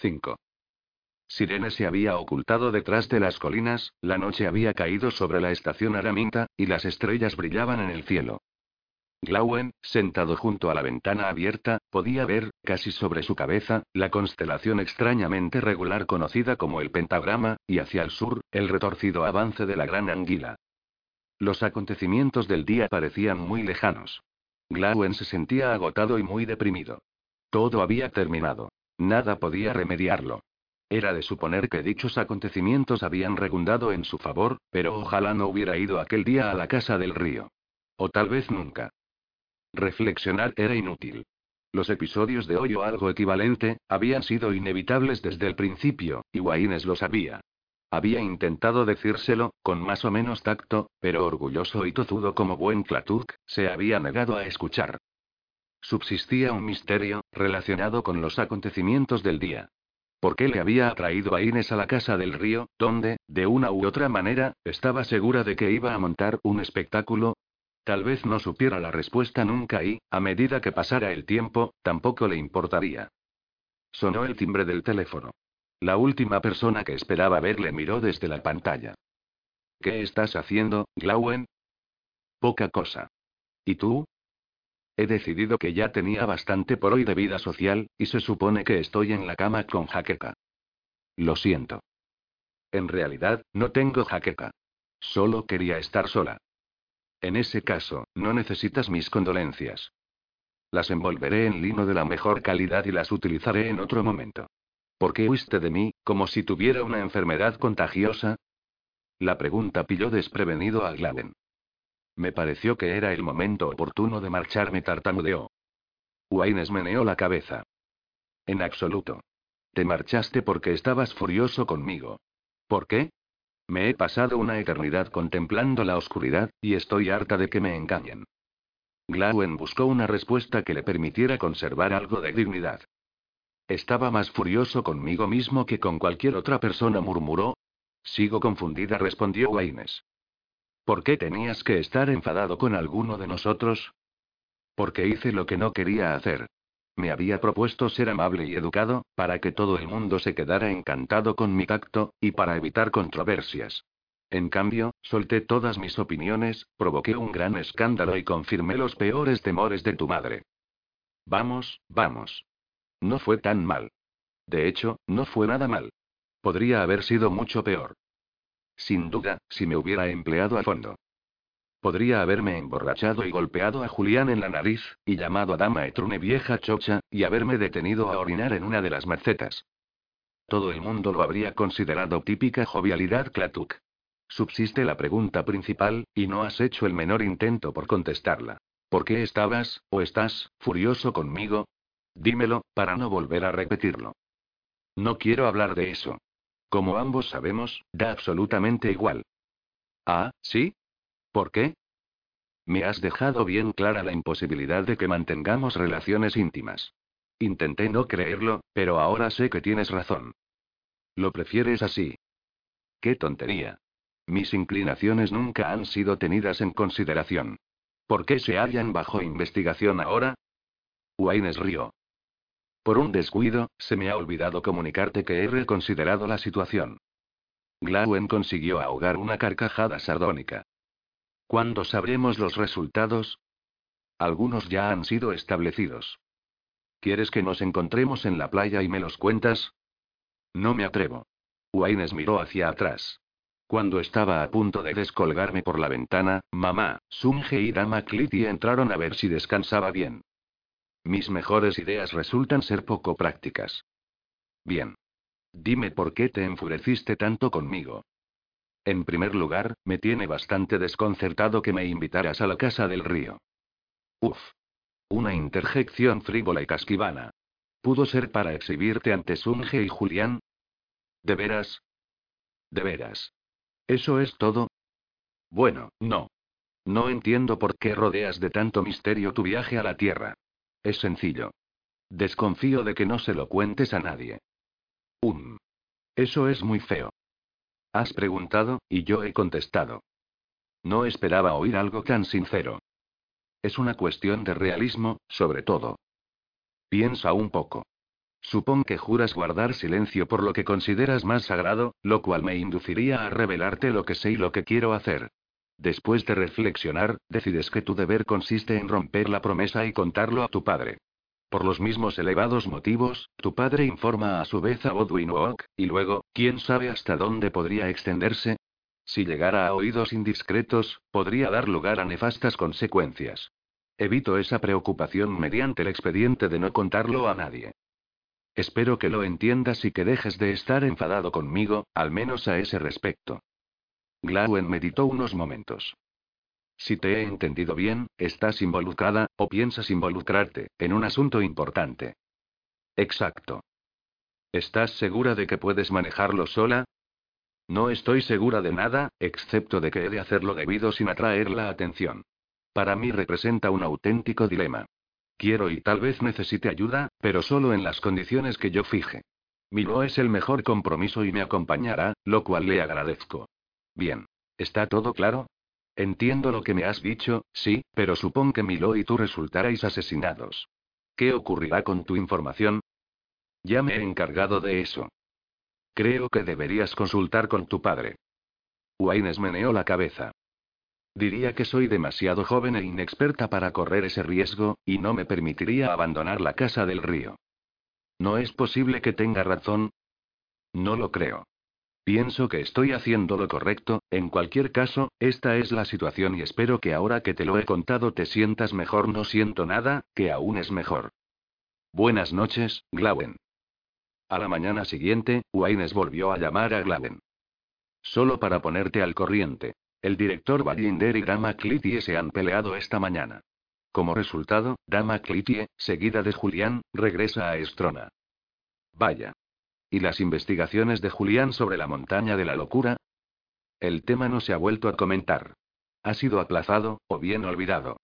5. Sirene se había ocultado detrás de las colinas, la noche había caído sobre la estación Araminta, y las estrellas brillaban en el cielo. Glauen, sentado junto a la ventana abierta, podía ver, casi sobre su cabeza, la constelación extrañamente regular conocida como el pentagrama, y hacia el sur, el retorcido avance de la gran anguila. Los acontecimientos del día parecían muy lejanos. Glauen se sentía agotado y muy deprimido. Todo había terminado. Nada podía remediarlo. Era de suponer que dichos acontecimientos habían regundado en su favor, pero ojalá no hubiera ido aquel día a la casa del río. O tal vez nunca. Reflexionar era inútil. Los episodios de hoy o algo equivalente, habían sido inevitables desde el principio, y Waynes lo sabía. Había intentado decírselo, con más o menos tacto, pero orgulloso y tozudo como buen Klatuk, se había negado a escuchar. Subsistía un misterio, relacionado con los acontecimientos del día. ¿Por qué le había atraído a Inés a la casa del río, donde, de una u otra manera, estaba segura de que iba a montar un espectáculo? Tal vez no supiera la respuesta nunca y, a medida que pasara el tiempo, tampoco le importaría. Sonó el timbre del teléfono. La última persona que esperaba verle miró desde la pantalla. ¿Qué estás haciendo, Glauen? Poca cosa. ¿Y tú? He decidido que ya tenía bastante por hoy de vida social, y se supone que estoy en la cama con jaqueca. Lo siento. En realidad, no tengo jaqueca. Solo quería estar sola. En ese caso, no necesitas mis condolencias. Las envolveré en lino de la mejor calidad y las utilizaré en otro momento. ¿Por qué huiste de mí, como si tuviera una enfermedad contagiosa? La pregunta pilló desprevenido a Gladen. Me pareció que era el momento oportuno de marcharme, tartamudeó. Waynes meneó la cabeza. En absoluto. Te marchaste porque estabas furioso conmigo. ¿Por qué? Me he pasado una eternidad contemplando la oscuridad, y estoy harta de que me engañen. Glauen buscó una respuesta que le permitiera conservar algo de dignidad. Estaba más furioso conmigo mismo que con cualquier otra persona, murmuró. Sigo confundida, respondió Waynes. ¿Por qué tenías que estar enfadado con alguno de nosotros? Porque hice lo que no quería hacer. Me había propuesto ser amable y educado, para que todo el mundo se quedara encantado con mi tacto, y para evitar controversias. En cambio, solté todas mis opiniones, provoqué un gran escándalo y confirmé los peores temores de tu madre. Vamos, vamos. No fue tan mal. De hecho, no fue nada mal. Podría haber sido mucho peor. Sin duda, si me hubiera empleado a fondo. Podría haberme emborrachado y golpeado a Julián en la nariz, y llamado a Dama Etrune vieja chocha, y haberme detenido a orinar en una de las mercetas. Todo el mundo lo habría considerado típica jovialidad Klatuk. Subsiste la pregunta principal, y no has hecho el menor intento por contestarla. ¿Por qué estabas, o estás, furioso conmigo? Dímelo, para no volver a repetirlo. No quiero hablar de eso. Como ambos sabemos, da absolutamente igual. Ah, ¿sí? ¿Por qué? Me has dejado bien clara la imposibilidad de que mantengamos relaciones íntimas. Intenté no creerlo, pero ahora sé que tienes razón. ¿Lo prefieres así? ¡Qué tontería! Mis inclinaciones nunca han sido tenidas en consideración. ¿Por qué se hallan bajo investigación ahora? Waynes rió. Por un descuido, se me ha olvidado comunicarte que he reconsiderado la situación. Glauen consiguió ahogar una carcajada sardónica. ¿Cuándo sabremos los resultados? Algunos ya han sido establecidos. ¿Quieres que nos encontremos en la playa y me los cuentas? No me atrevo. Waynes miró hacia atrás. Cuando estaba a punto de descolgarme por la ventana, mamá, Sunge y Dama Clitty entraron a ver si descansaba bien. Mis mejores ideas resultan ser poco prácticas. Bien. Dime por qué te enfureciste tanto conmigo. En primer lugar, me tiene bastante desconcertado que me invitaras a la casa del río. Uf. Una interjección frívola y casquivana. ¿Pudo ser para exhibirte ante Sunge y Julián? ¿De veras? ¿De veras? ¿Eso es todo? Bueno, no. No entiendo por qué rodeas de tanto misterio tu viaje a la Tierra. Es sencillo. Desconfío de que no se lo cuentes a nadie. Um. Eso es muy feo. Has preguntado, y yo he contestado. No esperaba oír algo tan sincero. Es una cuestión de realismo, sobre todo. Piensa un poco. Supón que juras guardar silencio por lo que consideras más sagrado, lo cual me induciría a revelarte lo que sé y lo que quiero hacer. Después de reflexionar, decides que tu deber consiste en romper la promesa y contarlo a tu padre. Por los mismos elevados motivos, tu padre informa a su vez a Bodwin Oak, y luego, quién sabe hasta dónde podría extenderse. Si llegara a oídos indiscretos, podría dar lugar a nefastas consecuencias. Evito esa preocupación mediante el expediente de no contarlo a nadie. Espero que lo entiendas y que dejes de estar enfadado conmigo, al menos a ese respecto. Glawen meditó unos momentos. Si te he entendido bien, estás involucrada, o piensas involucrarte, en un asunto importante. Exacto. ¿Estás segura de que puedes manejarlo sola? No estoy segura de nada, excepto de que he de hacerlo debido sin atraer la atención. Para mí representa un auténtico dilema. Quiero y tal vez necesite ayuda, pero solo en las condiciones que yo fije. Milo es el mejor compromiso y me acompañará, lo cual le agradezco. Bien. ¿Está todo claro? Entiendo lo que me has dicho, sí, pero supón que Milo y tú resultarais asesinados. ¿Qué ocurrirá con tu información? Ya me he encargado de eso. Creo que deberías consultar con tu padre. Waynes meneó la cabeza. Diría que soy demasiado joven e inexperta para correr ese riesgo, y no me permitiría abandonar la casa del río. ¿No es posible que tenga razón? No lo creo. Pienso que estoy haciendo lo correcto, en cualquier caso, esta es la situación y espero que ahora que te lo he contado te sientas mejor. No siento nada, que aún es mejor. Buenas noches, Glawen. A la mañana siguiente, Waynes volvió a llamar a Glawen. Solo para ponerte al corriente. El director Ballinder y Dama Clitie se han peleado esta mañana. Como resultado, Dama Clitie, seguida de Julián, regresa a Estrona. Vaya. ¿Y las investigaciones de Julián sobre la montaña de la locura? El tema no se ha vuelto a comentar. Ha sido aplazado, o bien olvidado.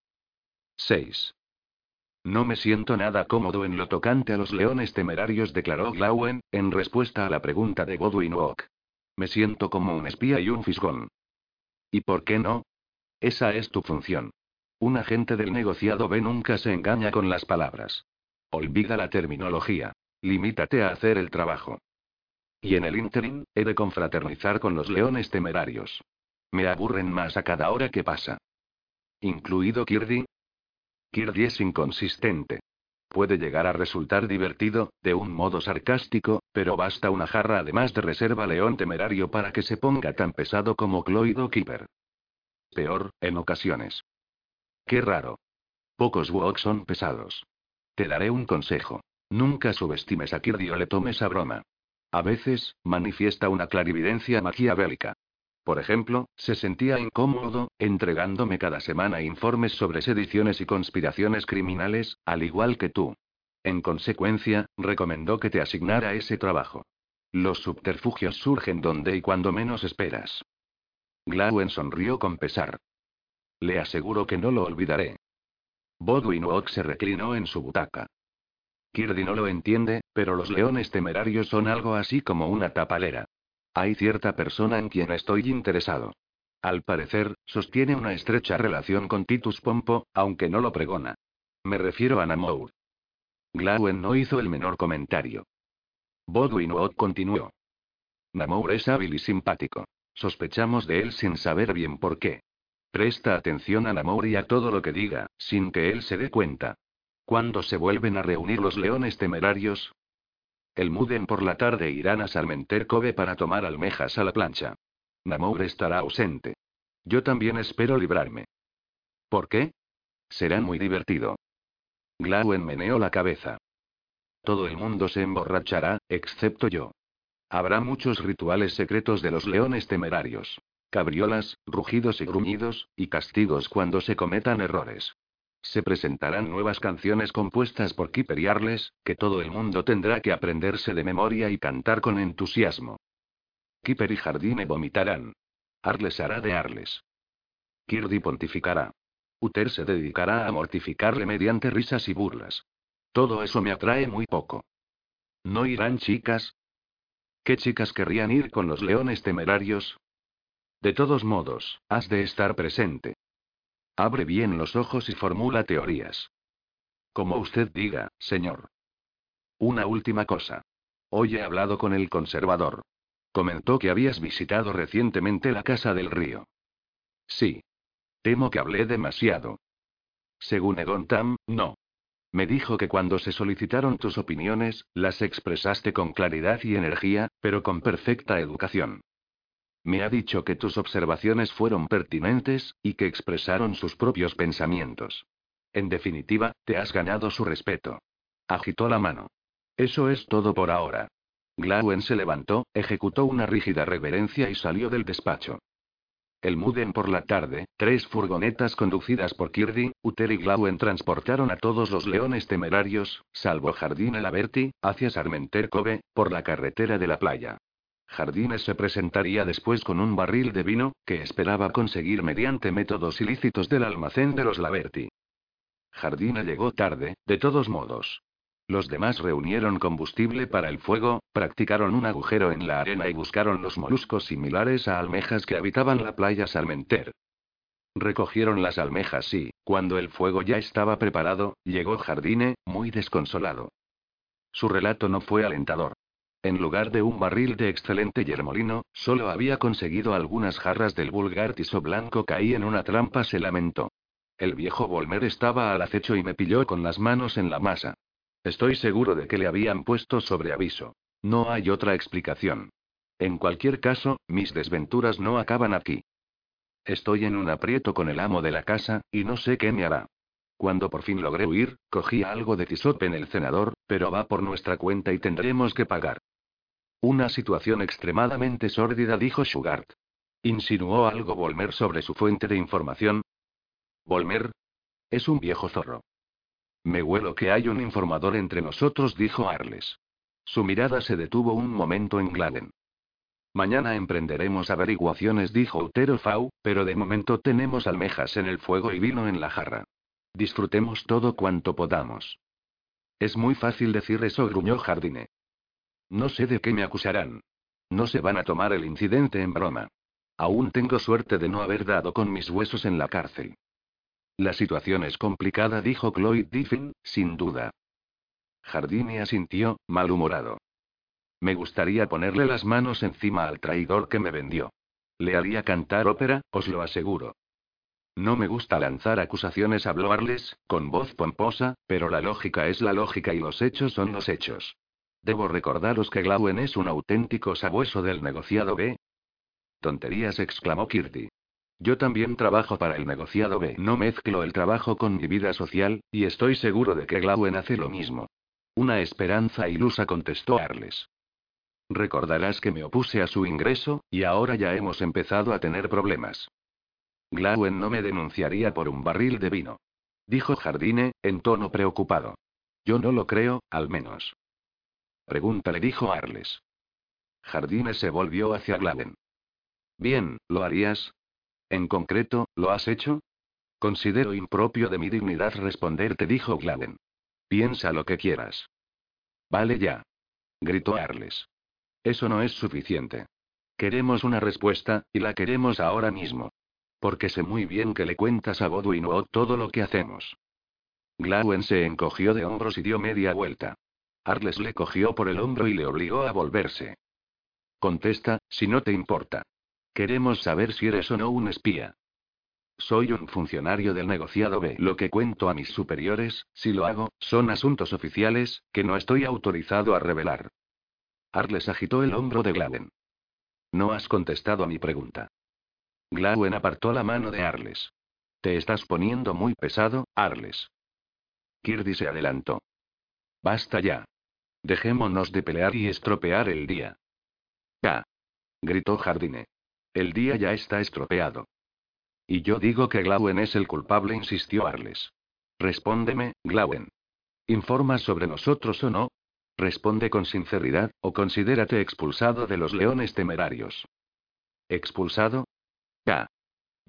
6. No me siento nada cómodo en lo tocante a los leones temerarios, declaró Glauen, en respuesta a la pregunta de Godwin Walk. Me siento como un espía y un fisgón. ¿Y por qué no? Esa es tu función. Un agente del negociado B nunca se engaña con las palabras. Olvida la terminología. Limítate a hacer el trabajo. Y en el interim, he de confraternizar con los leones temerarios. Me aburren más a cada hora que pasa. ¿Incluido Kirdi? Kirdi es inconsistente. Puede llegar a resultar divertido, de un modo sarcástico, pero basta una jarra además de reserva león temerario para que se ponga tan pesado como Cloido Keeper. Peor, en ocasiones. Qué raro. Pocos Wok son pesados. Te daré un consejo. Nunca subestimes a Kirdi o le tomes a broma. A veces, manifiesta una clarividencia maquiavélica. Por ejemplo, se sentía incómodo, entregándome cada semana informes sobre sediciones y conspiraciones criminales, al igual que tú. En consecuencia, recomendó que te asignara ese trabajo. Los subterfugios surgen donde y cuando menos esperas. Glauen sonrió con pesar. Le aseguro que no lo olvidaré. Bodwin Oak se reclinó en su butaca. Kirdy no lo entiende, pero los leones temerarios son algo así como una tapalera. Hay cierta persona en quien estoy interesado. Al parecer, sostiene una estrecha relación con Titus Pompo, aunque no lo pregona. Me refiero a Namor. Glauen no hizo el menor comentario. Bodwin Watt continuó. Namor es hábil y simpático. Sospechamos de él sin saber bien por qué. Presta atención a Namor y a todo lo que diga, sin que él se dé cuenta. ¿Cuándo se vuelven a reunir los leones temerarios? El Muden por la tarde irán a Salmenter Cove para tomar almejas a la plancha. Namor estará ausente. Yo también espero librarme. ¿Por qué? Será muy divertido. Glauen meneó la cabeza. Todo el mundo se emborrachará, excepto yo. Habrá muchos rituales secretos de los leones temerarios. Cabriolas, rugidos y gruñidos, y castigos cuando se cometan errores. Se presentarán nuevas canciones compuestas por Kipper y Arles, que todo el mundo tendrá que aprenderse de memoria y cantar con entusiasmo. Kipper y Jardine vomitarán. Arles hará de Arles. Kirdy pontificará. Uther se dedicará a mortificarle mediante risas y burlas. Todo eso me atrae muy poco. ¿No irán chicas? ¿Qué chicas querrían ir con los leones temerarios? De todos modos, has de estar presente. Abre bien los ojos y formula teorías. Como usted diga, señor. Una última cosa. Hoy he hablado con el conservador. Comentó que habías visitado recientemente la casa del río. Sí. Temo que hablé demasiado. Según Egon Tam, no. Me dijo que cuando se solicitaron tus opiniones, las expresaste con claridad y energía, pero con perfecta educación. Me ha dicho que tus observaciones fueron pertinentes, y que expresaron sus propios pensamientos. En definitiva, te has ganado su respeto. Agitó la mano. Eso es todo por ahora. Glauen se levantó, ejecutó una rígida reverencia y salió del despacho. El Muden por la tarde, tres furgonetas conducidas por Kirby, Uter y Glauen transportaron a todos los leones temerarios, salvo Jardine Laverty, hacia Sarmenter Cove, por la carretera de la playa. Jardines se presentaría después con un barril de vino, que esperaba conseguir mediante métodos ilícitos del almacén de los Laverty. Jardine llegó tarde, de todos modos. Los demás reunieron combustible para el fuego, practicaron un agujero en la arena y buscaron los moluscos similares a almejas que habitaban la playa Salmenter. Recogieron las almejas y, cuando el fuego ya estaba preparado, llegó Jardine, muy desconsolado. Su relato no fue alentador. En lugar de un barril de excelente yermolino, solo había conseguido algunas jarras del vulgar tiso blanco. Caí en una trampa, se lamentó. El viejo Volmer estaba al acecho y me pilló con las manos en la masa. Estoy seguro de que le habían puesto sobre aviso. No hay otra explicación. En cualquier caso, mis desventuras no acaban aquí. Estoy en un aprieto con el amo de la casa, y no sé qué me hará. Cuando por fin logré huir, cogí algo de tisope en el cenador, pero va por nuestra cuenta y tendremos que pagar. Una situación extremadamente sórdida, dijo Sugart. Insinuó algo Volmer sobre su fuente de información. Volmer. Es un viejo zorro. Me huelo que hay un informador entre nosotros, dijo Arles. Su mirada se detuvo un momento en Gladen. Mañana emprenderemos averiguaciones, dijo Utero Fau, pero de momento tenemos almejas en el fuego y vino en la jarra. Disfrutemos todo cuanto podamos. Es muy fácil decir eso, gruñó Jardine. No sé de qué me acusarán. No se van a tomar el incidente en broma. Aún tengo suerte de no haber dado con mis huesos en la cárcel. La situación es complicada, dijo Chloe Diffin, sin duda. Jardine asintió, malhumorado. Me gustaría ponerle las manos encima al traidor que me vendió. Le haría cantar ópera, os lo aseguro. No me gusta lanzar acusaciones a Bloarles, con voz pomposa, pero la lógica es la lógica y los hechos son los hechos. Debo recordaros que Glauen es un auténtico sabueso del negociado B. Tonterías, exclamó Kirti. Yo también trabajo para el negociado B. No mezclo el trabajo con mi vida social, y estoy seguro de que Glauen hace lo mismo. Una esperanza ilusa contestó Arles. Recordarás que me opuse a su ingreso, y ahora ya hemos empezado a tener problemas. Glauen no me denunciaría por un barril de vino. Dijo Jardine, en tono preocupado. Yo no lo creo, al menos. Pregúntale, dijo Arles. Jardine se volvió hacia Glauen. Bien, ¿lo harías? En concreto, ¿lo has hecho? Considero impropio de mi dignidad responderte, dijo Gladen. Piensa lo que quieras. Vale ya. Gritó Arles. Eso no es suficiente. Queremos una respuesta, y la queremos ahora mismo. Porque sé muy bien que le cuentas a Godwin o todo lo que hacemos. Glawen se encogió de hombros y dio media vuelta. Arles le cogió por el hombro y le obligó a volverse. Contesta, si no te importa. Queremos saber si eres o no un espía. Soy un funcionario del negociado B. Lo que cuento a mis superiores, si lo hago, son asuntos oficiales, que no estoy autorizado a revelar. Arles agitó el hombro de Gladen. No has contestado a mi pregunta. Glawen apartó la mano de Arles. Te estás poniendo muy pesado, Arles. Kirby se adelantó. Basta ya. Dejémonos de pelear y estropear el día. ¡Ya! gritó Jardine. El día ya está estropeado. Y yo digo que Glauen es el culpable, insistió Arles. Respóndeme, Glauen. ¿Informas sobre nosotros o no? Responde con sinceridad, o considérate expulsado de los leones temerarios. ¿Expulsado? Ya.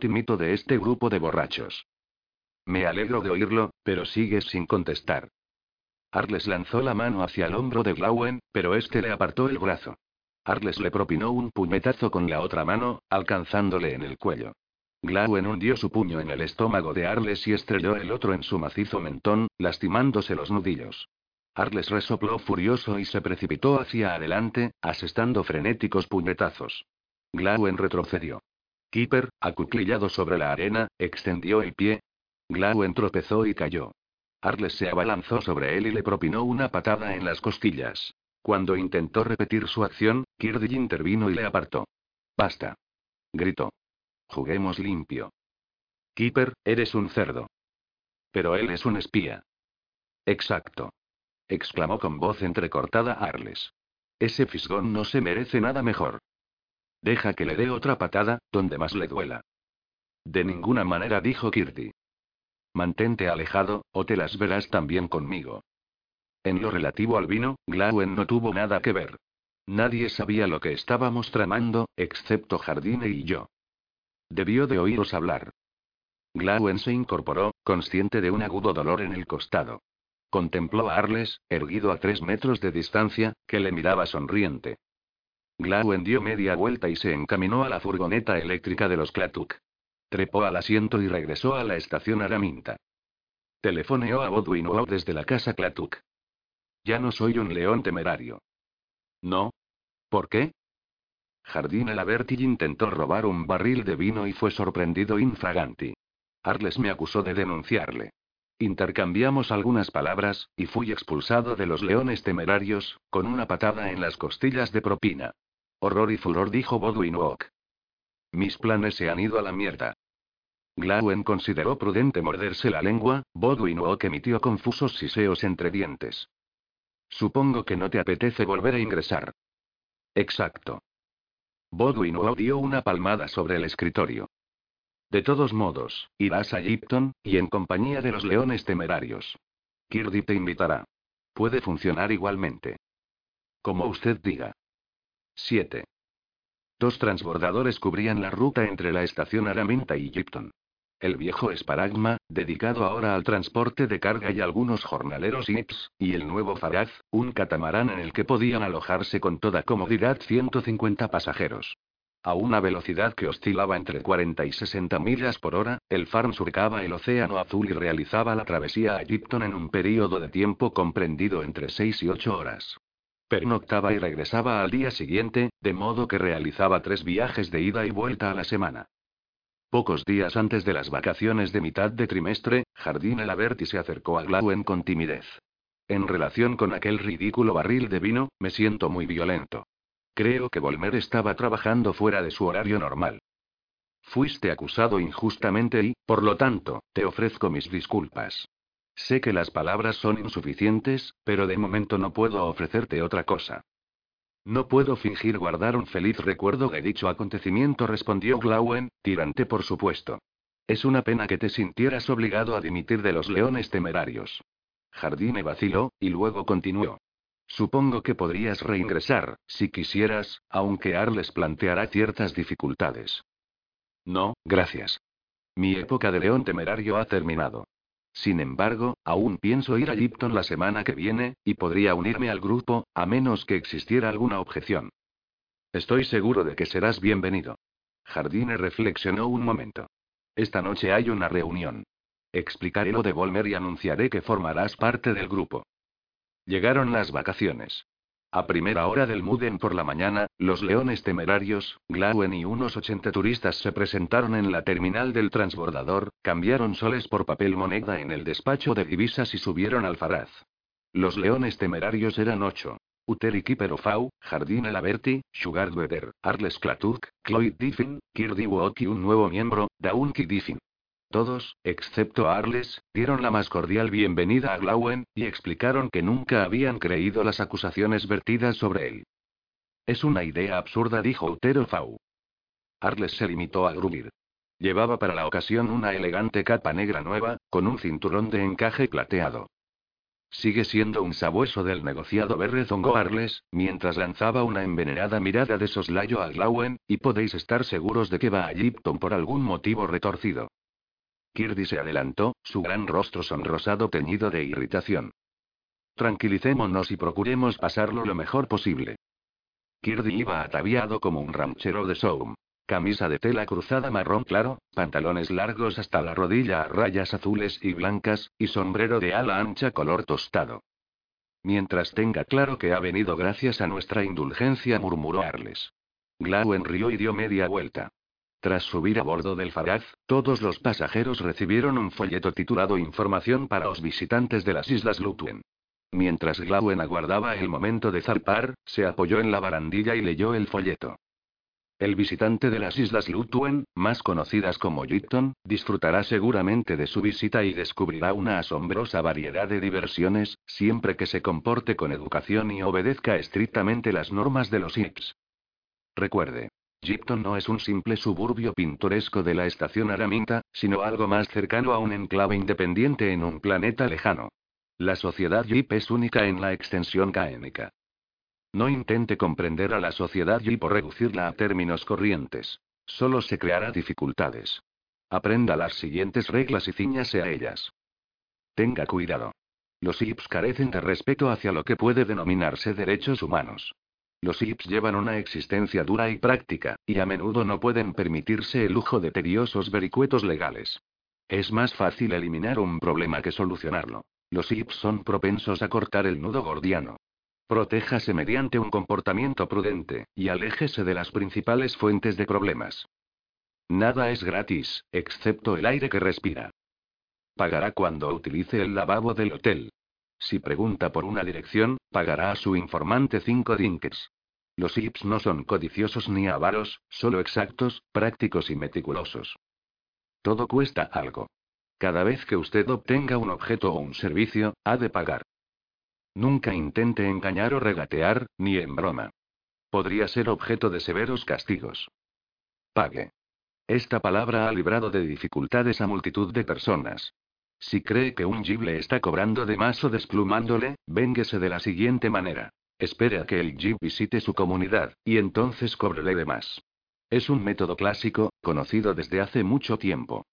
Timito de este grupo de borrachos. Me alegro de oírlo, pero sigues sin contestar. Arles lanzó la mano hacia el hombro de Glauen, pero este le apartó el brazo. Arles le propinó un puñetazo con la otra mano, alcanzándole en el cuello. Glauen hundió su puño en el estómago de Arles y estrelló el otro en su macizo mentón, lastimándose los nudillos. Arles resopló furioso y se precipitó hacia adelante, asestando frenéticos puñetazos. Glauen retrocedió. Keeper, acuclillado sobre la arena, extendió el pie. Glauen tropezó y cayó. Arles se abalanzó sobre él y le propinó una patada en las costillas. Cuando intentó repetir su acción, Kirdy intervino y le apartó. Basta. Gritó. Juguemos limpio. Keeper, eres un cerdo. Pero él es un espía. Exacto. exclamó con voz entrecortada Arles. Ese fisgón no se merece nada mejor. Deja que le dé otra patada, donde más le duela. De ninguna manera dijo Kirti. Mantente alejado, o te las verás también conmigo. En lo relativo al vino, Glauen no tuvo nada que ver. Nadie sabía lo que estábamos tramando, excepto Jardine y yo. Debió de oíros hablar. Glauen se incorporó, consciente de un agudo dolor en el costado. Contempló a Arles, erguido a tres metros de distancia, que le miraba sonriente. Glauen dio media vuelta y se encaminó a la furgoneta eléctrica de los Klatuk. Trepó al asiento y regresó a la estación Araminta. Telefoneó a Bodwin desde la casa Klatuk. Ya no soy un león temerario. ¿No? ¿Por qué? Jardín Elaberti intentó robar un barril de vino y fue sorprendido infraganti. Arles me acusó de denunciarle. Intercambiamos algunas palabras, y fui expulsado de los leones temerarios, con una patada en las costillas de propina. Horror y furor, dijo Bodwin. Mis planes se han ido a la mierda. Glauen consideró prudente morderse la lengua, Bodwin Walk emitió confusos siseos entre dientes. Supongo que no te apetece volver a ingresar. Exacto. Bodwin Walk dio una palmada sobre el escritorio. De todos modos, irás a Gipton, y en compañía de los leones temerarios. Kirdy te invitará. Puede funcionar igualmente. Como usted diga. 7. Dos transbordadores cubrían la ruta entre la estación Araminta y Gipton. El viejo Sparagma, dedicado ahora al transporte de carga y algunos jornaleros IPS, y el nuevo Faraz, un catamarán en el que podían alojarse con toda comodidad 150 pasajeros. A una velocidad que oscilaba entre 40 y 60 millas por hora, el Farm surcaba el océano azul y realizaba la travesía a Gipton en un período de tiempo comprendido entre 6 y 8 horas. Pernoctaba y regresaba al día siguiente, de modo que realizaba tres viajes de ida y vuelta a la semana. Pocos días antes de las vacaciones de mitad de trimestre, Jardín Elaberti se acercó a Glauen con timidez. En relación con aquel ridículo barril de vino, me siento muy violento. Creo que Volmer estaba trabajando fuera de su horario normal. Fuiste acusado injustamente y, por lo tanto, te ofrezco mis disculpas. Sé que las palabras son insuficientes, pero de momento no puedo ofrecerte otra cosa. No puedo fingir guardar un feliz recuerdo de dicho acontecimiento, respondió Glauen, tirante por supuesto. Es una pena que te sintieras obligado a dimitir de los leones temerarios. Jardine vaciló, y luego continuó. Supongo que podrías reingresar, si quisieras, aunque Arles planteará ciertas dificultades. No, gracias. Mi época de león temerario ha terminado. Sin embargo, aún pienso ir a Lipton la semana que viene, y podría unirme al grupo, a menos que existiera alguna objeción. Estoy seguro de que serás bienvenido. Jardine reflexionó un momento. Esta noche hay una reunión. Explicaré lo de Volmer y anunciaré que formarás parte del grupo. Llegaron las vacaciones. A primera hora del Muden por la mañana, los leones temerarios, Glauen y unos 80 turistas se presentaron en la terminal del transbordador, cambiaron soles por papel moneda en el despacho de divisas y subieron al Faraz. Los leones temerarios eran ocho. Uteri Kiperofau, Jardine Laberti, Sugar Weather, Arles Klatuk, Cloyd Diffin, Kirdi Wook y un nuevo miembro, Daunki Diffin. Todos, excepto Arles, dieron la más cordial bienvenida a Glauen, y explicaron que nunca habían creído las acusaciones vertidas sobre él. Es una idea absurda, dijo Utero Fau. Arles se limitó a gruñir. Llevaba para la ocasión una elegante capa negra nueva, con un cinturón de encaje plateado. Sigue siendo un sabueso del negociado berrezongó Arles, mientras lanzaba una envenenada mirada de soslayo a Glauen, y podéis estar seguros de que va a Lipton por algún motivo retorcido. Kirby se adelantó, su gran rostro sonrosado teñido de irritación. Tranquilicémonos y procuremos pasarlo lo mejor posible. Kirby iba ataviado como un ranchero de Soum. Camisa de tela cruzada marrón claro, pantalones largos hasta la rodilla a rayas azules y blancas, y sombrero de ala ancha color tostado. Mientras tenga claro que ha venido gracias a nuestra indulgencia, murmuró Arles. Glauen rió y dio media vuelta. Tras subir a bordo del Faraz, todos los pasajeros recibieron un folleto titulado Información para los visitantes de las Islas Lutwen. Mientras Glauen aguardaba el momento de zarpar, se apoyó en la barandilla y leyó el folleto. El visitante de las Islas Lutwen, más conocidas como Yipton, disfrutará seguramente de su visita y descubrirá una asombrosa variedad de diversiones, siempre que se comporte con educación y obedezca estrictamente las normas de los IPS. Recuerde. Yipton no es un simple suburbio pintoresco de la estación Araminta, sino algo más cercano a un enclave independiente en un planeta lejano. La sociedad Yip es única en la extensión caénica. No intente comprender a la sociedad y por reducirla a términos corrientes. Solo se creará dificultades. Aprenda las siguientes reglas y ciñase a ellas. Tenga cuidado. Los IPS carecen de respeto hacia lo que puede denominarse derechos humanos. Los IPS llevan una existencia dura y práctica, y a menudo no pueden permitirse el lujo de tediosos vericuetos legales. Es más fácil eliminar un problema que solucionarlo. Los IPS son propensos a cortar el nudo gordiano. Protéjase mediante un comportamiento prudente, y aléjese de las principales fuentes de problemas. Nada es gratis, excepto el aire que respira. Pagará cuando utilice el lavabo del hotel. Si pregunta por una dirección, pagará a su informante cinco dinkers. Los IPS no son codiciosos ni avaros, solo exactos, prácticos y meticulosos. Todo cuesta algo. Cada vez que usted obtenga un objeto o un servicio, ha de pagar. Nunca intente engañar o regatear, ni en broma. Podría ser objeto de severos castigos. Pague. Esta palabra ha librado de dificultades a multitud de personas. Si cree que un jeep le está cobrando de más o desplumándole, vénguese de la siguiente manera. Espere a que el jeep visite su comunidad, y entonces cóbrele de más. Es un método clásico, conocido desde hace mucho tiempo.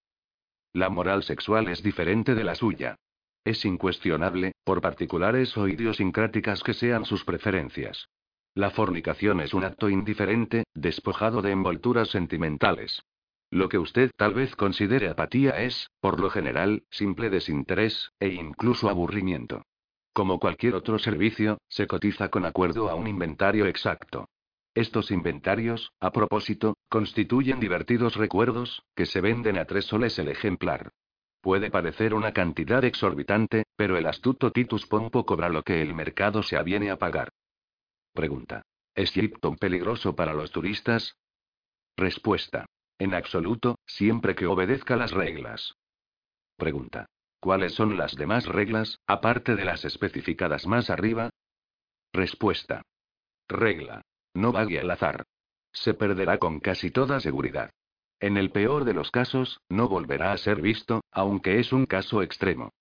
La moral sexual es diferente de la suya. Es incuestionable, por particulares o idiosincráticas que sean sus preferencias. La fornicación es un acto indiferente, despojado de envolturas sentimentales. Lo que usted tal vez considere apatía es, por lo general, simple desinterés, e incluso aburrimiento. Como cualquier otro servicio, se cotiza con acuerdo a un inventario exacto. Estos inventarios, a propósito, constituyen divertidos recuerdos, que se venden a tres soles el ejemplar. Puede parecer una cantidad exorbitante, pero el astuto Titus Pompo cobra lo que el mercado se aviene a pagar. Pregunta. ¿Es Gipton peligroso para los turistas? Respuesta. En absoluto, siempre que obedezca las reglas. Pregunta. ¿Cuáles son las demás reglas, aparte de las especificadas más arriba? Respuesta. Regla. No vague al azar. Se perderá con casi toda seguridad. En el peor de los casos, no volverá a ser visto, aunque es un caso extremo.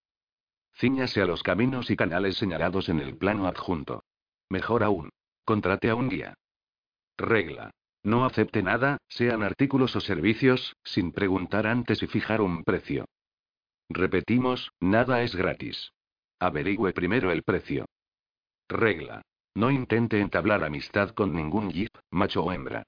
Cíñase a los caminos y canales señalados en el plano adjunto. Mejor aún. Contrate a un guía. Regla. No acepte nada, sean artículos o servicios, sin preguntar antes y fijar un precio. Repetimos, nada es gratis. Averigüe primero el precio. Regla. No intente entablar amistad con ningún jeep, macho o hembra.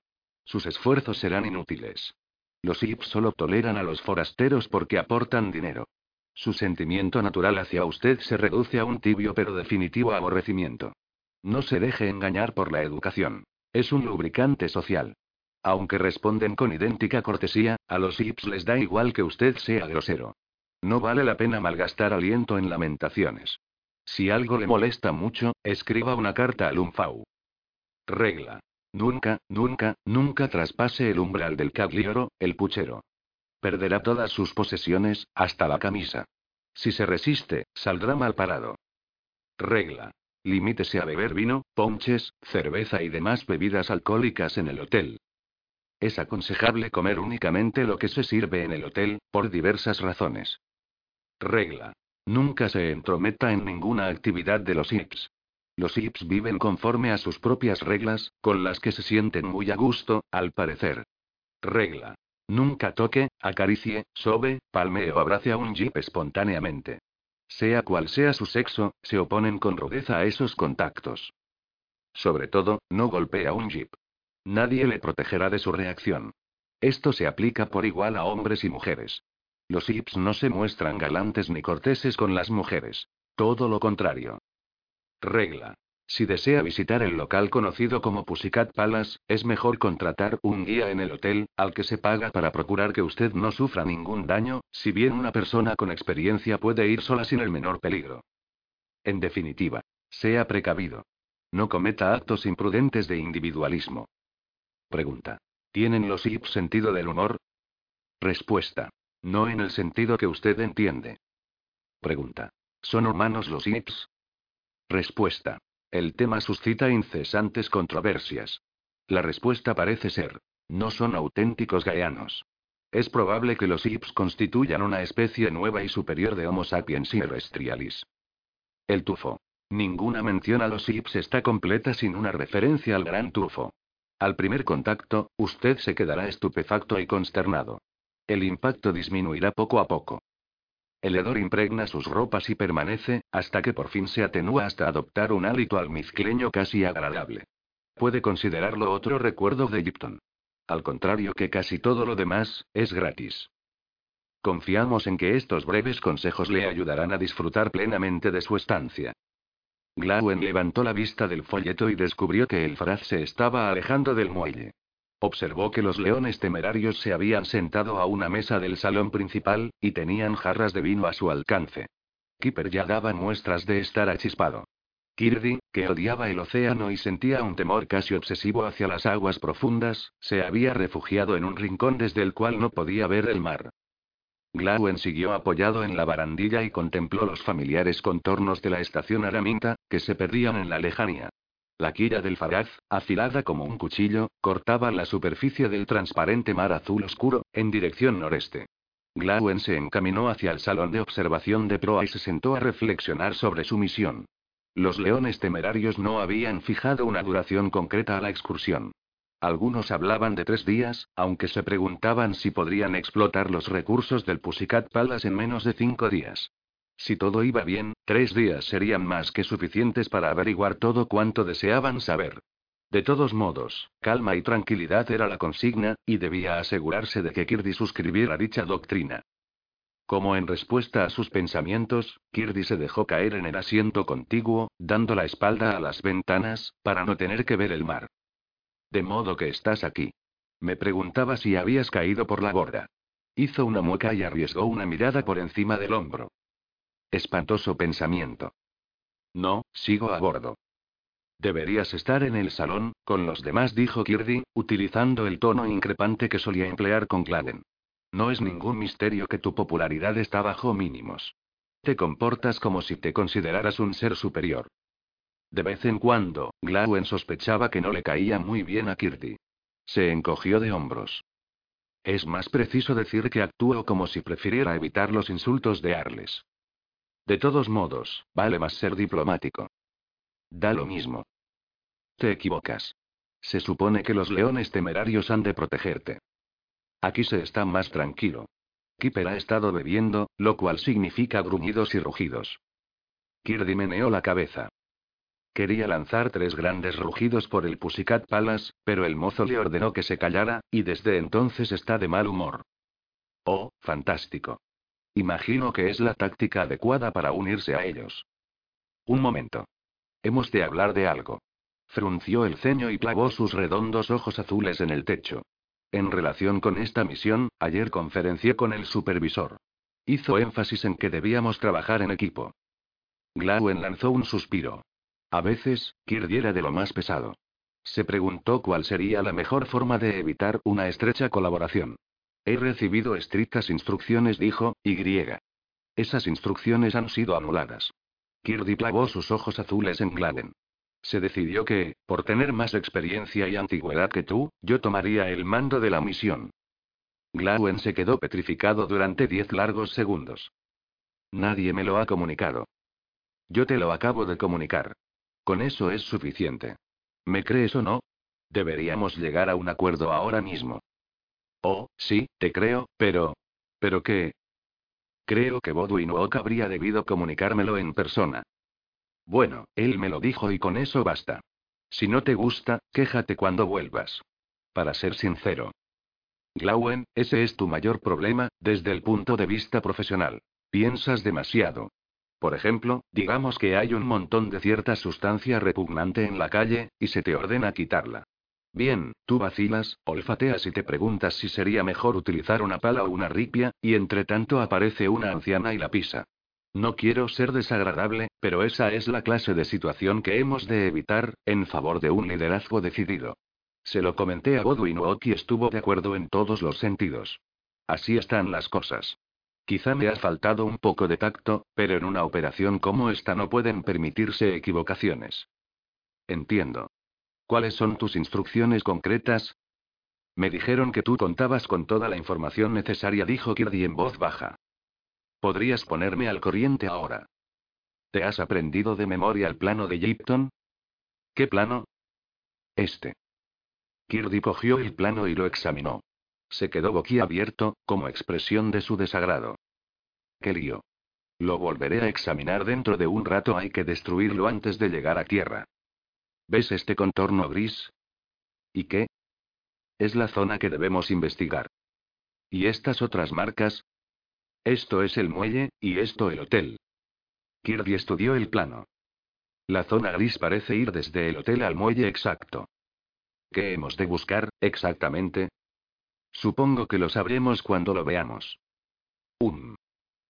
Sus esfuerzos serán inútiles. Los IPS solo toleran a los forasteros porque aportan dinero. Su sentimiento natural hacia usted se reduce a un tibio pero definitivo aborrecimiento. No se deje engañar por la educación. Es un lubricante social. Aunque responden con idéntica cortesía, a los IPS les da igual que usted sea grosero. No vale la pena malgastar aliento en lamentaciones. Si algo le molesta mucho, escriba una carta al UNFAU. Regla. Nunca, nunca, nunca traspase el umbral del caglioro, el puchero. Perderá todas sus posesiones, hasta la camisa. Si se resiste, saldrá mal parado. Regla. Limítese a beber vino, ponches, cerveza y demás bebidas alcohólicas en el hotel. Es aconsejable comer únicamente lo que se sirve en el hotel, por diversas razones. Regla. Nunca se entrometa en ninguna actividad de los IPS. Los IPS viven conforme a sus propias reglas, con las que se sienten muy a gusto, al parecer. Regla. Nunca toque, acaricie, sobe, palmee o abrace a un jeep espontáneamente. Sea cual sea su sexo, se oponen con rudeza a esos contactos. Sobre todo, no golpee a un jeep. Nadie le protegerá de su reacción. Esto se aplica por igual a hombres y mujeres. Los IPS no se muestran galantes ni corteses con las mujeres. Todo lo contrario. Regla. Si desea visitar el local conocido como Pussycat Palace, es mejor contratar un guía en el hotel, al que se paga para procurar que usted no sufra ningún daño, si bien una persona con experiencia puede ir sola sin el menor peligro. En definitiva, sea precavido. No cometa actos imprudentes de individualismo. Pregunta. ¿Tienen los IPS sentido del humor? Respuesta. No en el sentido que usted entiende. Pregunta. ¿Son humanos los IPS? Respuesta. El tema suscita incesantes controversias. La respuesta parece ser. No son auténticos gaianos. Es probable que los IPS constituyan una especie nueva y superior de Homo sapiens terrestrialis. El tufo. Ninguna mención a los IPS está completa sin una referencia al gran tufo. Al primer contacto, usted se quedará estupefacto y consternado. El impacto disminuirá poco a poco. El hedor impregna sus ropas y permanece, hasta que por fin se atenúa hasta adoptar un hálito almizcleño casi agradable. Puede considerarlo otro recuerdo de Gipton. Al contrario que casi todo lo demás, es gratis. Confiamos en que estos breves consejos le ayudarán a disfrutar plenamente de su estancia. Glauen levantó la vista del folleto y descubrió que el fraz se estaba alejando del muelle. Observó que los leones temerarios se habían sentado a una mesa del salón principal, y tenían jarras de vino a su alcance. Kipper ya daba muestras de estar achispado. Kirdy, que odiaba el océano y sentía un temor casi obsesivo hacia las aguas profundas, se había refugiado en un rincón desde el cual no podía ver el mar. Glauen siguió apoyado en la barandilla y contempló los familiares contornos de la estación Araminta, que se perdían en la lejanía. La quilla del faraz, afilada como un cuchillo, cortaba la superficie del transparente mar azul oscuro, en dirección noreste. Glauen se encaminó hacia el salón de observación de proa y se sentó a reflexionar sobre su misión. Los leones temerarios no habían fijado una duración concreta a la excursión. Algunos hablaban de tres días, aunque se preguntaban si podrían explotar los recursos del Pussycat Palace en menos de cinco días. Si todo iba bien, tres días serían más que suficientes para averiguar todo cuanto deseaban saber. De todos modos, calma y tranquilidad era la consigna, y debía asegurarse de que Kirby suscribiera dicha doctrina. Como en respuesta a sus pensamientos, Kirby se dejó caer en el asiento contiguo, dando la espalda a las ventanas, para no tener que ver el mar. De modo que estás aquí. Me preguntaba si habías caído por la borda. Hizo una mueca y arriesgó una mirada por encima del hombro. Espantoso pensamiento. No, sigo a bordo. Deberías estar en el salón, con los demás, dijo Kirby, utilizando el tono increpante que solía emplear con Claden. No es ningún misterio que tu popularidad está bajo mínimos. Te comportas como si te consideraras un ser superior. De vez en cuando, Glauen sospechaba que no le caía muy bien a Kirby. Se encogió de hombros. Es más preciso decir que actúo como si prefiriera evitar los insultos de Arles. De todos modos, vale más ser diplomático. Da lo mismo. Te equivocas. Se supone que los leones temerarios han de protegerte. Aquí se está más tranquilo. Kipper ha estado bebiendo, lo cual significa gruñidos y rugidos. Kirdy meneó la cabeza. Quería lanzar tres grandes rugidos por el Pussycat Palace, pero el mozo le ordenó que se callara, y desde entonces está de mal humor. Oh, fantástico. Imagino que es la táctica adecuada para unirse a ellos. Un momento. Hemos de hablar de algo. Frunció el ceño y clavó sus redondos ojos azules en el techo. En relación con esta misión, ayer conferencié con el supervisor. Hizo énfasis en que debíamos trabajar en equipo. Glauen lanzó un suspiro. A veces, Kirdy era de lo más pesado. Se preguntó cuál sería la mejor forma de evitar una estrecha colaboración. He recibido estrictas instrucciones, dijo, y. Esas instrucciones han sido anuladas. Kirby clavó sus ojos azules en Gladen. Se decidió que, por tener más experiencia y antigüedad que tú, yo tomaría el mando de la misión. Glawen se quedó petrificado durante diez largos segundos. Nadie me lo ha comunicado. Yo te lo acabo de comunicar. Con eso es suficiente. ¿Me crees o no? Deberíamos llegar a un acuerdo ahora mismo. Oh, sí, te creo, pero... ¿Pero qué? Creo que Bodwin habría debido comunicármelo en persona. Bueno, él me lo dijo y con eso basta. Si no te gusta, quéjate cuando vuelvas. Para ser sincero. Glauen, ese es tu mayor problema, desde el punto de vista profesional. Piensas demasiado. Por ejemplo, digamos que hay un montón de cierta sustancia repugnante en la calle, y se te ordena quitarla. Bien, tú vacilas, olfateas y te preguntas si sería mejor utilizar una pala o una ripia, y entre tanto aparece una anciana y la pisa. No quiero ser desagradable, pero esa es la clase de situación que hemos de evitar, en favor de un liderazgo decidido. Se lo comenté a Godwin y estuvo de acuerdo en todos los sentidos. Así están las cosas. Quizá me ha faltado un poco de tacto, pero en una operación como esta no pueden permitirse equivocaciones. Entiendo. ¿Cuáles son tus instrucciones concretas? Me dijeron que tú contabas con toda la información necesaria, dijo Kirby en voz baja. ¿Podrías ponerme al corriente ahora? ¿Te has aprendido de memoria el plano de Gipton? ¿Qué plano? Este. Kirby cogió el plano y lo examinó. Se quedó boquiabierto, como expresión de su desagrado. ¡Qué lío! Lo volveré a examinar dentro de un rato, hay que destruirlo antes de llegar a tierra. ¿Ves este contorno gris? ¿Y qué? Es la zona que debemos investigar. ¿Y estas otras marcas? Esto es el muelle, y esto el hotel. Kirby estudió el plano. La zona gris parece ir desde el hotel al muelle exacto. ¿Qué hemos de buscar, exactamente? Supongo que lo sabremos cuando lo veamos. Un.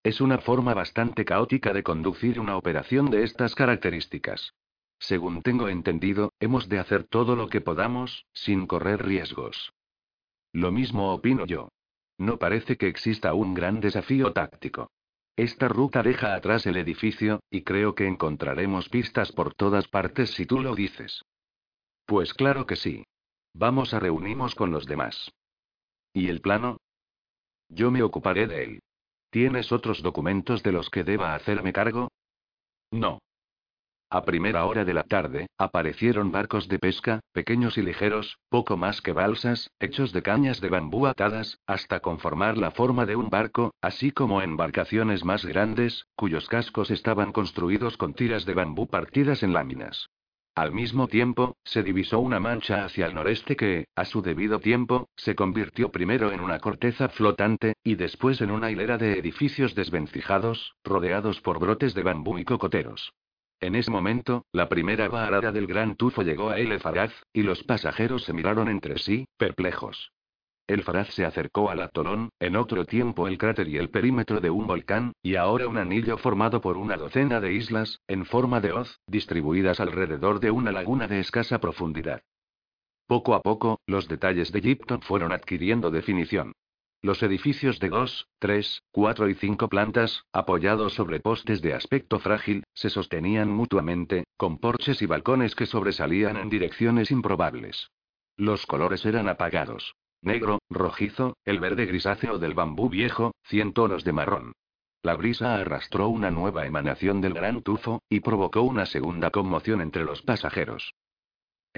Es una forma bastante caótica de conducir una operación de estas características. Según tengo entendido, hemos de hacer todo lo que podamos, sin correr riesgos. Lo mismo opino yo. No parece que exista un gran desafío táctico. Esta ruta deja atrás el edificio, y creo que encontraremos pistas por todas partes si tú lo dices. Pues claro que sí. Vamos a reunirnos con los demás. ¿Y el plano? Yo me ocuparé de él. ¿Tienes otros documentos de los que deba hacerme cargo? No. A primera hora de la tarde, aparecieron barcos de pesca, pequeños y ligeros, poco más que balsas, hechos de cañas de bambú atadas, hasta conformar la forma de un barco, así como embarcaciones más grandes, cuyos cascos estaban construidos con tiras de bambú partidas en láminas. Al mismo tiempo, se divisó una mancha hacia el noreste que, a su debido tiempo, se convirtió primero en una corteza flotante, y después en una hilera de edificios desvencijados, rodeados por brotes de bambú y cocoteros. En ese momento, la primera varada del gran tufo llegó a El Faraz, y los pasajeros se miraron entre sí, perplejos. El Faraz se acercó al atolón, en otro tiempo el cráter y el perímetro de un volcán, y ahora un anillo formado por una docena de islas, en forma de hoz, distribuidas alrededor de una laguna de escasa profundidad. Poco a poco, los detalles de Gipton fueron adquiriendo definición. Los edificios de dos, tres, cuatro y cinco plantas, apoyados sobre postes de aspecto frágil, se sostenían mutuamente, con porches y balcones que sobresalían en direcciones improbables. Los colores eran apagados. Negro, rojizo, el verde grisáceo del bambú viejo, cien tonos de marrón. La brisa arrastró una nueva emanación del gran tufo, y provocó una segunda conmoción entre los pasajeros.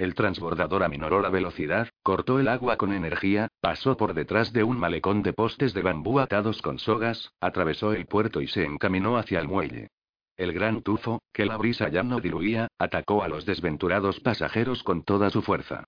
El transbordador aminoró la velocidad, cortó el agua con energía, pasó por detrás de un malecón de postes de bambú atados con sogas, atravesó el puerto y se encaminó hacia el muelle. El gran tufo, que la brisa ya no diluía, atacó a los desventurados pasajeros con toda su fuerza.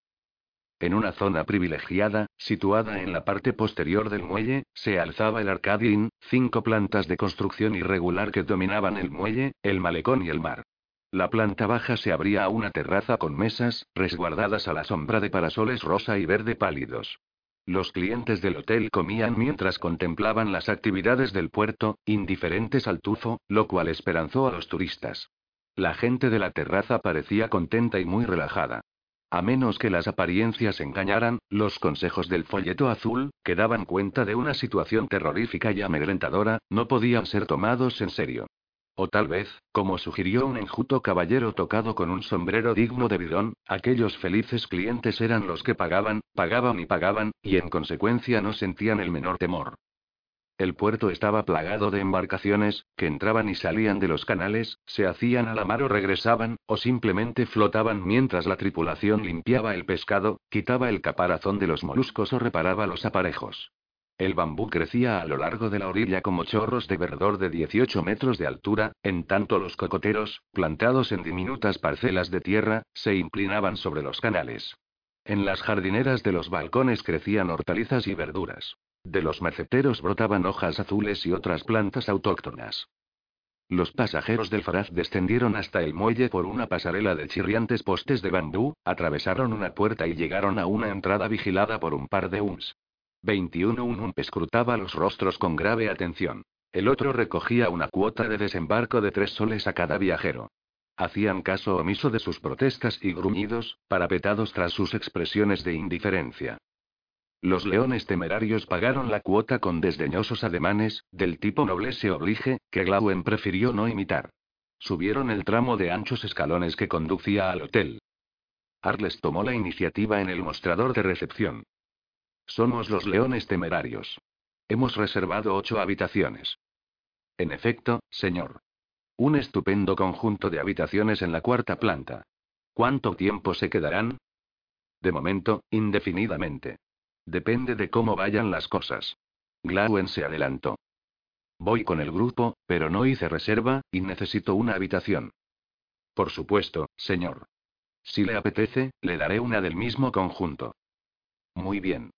En una zona privilegiada, situada en la parte posterior del muelle, se alzaba el Arcadian, cinco plantas de construcción irregular que dominaban el muelle, el malecón y el mar. La planta baja se abría a una terraza con mesas, resguardadas a la sombra de parasoles rosa y verde pálidos. Los clientes del hotel comían mientras contemplaban las actividades del puerto, indiferentes al tufo, lo cual esperanzó a los turistas. La gente de la terraza parecía contenta y muy relajada. A menos que las apariencias engañaran, los consejos del folleto azul, que daban cuenta de una situación terrorífica y amedrentadora, no podían ser tomados en serio. O tal vez, como sugirió un enjuto caballero tocado con un sombrero digno de bidón, aquellos felices clientes eran los que pagaban, pagaban y pagaban, y en consecuencia no sentían el menor temor. El puerto estaba plagado de embarcaciones, que entraban y salían de los canales, se hacían a la mar o regresaban, o simplemente flotaban mientras la tripulación limpiaba el pescado, quitaba el caparazón de los moluscos o reparaba los aparejos. El bambú crecía a lo largo de la orilla como chorros de verdor de 18 metros de altura, en tanto los cocoteros, plantados en diminutas parcelas de tierra, se inclinaban sobre los canales. En las jardineras de los balcones crecían hortalizas y verduras. De los maceteros brotaban hojas azules y otras plantas autóctonas. Los pasajeros del Faraz descendieron hasta el muelle por una pasarela de chirriantes postes de bambú, atravesaron una puerta y llegaron a una entrada vigilada por un par de UMS. 21 un UMP escrutaba los rostros con grave atención. El otro recogía una cuota de desembarco de tres soles a cada viajero. Hacían caso omiso de sus protestas y gruñidos, parapetados tras sus expresiones de indiferencia. Los leones temerarios pagaron la cuota con desdeñosos ademanes, del tipo noblesse oblige, que Glauen prefirió no imitar. Subieron el tramo de anchos escalones que conducía al hotel. Arles tomó la iniciativa en el mostrador de recepción. Somos los leones temerarios. Hemos reservado ocho habitaciones. En efecto, señor. Un estupendo conjunto de habitaciones en la cuarta planta. ¿Cuánto tiempo se quedarán? De momento, indefinidamente. Depende de cómo vayan las cosas. Glauen se adelantó. Voy con el grupo, pero no hice reserva, y necesito una habitación. Por supuesto, señor. Si le apetece, le daré una del mismo conjunto. Muy bien.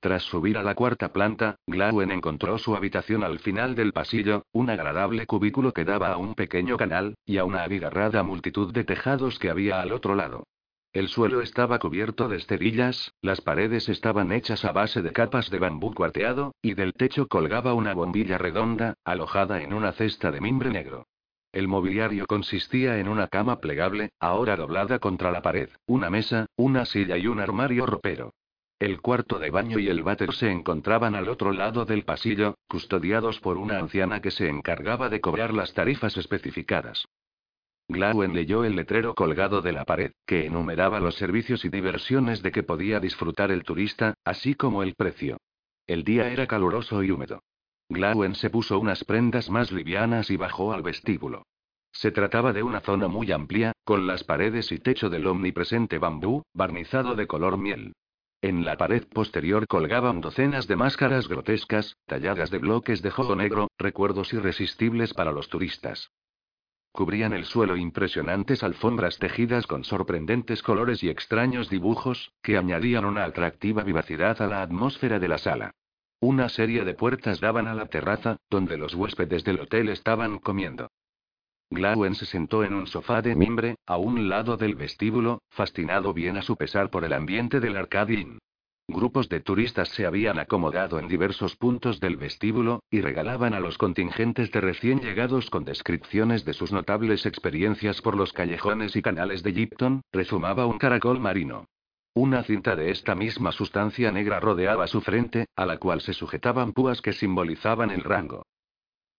Tras subir a la cuarta planta, Glauen encontró su habitación al final del pasillo, un agradable cubículo que daba a un pequeño canal, y a una abigarrada multitud de tejados que había al otro lado. El suelo estaba cubierto de esterillas, las paredes estaban hechas a base de capas de bambú cuarteado, y del techo colgaba una bombilla redonda, alojada en una cesta de mimbre negro. El mobiliario consistía en una cama plegable, ahora doblada contra la pared, una mesa, una silla y un armario ropero. El cuarto de baño y el váter se encontraban al otro lado del pasillo, custodiados por una anciana que se encargaba de cobrar las tarifas especificadas. Glauen leyó el letrero colgado de la pared, que enumeraba los servicios y diversiones de que podía disfrutar el turista, así como el precio. El día era caluroso y húmedo. Glauen se puso unas prendas más livianas y bajó al vestíbulo. Se trataba de una zona muy amplia, con las paredes y techo del omnipresente bambú, barnizado de color miel. En la pared posterior colgaban docenas de máscaras grotescas, talladas de bloques de juego negro, recuerdos irresistibles para los turistas. Cubrían el suelo impresionantes alfombras tejidas con sorprendentes colores y extraños dibujos, que añadían una atractiva vivacidad a la atmósfera de la sala. Una serie de puertas daban a la terraza, donde los huéspedes del hotel estaban comiendo. Glauen se sentó en un sofá de mimbre, a un lado del vestíbulo, fascinado bien a su pesar por el ambiente del Arcade Grupos de turistas se habían acomodado en diversos puntos del vestíbulo, y regalaban a los contingentes de recién llegados con descripciones de sus notables experiencias por los callejones y canales de Gipton, rezumaba un caracol marino. Una cinta de esta misma sustancia negra rodeaba su frente, a la cual se sujetaban púas que simbolizaban el rango.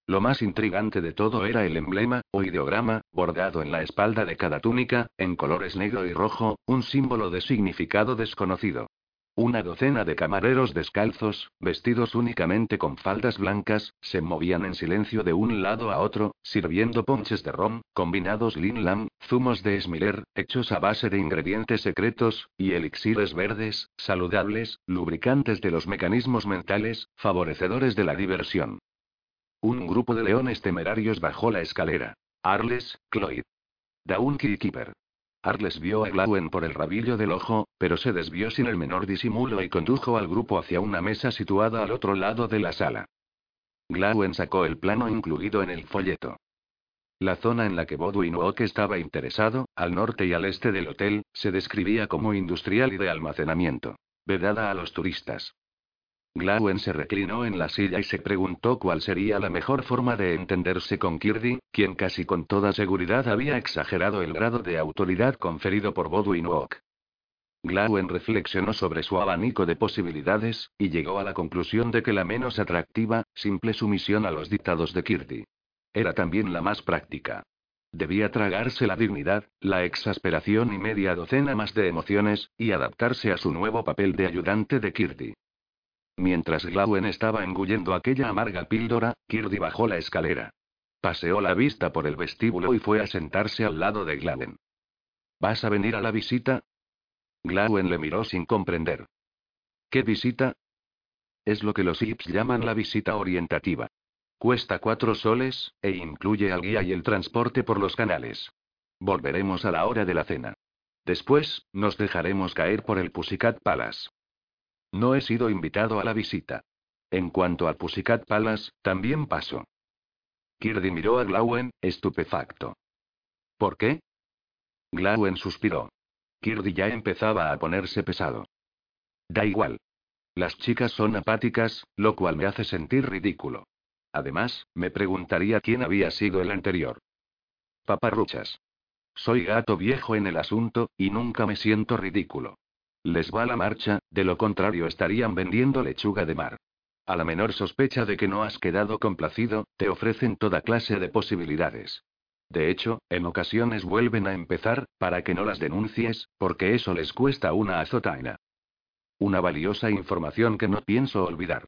Lo más intrigante de todo era el emblema, o ideograma, bordado en la espalda de cada túnica, en colores negro y rojo, un símbolo de significado desconocido. Una docena de camareros descalzos, vestidos únicamente con faldas blancas, se movían en silencio de un lado a otro, sirviendo ponches de ron, combinados Linlam, zumos de Smiller, hechos a base de ingredientes secretos, y elixires verdes, saludables, lubricantes de los mecanismos mentales, favorecedores de la diversión. Un grupo de leones temerarios bajó la escalera. Arles, Cloyd. Downky y Keeper. Arles vio a Glauen por el rabillo del ojo, pero se desvió sin el menor disimulo y condujo al grupo hacia una mesa situada al otro lado de la sala. Glauen sacó el plano incluido en el folleto. La zona en la que Bodwin Walk estaba interesado, al norte y al este del hotel, se describía como industrial y de almacenamiento. Vedada a los turistas. Glauen se reclinó en la silla y se preguntó cuál sería la mejor forma de entenderse con Kirby, quien casi con toda seguridad había exagerado el grado de autoridad conferido por Bodwin Walk. Glauen reflexionó sobre su abanico de posibilidades, y llegó a la conclusión de que la menos atractiva, simple sumisión a los dictados de Kirby. Era también la más práctica. Debía tragarse la dignidad, la exasperación y media docena más de emociones, y adaptarse a su nuevo papel de ayudante de Kirby. Mientras Glauen estaba engullendo aquella amarga píldora, Kirby bajó la escalera. Paseó la vista por el vestíbulo y fue a sentarse al lado de Glauen. ¿Vas a venir a la visita? Glauen le miró sin comprender. ¿Qué visita? Es lo que los IPS llaman la visita orientativa. Cuesta cuatro soles, e incluye al guía y el transporte por los canales. Volveremos a la hora de la cena. Después, nos dejaremos caer por el Pussycat Palace. No he sido invitado a la visita. En cuanto al Pussycat Palace, también paso. Kirdi miró a Glauen, estupefacto. ¿Por qué? Glauen suspiró. Kirdi ya empezaba a ponerse pesado. Da igual. Las chicas son apáticas, lo cual me hace sentir ridículo. Además, me preguntaría quién había sido el anterior. Paparruchas. Soy gato viejo en el asunto, y nunca me siento ridículo. Les va la marcha, de lo contrario estarían vendiendo lechuga de mar. A la menor sospecha de que no has quedado complacido, te ofrecen toda clase de posibilidades. De hecho, en ocasiones vuelven a empezar, para que no las denuncies, porque eso les cuesta una azotaina. Una valiosa información que no pienso olvidar.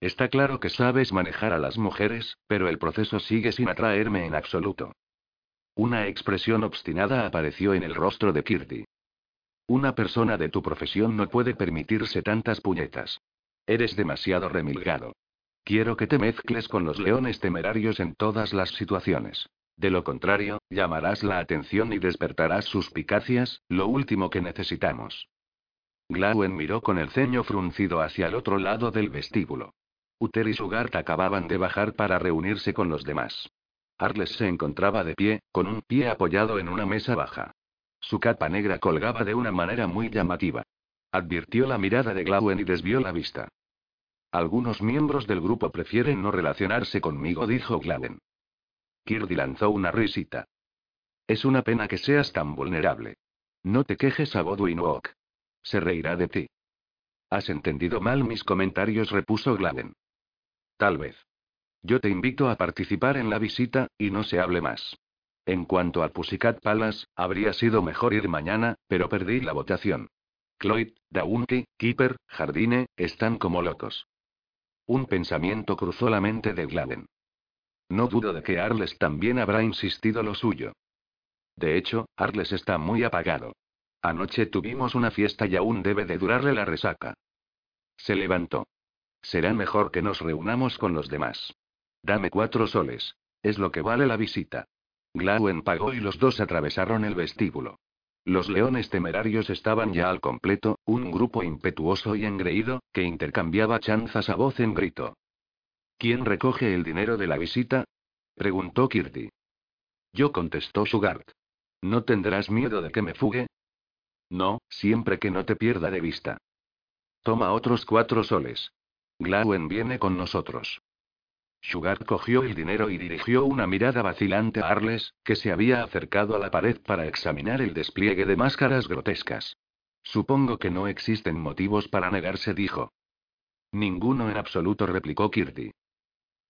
Está claro que sabes manejar a las mujeres, pero el proceso sigue sin atraerme en absoluto. Una expresión obstinada apareció en el rostro de Kirti. Una persona de tu profesión no puede permitirse tantas puñetas. Eres demasiado remilgado. Quiero que te mezcles con los leones temerarios en todas las situaciones. De lo contrario, llamarás la atención y despertarás suspicacias, lo último que necesitamos. Glauen miró con el ceño fruncido hacia el otro lado del vestíbulo. Uther y Sugart acababan de bajar para reunirse con los demás. Arles se encontraba de pie, con un pie apoyado en una mesa baja. Su capa negra colgaba de una manera muy llamativa. Advirtió la mirada de Glauen y desvió la vista. Algunos miembros del grupo prefieren no relacionarse conmigo, dijo Glauen. Kirdi lanzó una risita. Es una pena que seas tan vulnerable. No te quejes a Godwin. Se reirá de ti. Has entendido mal mis comentarios, repuso Gladen. Tal vez. Yo te invito a participar en la visita, y no se hable más. En cuanto a Pussycat Palace, habría sido mejor ir mañana, pero perdí la votación. Cloyd, Daunty, Keeper, Jardine, están como locos. Un pensamiento cruzó la mente de Gladen. No dudo de que Arles también habrá insistido lo suyo. De hecho, Arles está muy apagado. Anoche tuvimos una fiesta y aún debe de durarle la resaca. Se levantó. Será mejor que nos reunamos con los demás. Dame cuatro soles. Es lo que vale la visita. Glauen pagó y los dos atravesaron el vestíbulo. Los leones temerarios estaban ya al completo, un grupo impetuoso y engreído, que intercambiaba chanzas a voz en grito. ¿Quién recoge el dinero de la visita? preguntó Kirti. Yo contestó Sugart. ¿No tendrás miedo de que me fugue? No, siempre que no te pierda de vista. Toma otros cuatro soles. Glauen viene con nosotros. Sugar cogió el dinero y dirigió una mirada vacilante a Arles, que se había acercado a la pared para examinar el despliegue de máscaras grotescas. Supongo que no existen motivos para negarse, dijo. Ninguno en absoluto, replicó Kirti.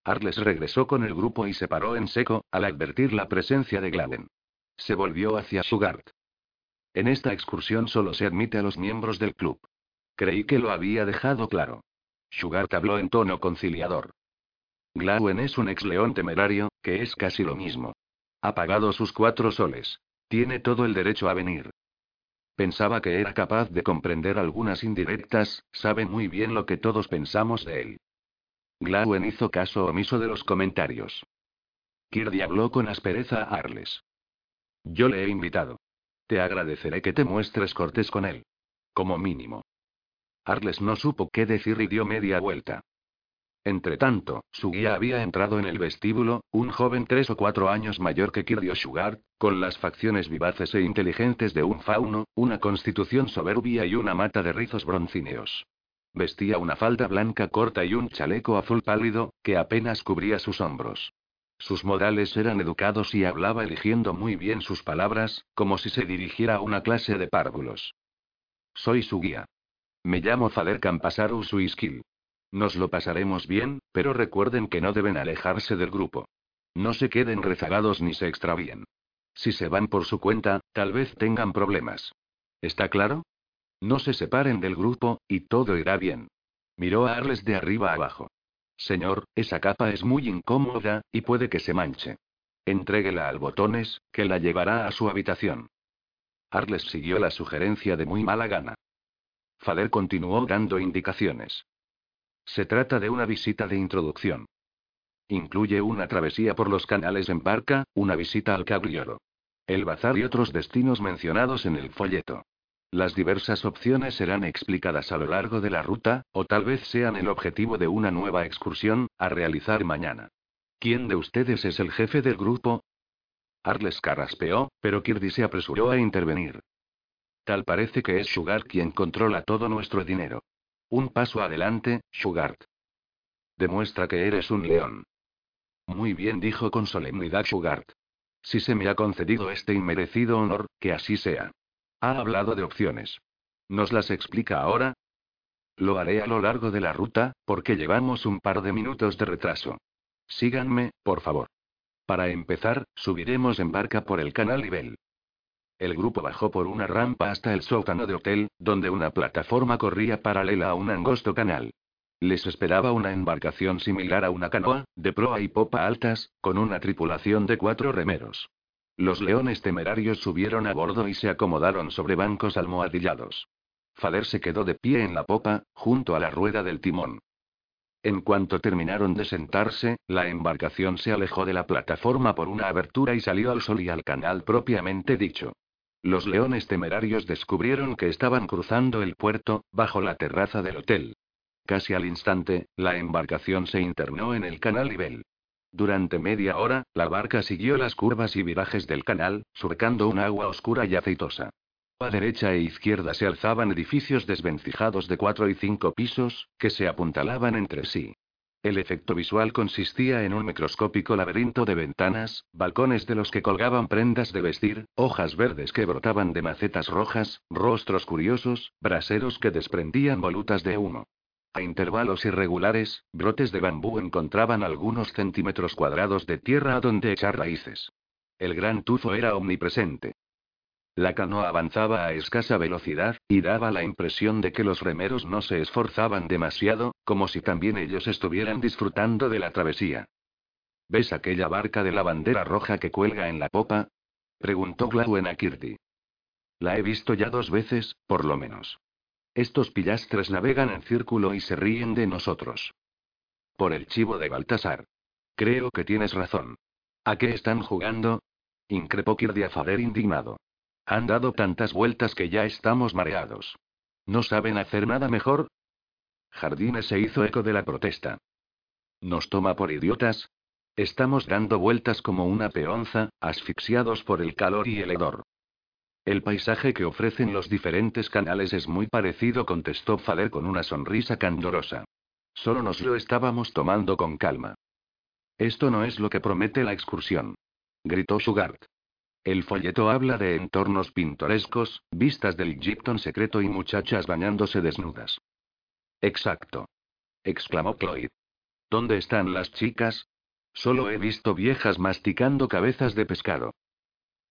Arles regresó con el grupo y se paró en seco, al advertir la presencia de Gladen. Se volvió hacia Sugart. En esta excursión solo se admite a los miembros del club. Creí que lo había dejado claro. Sugart habló en tono conciliador. Glauen es un ex león temerario, que es casi lo mismo. Ha pagado sus cuatro soles. Tiene todo el derecho a venir. Pensaba que era capaz de comprender algunas indirectas, sabe muy bien lo que todos pensamos de él. Glauen hizo caso omiso de los comentarios. Kirdi habló con aspereza a Arles. Yo le he invitado. Te agradeceré que te muestres cortés con él. Como mínimo. Arles no supo qué decir y dio media vuelta. Entretanto, su guía había entrado en el vestíbulo, un joven tres o cuatro años mayor que Kirdio Sugar, con las facciones vivaces e inteligentes de un fauno, una constitución soberbia y una mata de rizos broncíneos. Vestía una falda blanca corta y un chaleco azul pálido, que apenas cubría sus hombros. Sus modales eran educados y hablaba eligiendo muy bien sus palabras, como si se dirigiera a una clase de párvulos. Soy su guía. Me llamo Fader Campasaru Suiskil. Nos lo pasaremos bien, pero recuerden que no deben alejarse del grupo. No se queden rezagados ni se extravíen. Si se van por su cuenta, tal vez tengan problemas. ¿Está claro? No se separen del grupo, y todo irá bien. Miró a Arles de arriba abajo. Señor, esa capa es muy incómoda, y puede que se manche. Entréguela al botones, que la llevará a su habitación. Arles siguió la sugerencia de muy mala gana. Fader continuó dando indicaciones. Se trata de una visita de introducción. Incluye una travesía por los canales en barca, una visita al Cabriolo. El bazar y otros destinos mencionados en el folleto. Las diversas opciones serán explicadas a lo largo de la ruta, o tal vez sean el objetivo de una nueva excursión, a realizar mañana. ¿Quién de ustedes es el jefe del grupo? Arles carraspeó, pero Kirby se apresuró a intervenir. Tal parece que es Sugar quien controla todo nuestro dinero. Un paso adelante, Sugar. Demuestra que eres un león. Muy bien, dijo con solemnidad Sugar. Si se me ha concedido este inmerecido honor, que así sea. Ha hablado de opciones. ¿Nos las explica ahora? Lo haré a lo largo de la ruta, porque llevamos un par de minutos de retraso. Síganme, por favor. Para empezar, subiremos en barca por el canal Ibel. El grupo bajó por una rampa hasta el sótano de hotel, donde una plataforma corría paralela a un angosto canal. Les esperaba una embarcación similar a una canoa, de proa y popa altas, con una tripulación de cuatro remeros. Los leones temerarios subieron a bordo y se acomodaron sobre bancos almohadillados. Fader se quedó de pie en la popa, junto a la rueda del timón. En cuanto terminaron de sentarse, la embarcación se alejó de la plataforma por una abertura y salió al sol y al canal propiamente dicho. Los leones temerarios descubrieron que estaban cruzando el puerto, bajo la terraza del hotel. Casi al instante, la embarcación se internó en el canal Ibel. Durante media hora, la barca siguió las curvas y virajes del canal, surcando un agua oscura y aceitosa. A derecha e izquierda se alzaban edificios desvencijados de cuatro y cinco pisos, que se apuntalaban entre sí. El efecto visual consistía en un microscópico laberinto de ventanas, balcones de los que colgaban prendas de vestir, hojas verdes que brotaban de macetas rojas, rostros curiosos, braseros que desprendían volutas de humo. A intervalos irregulares, brotes de bambú encontraban algunos centímetros cuadrados de tierra a donde echar raíces. El gran tufo era omnipresente. La canoa avanzaba a escasa velocidad, y daba la impresión de que los remeros no se esforzaban demasiado, como si también ellos estuvieran disfrutando de la travesía. ¿Ves aquella barca de la bandera roja que cuelga en la popa? preguntó Glauen a Kirti. La he visto ya dos veces, por lo menos. Estos pillastres navegan en círculo y se ríen de nosotros. Por el chivo de Baltasar. Creo que tienes razón. ¿A qué están jugando? increpó Kirdiafader indignado. Han dado tantas vueltas que ya estamos mareados. ¿No saben hacer nada mejor? Jardines se hizo eco de la protesta. ¿Nos toma por idiotas? Estamos dando vueltas como una peonza, asfixiados por el calor y el hedor. El paisaje que ofrecen los diferentes canales es muy parecido, contestó Fader con una sonrisa candorosa. Solo nos lo estábamos tomando con calma. Esto no es lo que promete la excursión. Gritó Sugart. El folleto habla de entornos pintorescos, vistas del Gipton secreto y muchachas bañándose desnudas. Exacto. exclamó Cloyd. ¿Dónde están las chicas? Solo he visto viejas masticando cabezas de pescado.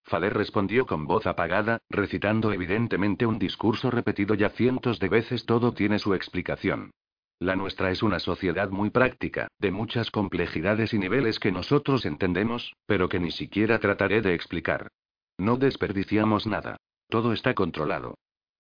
Fader respondió con voz apagada, recitando evidentemente un discurso repetido ya cientos de veces. Todo tiene su explicación. La nuestra es una sociedad muy práctica, de muchas complejidades y niveles que nosotros entendemos, pero que ni siquiera trataré de explicar. No desperdiciamos nada. Todo está controlado.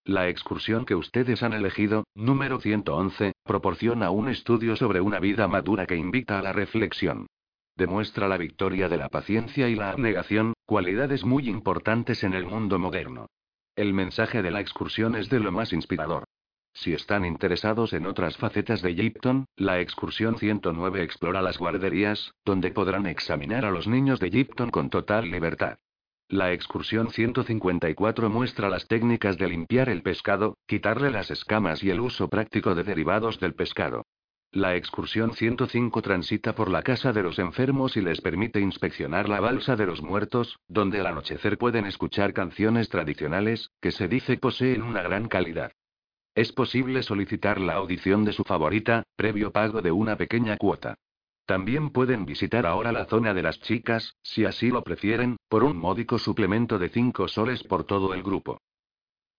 La excursión que ustedes han elegido, número 111, proporciona un estudio sobre una vida madura que invita a la reflexión. Demuestra la victoria de la paciencia y la abnegación, cualidades muy importantes en el mundo moderno. El mensaje de la excursión es de lo más inspirador. Si están interesados en otras facetas de Gipton, la excursión 109 explora las guarderías, donde podrán examinar a los niños de Gipton con total libertad. La excursión 154 muestra las técnicas de limpiar el pescado, quitarle las escamas y el uso práctico de derivados del pescado. La excursión 105 transita por la casa de los enfermos y les permite inspeccionar la balsa de los muertos, donde al anochecer pueden escuchar canciones tradicionales, que se dice poseen una gran calidad. Es posible solicitar la audición de su favorita, previo pago de una pequeña cuota. También pueden visitar ahora la zona de las chicas, si así lo prefieren, por un módico suplemento de 5 soles por todo el grupo.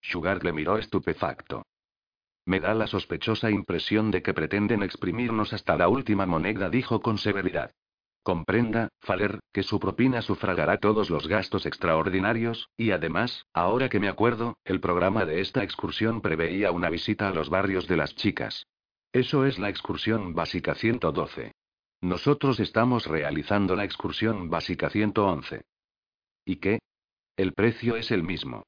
Sugar le miró estupefacto. Me da la sospechosa impresión de que pretenden exprimirnos hasta la última moneda, dijo con severidad. Comprenda, Faler, que su propina sufragará todos los gastos extraordinarios, y además, ahora que me acuerdo, el programa de esta excursión preveía una visita a los barrios de las chicas. Eso es la excursión básica 112. Nosotros estamos realizando la excursión básica 111. ¿Y qué? El precio es el mismo.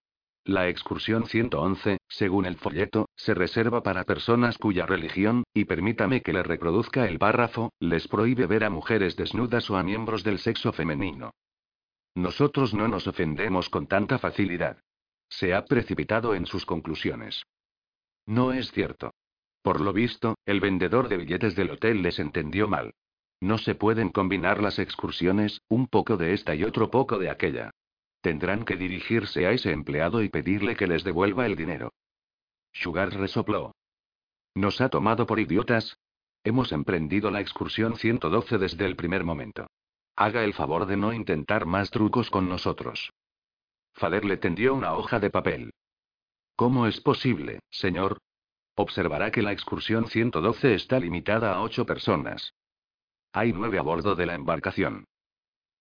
La excursión 111, según el folleto, se reserva para personas cuya religión, y permítame que le reproduzca el párrafo, les prohíbe ver a mujeres desnudas o a miembros del sexo femenino. Nosotros no nos ofendemos con tanta facilidad. Se ha precipitado en sus conclusiones. No es cierto. Por lo visto, el vendedor de billetes del hotel les entendió mal. No se pueden combinar las excursiones, un poco de esta y otro poco de aquella. Tendrán que dirigirse a ese empleado y pedirle que les devuelva el dinero. Sugar resopló. ¿Nos ha tomado por idiotas? Hemos emprendido la excursión 112 desde el primer momento. Haga el favor de no intentar más trucos con nosotros. Fader le tendió una hoja de papel. ¿Cómo es posible, señor? Observará que la excursión 112 está limitada a ocho personas. Hay nueve a bordo de la embarcación.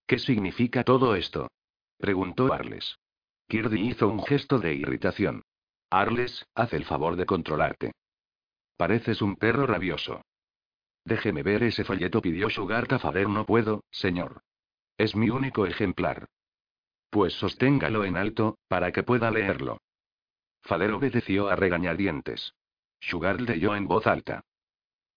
¿Qué significa todo esto? Preguntó Arles. Kirdy hizo un gesto de irritación. Arles, haz el favor de controlarte. Pareces un perro rabioso. Déjeme ver ese folleto, pidió Sugar Tafader. No puedo, señor. Es mi único ejemplar. Pues sosténgalo en alto, para que pueda leerlo. Fader obedeció a regañadientes. Sugar leyó en voz alta.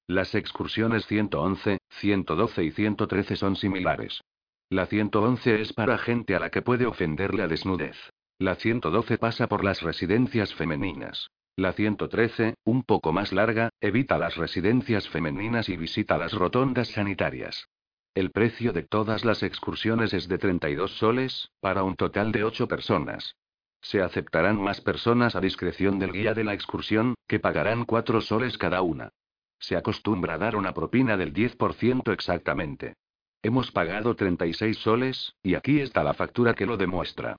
Las excursiones 111, 112 y 113 son similares. La 111 es para gente a la que puede ofender la desnudez. La 112 pasa por las residencias femeninas. La 113, un poco más larga, evita las residencias femeninas y visita las rotondas sanitarias. El precio de todas las excursiones es de 32 soles, para un total de 8 personas. Se aceptarán más personas a discreción del guía de la excursión, que pagarán 4 soles cada una. Se acostumbra a dar una propina del 10% exactamente. Hemos pagado 36 soles, y aquí está la factura que lo demuestra.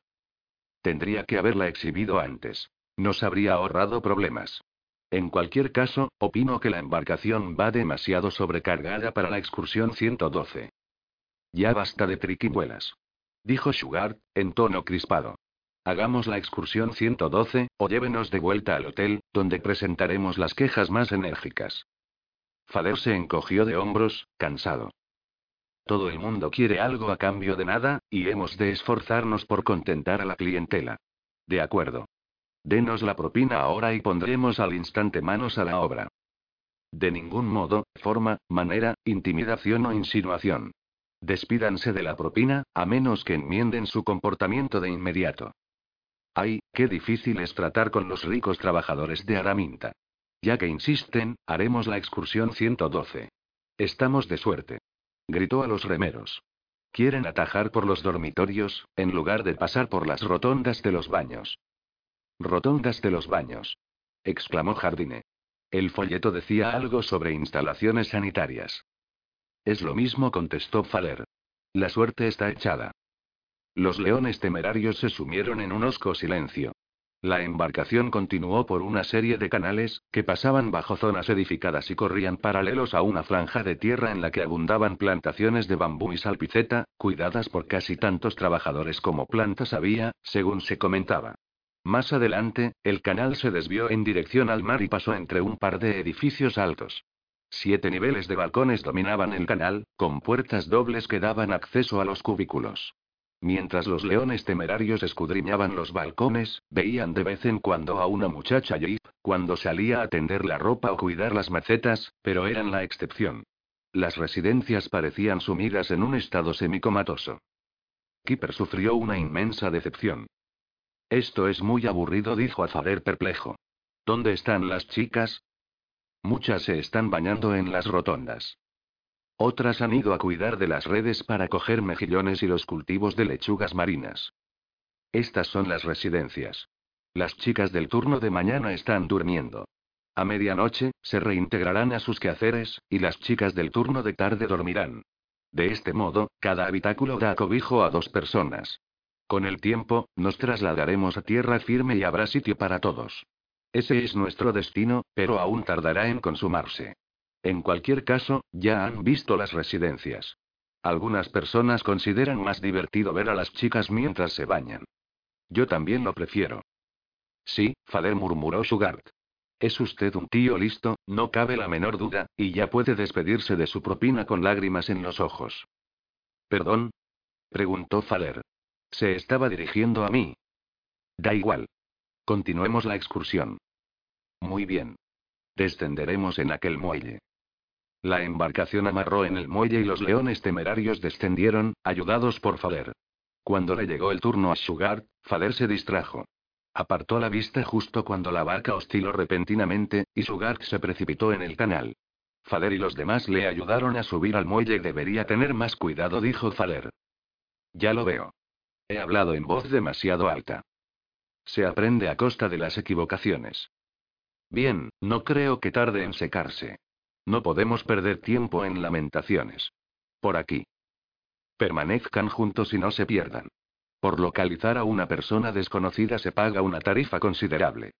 Tendría que haberla exhibido antes. Nos habría ahorrado problemas. En cualquier caso, opino que la embarcación va demasiado sobrecargada para la excursión 112. Ya basta de triquiñuelas. Dijo Sugar, en tono crispado. Hagamos la excursión 112, o llévenos de vuelta al hotel, donde presentaremos las quejas más enérgicas. Fader se encogió de hombros, cansado. Todo el mundo quiere algo a cambio de nada, y hemos de esforzarnos por contentar a la clientela. De acuerdo. Denos la propina ahora y pondremos al instante manos a la obra. De ningún modo, forma, manera, intimidación o insinuación. Despídanse de la propina, a menos que enmienden su comportamiento de inmediato. Ay, qué difícil es tratar con los ricos trabajadores de Araminta. Ya que insisten, haremos la excursión 112. Estamos de suerte gritó a los remeros. Quieren atajar por los dormitorios, en lugar de pasar por las rotondas de los baños. Rotondas de los baños. exclamó Jardine. El folleto decía algo sobre instalaciones sanitarias. Es lo mismo, contestó Faller. La suerte está echada. Los leones temerarios se sumieron en un hosco silencio. La embarcación continuó por una serie de canales, que pasaban bajo zonas edificadas y corrían paralelos a una franja de tierra en la que abundaban plantaciones de bambú y salpiceta, cuidadas por casi tantos trabajadores como plantas había, según se comentaba. Más adelante, el canal se desvió en dirección al mar y pasó entre un par de edificios altos. Siete niveles de balcones dominaban el canal, con puertas dobles que daban acceso a los cubículos. Mientras los leones temerarios escudriñaban los balcones, veían de vez en cuando a una muchacha Jeep, cuando salía a tender la ropa o cuidar las macetas, pero eran la excepción. Las residencias parecían sumidas en un estado semicomatoso. Kipper sufrió una inmensa decepción. Esto es muy aburrido, dijo a Fader perplejo. ¿Dónde están las chicas? Muchas se están bañando en las rotondas. Otras han ido a cuidar de las redes para coger mejillones y los cultivos de lechugas marinas. Estas son las residencias. Las chicas del turno de mañana están durmiendo. A medianoche, se reintegrarán a sus quehaceres, y las chicas del turno de tarde dormirán. De este modo, cada habitáculo da cobijo a dos personas. Con el tiempo, nos trasladaremos a tierra firme y habrá sitio para todos. Ese es nuestro destino, pero aún tardará en consumarse. En cualquier caso, ya han visto las residencias. Algunas personas consideran más divertido ver a las chicas mientras se bañan. Yo también lo prefiero. Sí, Fader murmuró Sugart. Es usted un tío listo, no cabe la menor duda, y ya puede despedirse de su propina con lágrimas en los ojos. ¿Perdón? preguntó Fader. Se estaba dirigiendo a mí. Da igual. Continuemos la excursión. Muy bien. Descenderemos en aquel muelle. La embarcación amarró en el muelle y los leones temerarios descendieron, ayudados por Fader. Cuando le llegó el turno a Sugar, Fader se distrajo. Apartó la vista justo cuando la barca osciló repentinamente, y Sugar se precipitó en el canal. Fader y los demás le ayudaron a subir al muelle. Debería tener más cuidado, dijo Fader. Ya lo veo. He hablado en voz demasiado alta. Se aprende a costa de las equivocaciones. Bien, no creo que tarde en secarse. No podemos perder tiempo en lamentaciones. Por aquí. Permanezcan juntos y no se pierdan. Por localizar a una persona desconocida se paga una tarifa considerable.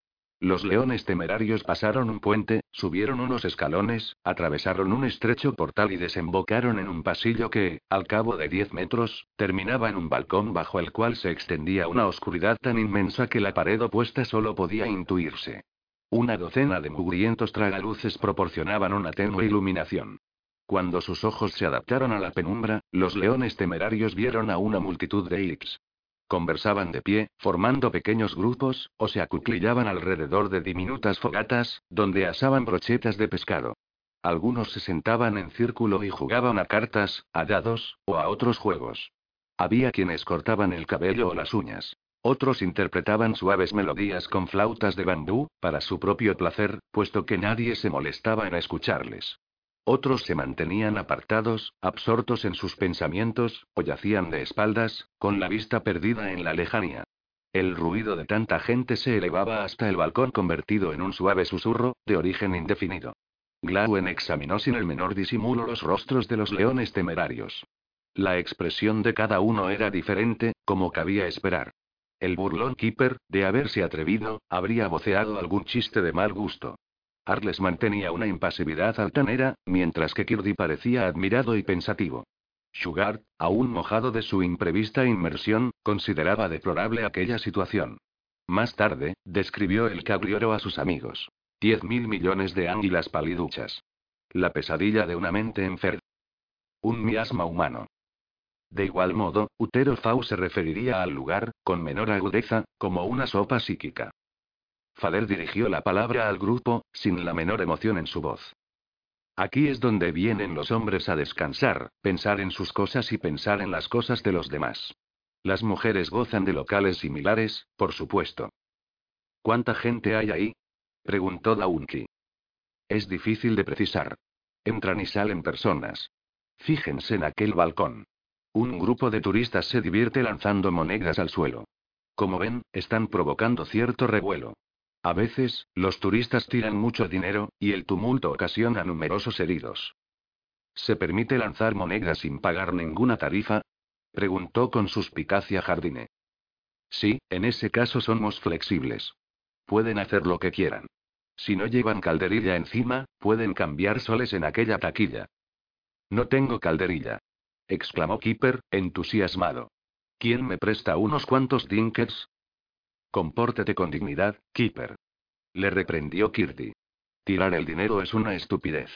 Los leones temerarios pasaron un puente, subieron unos escalones, atravesaron un estrecho portal y desembocaron en un pasillo que, al cabo de diez metros, terminaba en un balcón bajo el cual se extendía una oscuridad tan inmensa que la pared opuesta solo podía intuirse. Una docena de mugrientos tragaluces proporcionaban una tenue iluminación. Cuando sus ojos se adaptaron a la penumbra, los leones temerarios vieron a una multitud de X. Conversaban de pie, formando pequeños grupos, o se acuclillaban alrededor de diminutas fogatas, donde asaban brochetas de pescado. Algunos se sentaban en círculo y jugaban a cartas, a dados, o a otros juegos. Había quienes cortaban el cabello o las uñas. Otros interpretaban suaves melodías con flautas de bambú, para su propio placer, puesto que nadie se molestaba en escucharles. Otros se mantenían apartados, absortos en sus pensamientos, o yacían de espaldas, con la vista perdida en la lejanía. El ruido de tanta gente se elevaba hasta el balcón convertido en un suave susurro, de origen indefinido. Glauen examinó sin el menor disimulo los rostros de los leones temerarios. La expresión de cada uno era diferente, como cabía esperar. El burlón Keeper, de haberse atrevido, habría voceado algún chiste de mal gusto. Arles mantenía una impasividad altanera, mientras que Kirby parecía admirado y pensativo. Sugar, aún mojado de su imprevista inmersión, consideraba deplorable aquella situación. Más tarde, describió el cabrioro a sus amigos. Diez mil millones de ánguilas paliduchas. La pesadilla de una mente enferma. Un miasma humano. De igual modo, Utero Fau se referiría al lugar, con menor agudeza, como una sopa psíquica. Fader dirigió la palabra al grupo, sin la menor emoción en su voz. Aquí es donde vienen los hombres a descansar, pensar en sus cosas y pensar en las cosas de los demás. Las mujeres gozan de locales similares, por supuesto. ¿Cuánta gente hay ahí? preguntó Daunki. Es difícil de precisar. Entran y salen personas. Fíjense en aquel balcón. Un grupo de turistas se divierte lanzando monedas al suelo. Como ven, están provocando cierto revuelo. A veces, los turistas tiran mucho dinero, y el tumulto ocasiona numerosos heridos. ¿Se permite lanzar monedas sin pagar ninguna tarifa? preguntó con suspicacia Jardine. Sí, en ese caso somos flexibles. Pueden hacer lo que quieran. Si no llevan calderilla encima, pueden cambiar soles en aquella taquilla. No tengo calderilla exclamó Keeper, entusiasmado. ¿Quién me presta unos cuantos dinkers? Compórtate con dignidad, Keeper. Le reprendió Kirti. Tirar el dinero es una estupidez.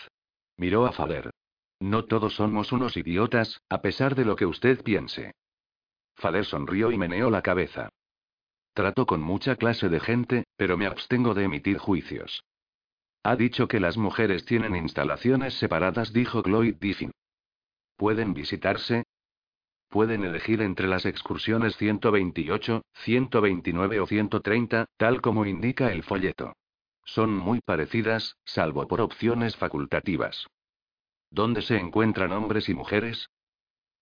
Miró a Fader. No todos somos unos idiotas, a pesar de lo que usted piense. Fader sonrió y meneó la cabeza. Trato con mucha clase de gente, pero me abstengo de emitir juicios. Ha dicho que las mujeres tienen instalaciones separadas, dijo Cloyd Diffin. ¿Pueden visitarse? Pueden elegir entre las excursiones 128, 129 o 130, tal como indica el folleto. Son muy parecidas, salvo por opciones facultativas. ¿Dónde se encuentran hombres y mujeres?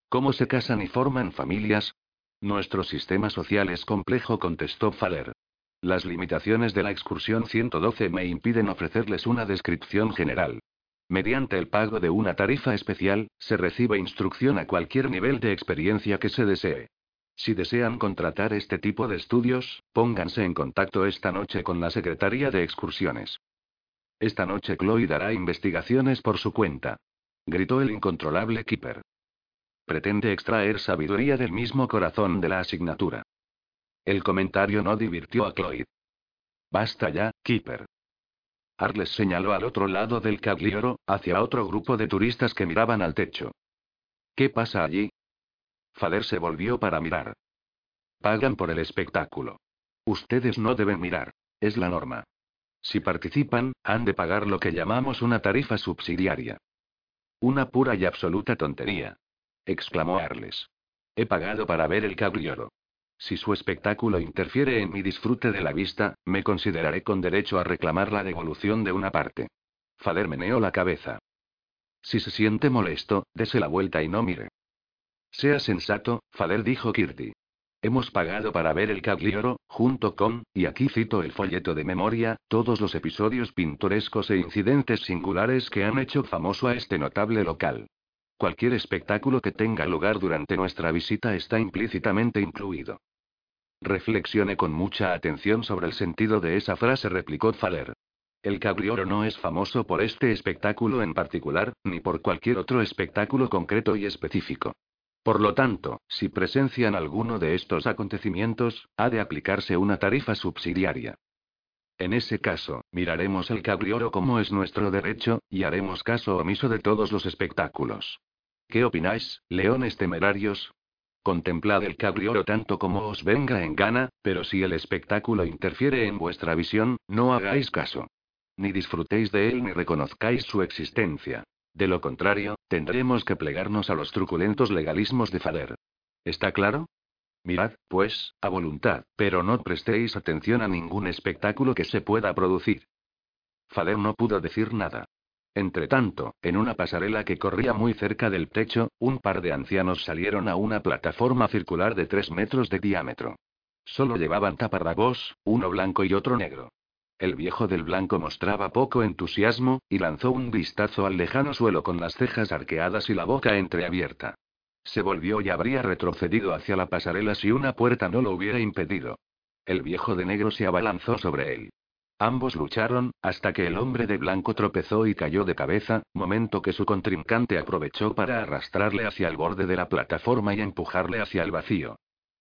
¿Cómo se casan y forman familias? Nuestro sistema social es complejo, contestó Faller. Las limitaciones de la excursión 112 me impiden ofrecerles una descripción general. Mediante el pago de una tarifa especial, se recibe instrucción a cualquier nivel de experiencia que se desee. Si desean contratar este tipo de estudios, pónganse en contacto esta noche con la Secretaría de Excursiones. Esta noche Chloe dará investigaciones por su cuenta. Gritó el incontrolable Keeper. Pretende extraer sabiduría del mismo corazón de la asignatura. El comentario no divirtió a Chloe. Basta ya, Keeper. Arles señaló al otro lado del caglioro, hacia otro grupo de turistas que miraban al techo. ¿Qué pasa allí? Fader se volvió para mirar. Pagan por el espectáculo. Ustedes no deben mirar. Es la norma. Si participan, han de pagar lo que llamamos una tarifa subsidiaria. Una pura y absoluta tontería. exclamó Arles. He pagado para ver el cabriolo. Si su espectáculo interfiere en mi disfrute de la vista, me consideraré con derecho a reclamar la devolución de una parte. Fader meneó la cabeza. Si se siente molesto, dese la vuelta y no mire. Sea sensato, Fader dijo Kirti. Hemos pagado para ver el Caglioro, junto con, y aquí cito el folleto de memoria, todos los episodios pintorescos e incidentes singulares que han hecho famoso a este notable local. Cualquier espectáculo que tenga lugar durante nuestra visita está implícitamente incluido. Reflexione con mucha atención sobre el sentido de esa frase, replicó Faller. El Caglioro no es famoso por este espectáculo en particular, ni por cualquier otro espectáculo concreto y específico. Por lo tanto, si presencian alguno de estos acontecimientos, ha de aplicarse una tarifa subsidiaria. En ese caso, miraremos el cabrioro como es nuestro derecho, y haremos caso omiso de todos los espectáculos. ¿Qué opináis, leones temerarios? Contemplad el cabrioro tanto como os venga en gana, pero si el espectáculo interfiere en vuestra visión, no hagáis caso. Ni disfrutéis de él ni reconozcáis su existencia. De lo contrario, tendremos que plegarnos a los truculentos legalismos de Fader. ¿Está claro? Mirad, pues, a voluntad, pero no prestéis atención a ningún espectáculo que se pueda producir. Fader no pudo decir nada. Entretanto, en una pasarela que corría muy cerca del techo, un par de ancianos salieron a una plataforma circular de tres metros de diámetro. Solo llevaban taparrabos, uno blanco y otro negro. El viejo del blanco mostraba poco entusiasmo, y lanzó un vistazo al lejano suelo con las cejas arqueadas y la boca entreabierta. Se volvió y habría retrocedido hacia la pasarela si una puerta no lo hubiera impedido. El viejo de negro se abalanzó sobre él. Ambos lucharon, hasta que el hombre de blanco tropezó y cayó de cabeza, momento que su contrincante aprovechó para arrastrarle hacia el borde de la plataforma y empujarle hacia el vacío.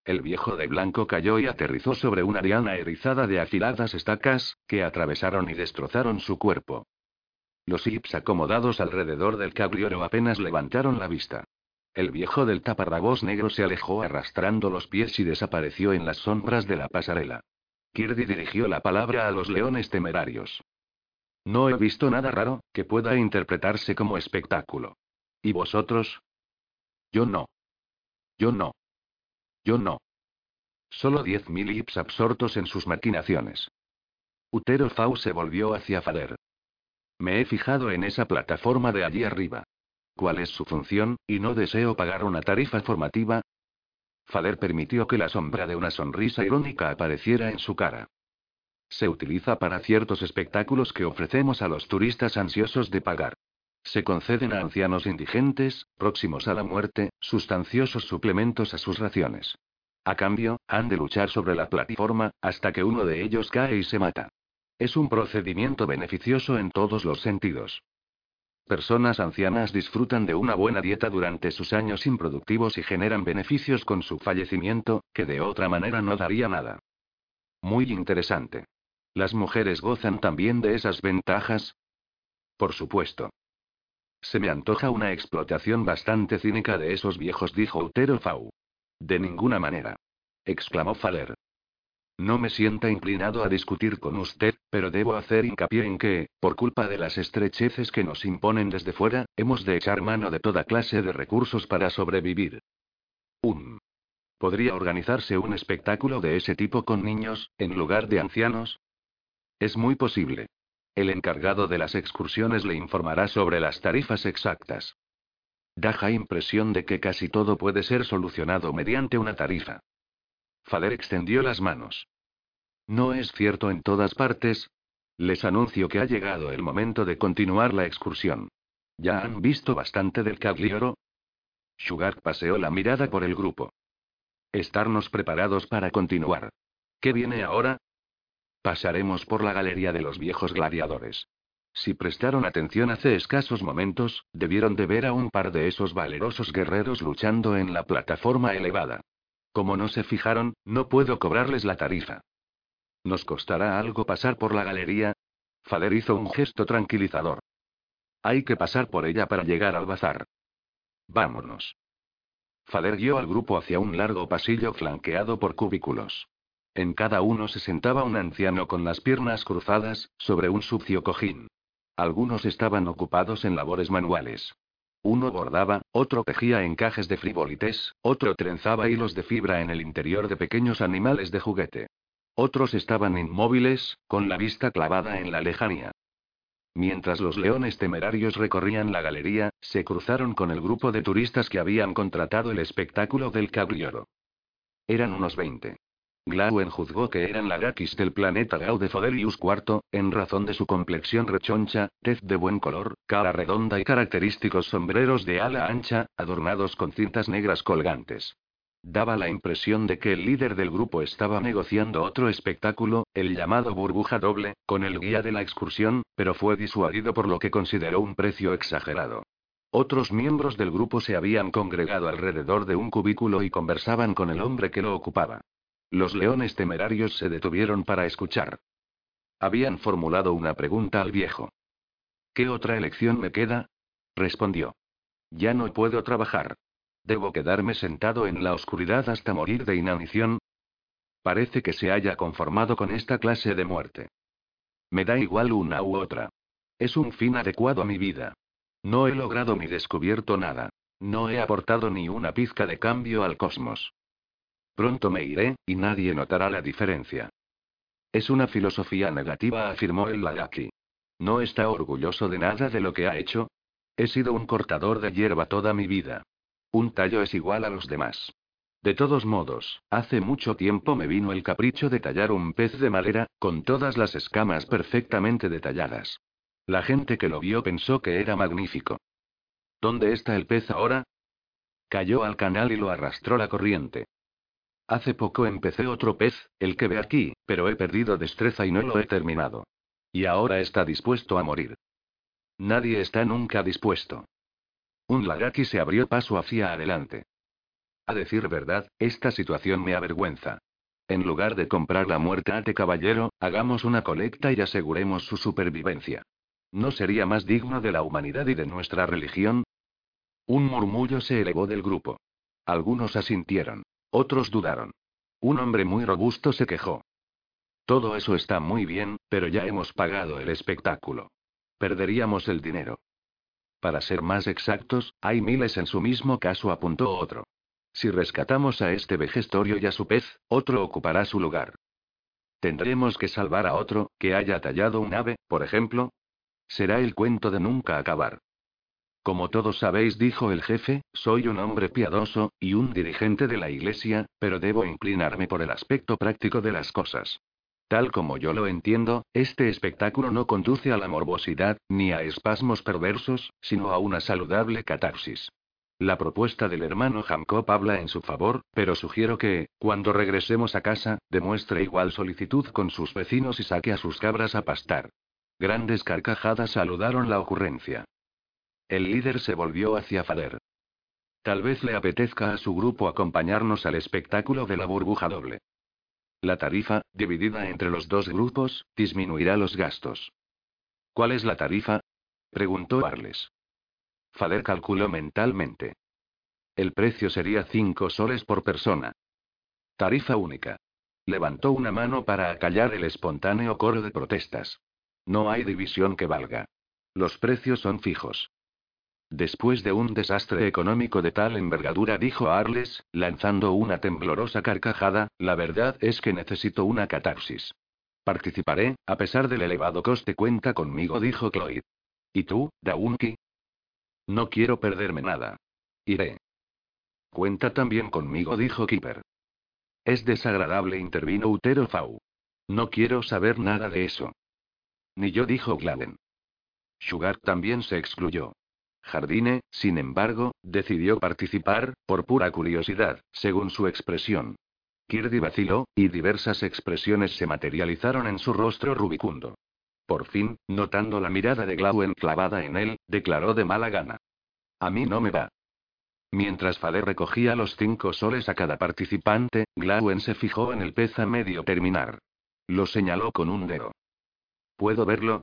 El viejo de blanco cayó y aterrizó sobre una diana erizada de afiladas estacas, que atravesaron y destrozaron su cuerpo. Los hips acomodados alrededor del cabrioro apenas levantaron la vista. El viejo del taparrabos negro se alejó arrastrando los pies y desapareció en las sombras de la pasarela. Kirby dirigió la palabra a los leones temerarios. No he visto nada raro, que pueda interpretarse como espectáculo. ¿Y vosotros? Yo no. Yo no. Yo no. Solo diez mil hips absortos en sus maquinaciones. Utero Fau se volvió hacia Fader. Me he fijado en esa plataforma de allí arriba. ¿Cuál es su función? Y no deseo pagar una tarifa formativa. Fader permitió que la sombra de una sonrisa irónica apareciera en su cara. Se utiliza para ciertos espectáculos que ofrecemos a los turistas ansiosos de pagar. Se conceden a ancianos indigentes, próximos a la muerte, sustanciosos suplementos a sus raciones. A cambio, han de luchar sobre la plataforma, hasta que uno de ellos cae y se mata. Es un procedimiento beneficioso en todos los sentidos. Personas ancianas disfrutan de una buena dieta durante sus años improductivos y generan beneficios con su fallecimiento, que de otra manera no daría nada. Muy interesante. ¿Las mujeres gozan también de esas ventajas? Por supuesto. Se me antoja una explotación bastante cínica de esos viejos, dijo Utero Fau. De ninguna manera. exclamó Faller. No me sienta inclinado a discutir con usted, pero debo hacer hincapié en que, por culpa de las estrecheces que nos imponen desde fuera, hemos de echar mano de toda clase de recursos para sobrevivir. Un. ¿Podría organizarse un espectáculo de ese tipo con niños, en lugar de ancianos? Es muy posible. El encargado de las excursiones le informará sobre las tarifas exactas. Da impresión de que casi todo puede ser solucionado mediante una tarifa. Fader extendió las manos. No es cierto en todas partes. Les anuncio que ha llegado el momento de continuar la excursión. ¿Ya han visto bastante del Caglioro? Sugar paseó la mirada por el grupo. Estarnos preparados para continuar. ¿Qué viene ahora? Pasaremos por la galería de los viejos gladiadores. Si prestaron atención hace escasos momentos, debieron de ver a un par de esos valerosos guerreros luchando en la plataforma elevada. Como no se fijaron, no puedo cobrarles la tarifa. ¿Nos costará algo pasar por la galería? Fader hizo un gesto tranquilizador. Hay que pasar por ella para llegar al bazar. Vámonos. Fader guió al grupo hacia un largo pasillo flanqueado por cubículos. En cada uno se sentaba un anciano con las piernas cruzadas, sobre un sucio cojín. Algunos estaban ocupados en labores manuales. Uno bordaba, otro tejía encajes de frivolites, otro trenzaba hilos de fibra en el interior de pequeños animales de juguete. Otros estaban inmóviles, con la vista clavada en la lejanía. Mientras los leones temerarios recorrían la galería, se cruzaron con el grupo de turistas que habían contratado el espectáculo del cabriolo. Eran unos 20. Glauen juzgó que eran lagakis del planeta Gau de Fodelius IV, en razón de su complexión rechoncha, tez de buen color, cara redonda y característicos sombreros de ala ancha, adornados con cintas negras colgantes. Daba la impresión de que el líder del grupo estaba negociando otro espectáculo, el llamado burbuja doble, con el guía de la excursión, pero fue disuadido por lo que consideró un precio exagerado. Otros miembros del grupo se habían congregado alrededor de un cubículo y conversaban con el hombre que lo ocupaba. Los leones temerarios se detuvieron para escuchar. Habían formulado una pregunta al viejo. ¿Qué otra elección me queda? respondió. Ya no puedo trabajar. ¿Debo quedarme sentado en la oscuridad hasta morir de inanición? Parece que se haya conformado con esta clase de muerte. Me da igual una u otra. Es un fin adecuado a mi vida. No he logrado ni descubierto nada. No he aportado ni una pizca de cambio al cosmos. Pronto me iré, y nadie notará la diferencia. Es una filosofía negativa, afirmó el Lagaki. ¿No está orgulloso de nada de lo que ha hecho? He sido un cortador de hierba toda mi vida. Un tallo es igual a los demás. De todos modos, hace mucho tiempo me vino el capricho de tallar un pez de madera, con todas las escamas perfectamente detalladas. La gente que lo vio pensó que era magnífico. ¿Dónde está el pez ahora? Cayó al canal y lo arrastró la corriente. Hace poco empecé otro pez, el que ve aquí, pero he perdido destreza y no lo he terminado. Y ahora está dispuesto a morir. Nadie está nunca dispuesto. Un lagaki se abrió paso hacia adelante. A decir verdad, esta situación me avergüenza. En lugar de comprar la muerte a este caballero, hagamos una colecta y aseguremos su supervivencia. ¿No sería más digno de la humanidad y de nuestra religión? Un murmullo se elevó del grupo. Algunos asintieron. Otros dudaron. Un hombre muy robusto se quejó. Todo eso está muy bien, pero ya hemos pagado el espectáculo. Perderíamos el dinero. Para ser más exactos, hay miles en su mismo caso, apuntó otro. Si rescatamos a este vejestorio y a su pez, otro ocupará su lugar. Tendremos que salvar a otro, que haya tallado un ave, por ejemplo. Será el cuento de nunca acabar. Como todos sabéis, dijo el jefe, soy un hombre piadoso, y un dirigente de la iglesia, pero debo inclinarme por el aspecto práctico de las cosas. Tal como yo lo entiendo, este espectáculo no conduce a la morbosidad, ni a espasmos perversos, sino a una saludable catarsis. La propuesta del hermano Jacob habla en su favor, pero sugiero que, cuando regresemos a casa, demuestre igual solicitud con sus vecinos y saque a sus cabras a pastar. Grandes carcajadas saludaron la ocurrencia. El líder se volvió hacia Fader. Tal vez le apetezca a su grupo acompañarnos al espectáculo de la burbuja doble. La tarifa, dividida entre los dos grupos, disminuirá los gastos. ¿Cuál es la tarifa? preguntó Arles. Fader calculó mentalmente. El precio sería cinco soles por persona. Tarifa única. Levantó una mano para acallar el espontáneo coro de protestas. No hay división que valga. Los precios son fijos. Después de un desastre económico de tal envergadura, dijo Arles, lanzando una temblorosa carcajada, la verdad es que necesito una catarsis. Participaré, a pesar del elevado coste cuenta conmigo, dijo Cloyd. ¿Y tú, Daunki? No quiero perderme nada. Iré. Cuenta también conmigo, dijo Kipper. Es desagradable, intervino Utero Fau. No quiero saber nada de eso. Ni yo, dijo Gladen. Sugar también se excluyó. Jardine, sin embargo, decidió participar, por pura curiosidad, según su expresión. Kirby vaciló, y diversas expresiones se materializaron en su rostro rubicundo. Por fin, notando la mirada de Glauen clavada en él, declaró de mala gana. A mí no me va. Mientras Fader recogía los cinco soles a cada participante, Glauen se fijó en el pez a medio terminar. Lo señaló con un dedo. ¿Puedo verlo?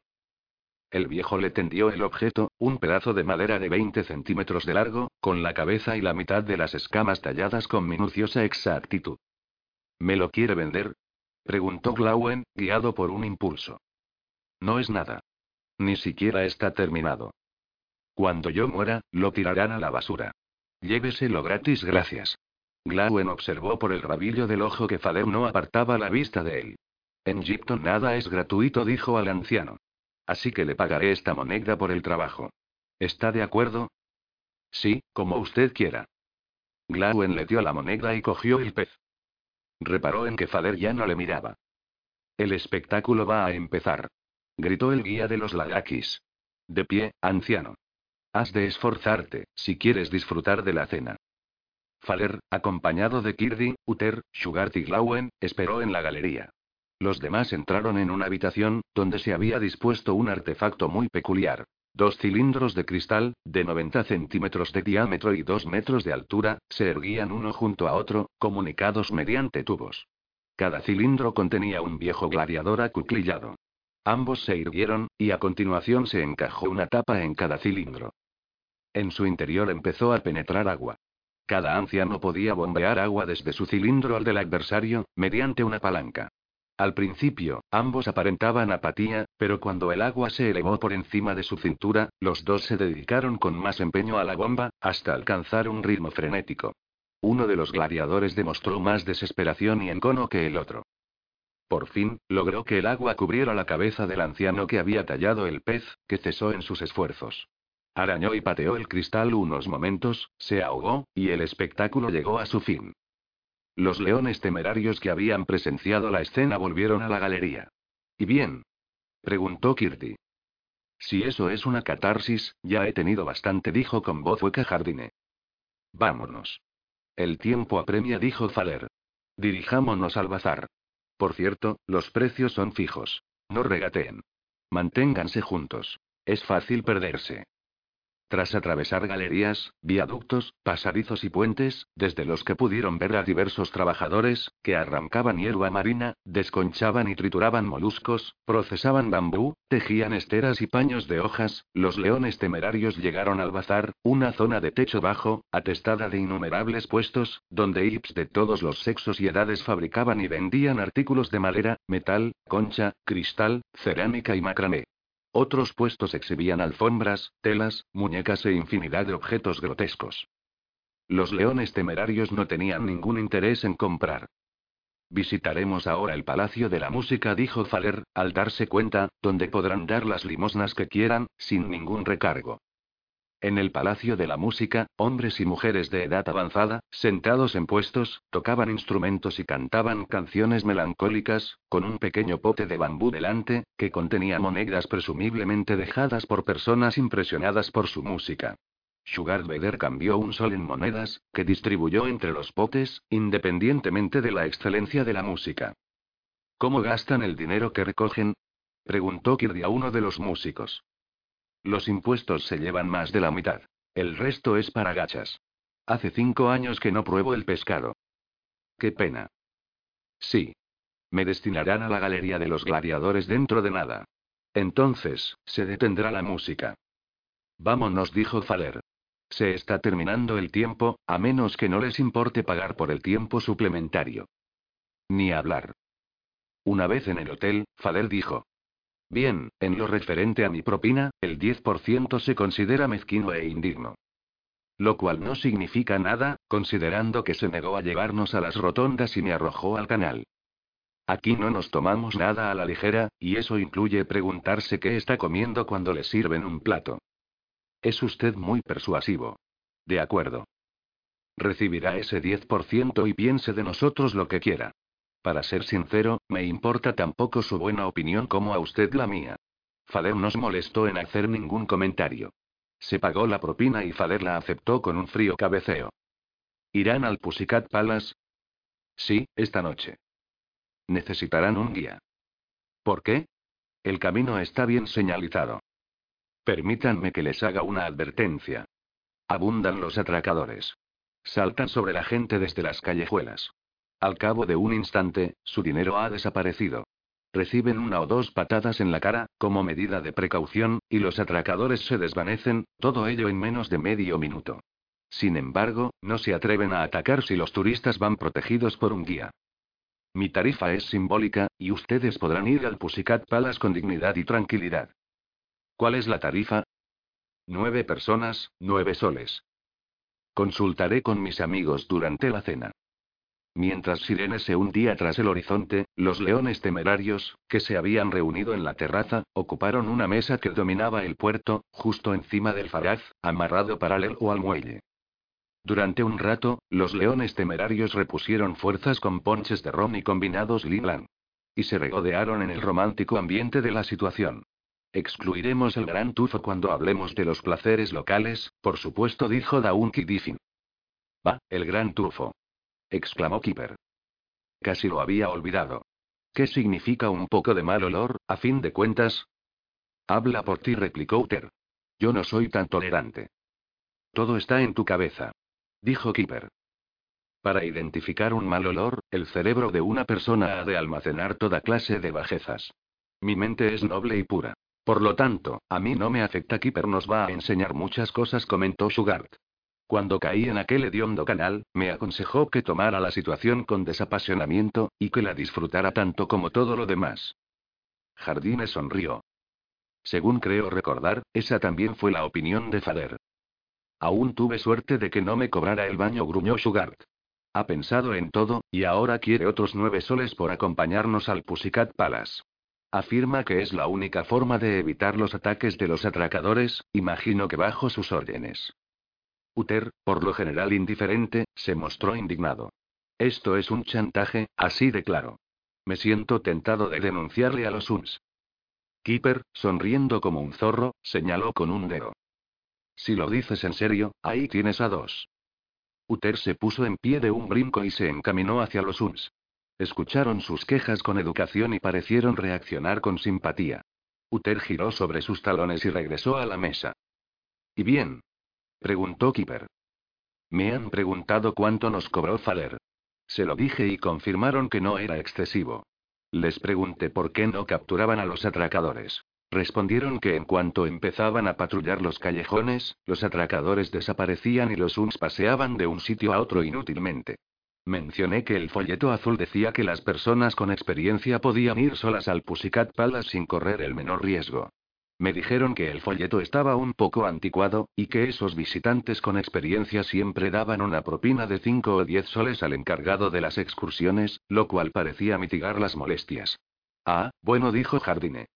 El viejo le tendió el objeto, un pedazo de madera de 20 centímetros de largo, con la cabeza y la mitad de las escamas talladas con minuciosa exactitud. ¿Me lo quiere vender? Preguntó Glauen, guiado por un impulso. No es nada. Ni siquiera está terminado. Cuando yo muera, lo tirarán a la basura. Lléveselo gratis, gracias. Glauen observó por el rabillo del ojo que Fader no apartaba la vista de él. En Gipton nada es gratuito, dijo al anciano. Así que le pagaré esta moneda por el trabajo. ¿Está de acuerdo? Sí, como usted quiera. Glauen le dio la moneda y cogió el pez. Reparó en que Fader ya no le miraba. El espectáculo va a empezar. Gritó el guía de los Lagakis. De pie, anciano. Has de esforzarte, si quieres disfrutar de la cena. Faler, acompañado de Kirdi, Uther, Shugart y Glauen, esperó en la galería. Los demás entraron en una habitación, donde se había dispuesto un artefacto muy peculiar. Dos cilindros de cristal, de 90 centímetros de diámetro y 2 metros de altura, se erguían uno junto a otro, comunicados mediante tubos. Cada cilindro contenía un viejo gladiador acuclillado. Ambos se irguieron, y a continuación se encajó una tapa en cada cilindro. En su interior empezó a penetrar agua. Cada anciano podía bombear agua desde su cilindro al del adversario, mediante una palanca. Al principio, ambos aparentaban apatía, pero cuando el agua se elevó por encima de su cintura, los dos se dedicaron con más empeño a la bomba, hasta alcanzar un ritmo frenético. Uno de los gladiadores demostró más desesperación y encono que el otro. Por fin, logró que el agua cubriera la cabeza del anciano que había tallado el pez, que cesó en sus esfuerzos. Arañó y pateó el cristal unos momentos, se ahogó, y el espectáculo llegó a su fin. Los leones temerarios que habían presenciado la escena volvieron a la galería. ¿Y bien? preguntó Kirti. Si eso es una catarsis, ya he tenido bastante, dijo con voz hueca Jardine. Vámonos. El tiempo apremia, dijo Faler. Dirijámonos al bazar. Por cierto, los precios son fijos. No regateen. Manténganse juntos. Es fácil perderse. Tras atravesar galerías, viaductos, pasadizos y puentes, desde los que pudieron ver a diversos trabajadores, que arrancaban hierba marina, desconchaban y trituraban moluscos, procesaban bambú, tejían esteras y paños de hojas, los leones temerarios llegaron al bazar, una zona de techo bajo, atestada de innumerables puestos, donde hips de todos los sexos y edades fabricaban y vendían artículos de madera, metal, concha, cristal, cerámica y macramé. Otros puestos exhibían alfombras, telas, muñecas e infinidad de objetos grotescos. Los leones temerarios no tenían ningún interés en comprar. Visitaremos ahora el Palacio de la Música, dijo Faler, al darse cuenta, donde podrán dar las limosnas que quieran, sin ningún recargo. En el Palacio de la Música, hombres y mujeres de edad avanzada, sentados en puestos, tocaban instrumentos y cantaban canciones melancólicas, con un pequeño pote de bambú delante, que contenía monedas presumiblemente dejadas por personas impresionadas por su música. Sugar Beder cambió un sol en monedas, que distribuyó entre los potes, independientemente de la excelencia de la música. ¿Cómo gastan el dinero que recogen? preguntó Kirdi a uno de los músicos. Los impuestos se llevan más de la mitad. El resto es para gachas. Hace cinco años que no pruebo el pescado. Qué pena. Sí. Me destinarán a la galería de los gladiadores dentro de nada. Entonces, se detendrá la música. Vámonos, dijo Faler. Se está terminando el tiempo, a menos que no les importe pagar por el tiempo suplementario. Ni hablar. Una vez en el hotel, Fader dijo. Bien, en lo referente a mi propina, el 10% se considera mezquino e indigno. Lo cual no significa nada, considerando que se negó a llevarnos a las rotondas y me arrojó al canal. Aquí no nos tomamos nada a la ligera, y eso incluye preguntarse qué está comiendo cuando le sirven un plato. Es usted muy persuasivo. De acuerdo. Recibirá ese 10% y piense de nosotros lo que quiera. Para ser sincero, me importa tan poco su buena opinión como a usted la mía. Fader no se molestó en hacer ningún comentario. Se pagó la propina y Fader la aceptó con un frío cabeceo. ¿Irán al Pussycat Palace? Sí, esta noche. Necesitarán un guía. ¿Por qué? El camino está bien señalizado. Permítanme que les haga una advertencia. Abundan los atracadores. Saltan sobre la gente desde las callejuelas. Al cabo de un instante, su dinero ha desaparecido. Reciben una o dos patadas en la cara, como medida de precaución, y los atracadores se desvanecen, todo ello en menos de medio minuto. Sin embargo, no se atreven a atacar si los turistas van protegidos por un guía. Mi tarifa es simbólica, y ustedes podrán ir al Pussycat Palace con dignidad y tranquilidad. ¿Cuál es la tarifa? Nueve personas, nueve soles. Consultaré con mis amigos durante la cena. Mientras Sirene se hundía tras el horizonte, los leones temerarios, que se habían reunido en la terraza, ocuparon una mesa que dominaba el puerto, justo encima del faraz, amarrado paralelo al muelle. Durante un rato, los leones temerarios repusieron fuerzas con ponches de ron y combinados Linlan. Y se regodearon en el romántico ambiente de la situación. Excluiremos el gran tufo cuando hablemos de los placeres locales, por supuesto, dijo Daunki Diffin. Va, el gran tufo. Exclamó Kipper. Casi lo había olvidado. ¿Qué significa un poco de mal olor, a fin de cuentas? Habla por ti, replicó Uter. Yo no soy tan tolerante. Todo está en tu cabeza. Dijo Kipper. Para identificar un mal olor, el cerebro de una persona ha de almacenar toda clase de bajezas. Mi mente es noble y pura. Por lo tanto, a mí no me afecta. Kipper nos va a enseñar muchas cosas, comentó Sugart. Cuando caí en aquel hediondo canal, me aconsejó que tomara la situación con desapasionamiento, y que la disfrutara tanto como todo lo demás. Jardine sonrió. Según creo recordar, esa también fue la opinión de Fader. Aún tuve suerte de que no me cobrara el baño, gruñó Sugart. Ha pensado en todo, y ahora quiere otros nueve soles por acompañarnos al Pussycat Palace. Afirma que es la única forma de evitar los ataques de los atracadores, imagino que bajo sus órdenes. Uther, por lo general indiferente, se mostró indignado. Esto es un chantaje, así de claro. Me siento tentado de denunciarle a los UNS. Keeper, sonriendo como un zorro, señaló con un dedo. Si lo dices en serio, ahí tienes a dos. Uther se puso en pie de un brinco y se encaminó hacia los UNS. Escucharon sus quejas con educación y parecieron reaccionar con simpatía. Uther giró sobre sus talones y regresó a la mesa. ¿Y bien? Preguntó Kipper. Me han preguntado cuánto nos cobró Faller. Se lo dije y confirmaron que no era excesivo. Les pregunté por qué no capturaban a los atracadores. Respondieron que en cuanto empezaban a patrullar los callejones, los atracadores desaparecían y los UNS paseaban de un sitio a otro inútilmente. Mencioné que el folleto azul decía que las personas con experiencia podían ir solas al Pussycat Palace sin correr el menor riesgo. Me dijeron que el folleto estaba un poco anticuado, y que esos visitantes con experiencia siempre daban una propina de 5 o 10 soles al encargado de las excursiones, lo cual parecía mitigar las molestias. Ah, bueno, dijo Jardine.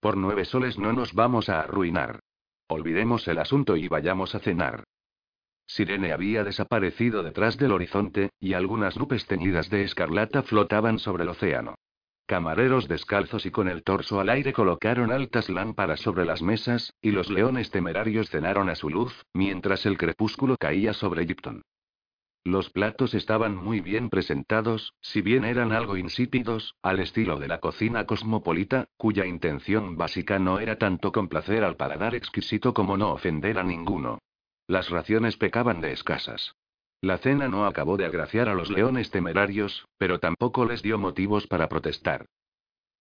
Por nueve soles no nos vamos a arruinar. Olvidemos el asunto y vayamos a cenar. Sirene había desaparecido detrás del horizonte, y algunas nubes teñidas de escarlata flotaban sobre el océano. Camareros descalzos y con el torso al aire colocaron altas lámparas sobre las mesas, y los leones temerarios cenaron a su luz, mientras el crepúsculo caía sobre Gipton. Los platos estaban muy bien presentados, si bien eran algo insípidos, al estilo de la cocina cosmopolita, cuya intención básica no era tanto complacer al paladar exquisito como no ofender a ninguno. Las raciones pecaban de escasas. La cena no acabó de agraciar a los leones temerarios, pero tampoco les dio motivos para protestar.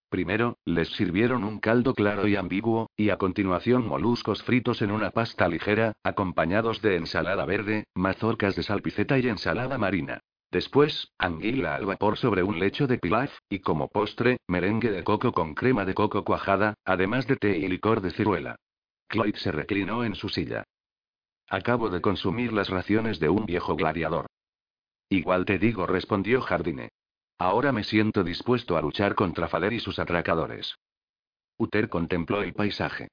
Primero, les sirvieron un caldo claro y ambiguo, y a continuación moluscos fritos en una pasta ligera, acompañados de ensalada verde, mazorcas de salpiceta y ensalada marina. Después, anguila al vapor sobre un lecho de pilaf, y como postre, merengue de coco con crema de coco cuajada, además de té y licor de ciruela. Cloyd se reclinó en su silla. Acabo de consumir las raciones de un viejo gladiador. Igual te digo, respondió Jardine. Ahora me siento dispuesto a luchar contra Fader y sus atracadores. Uther contempló el paisaje.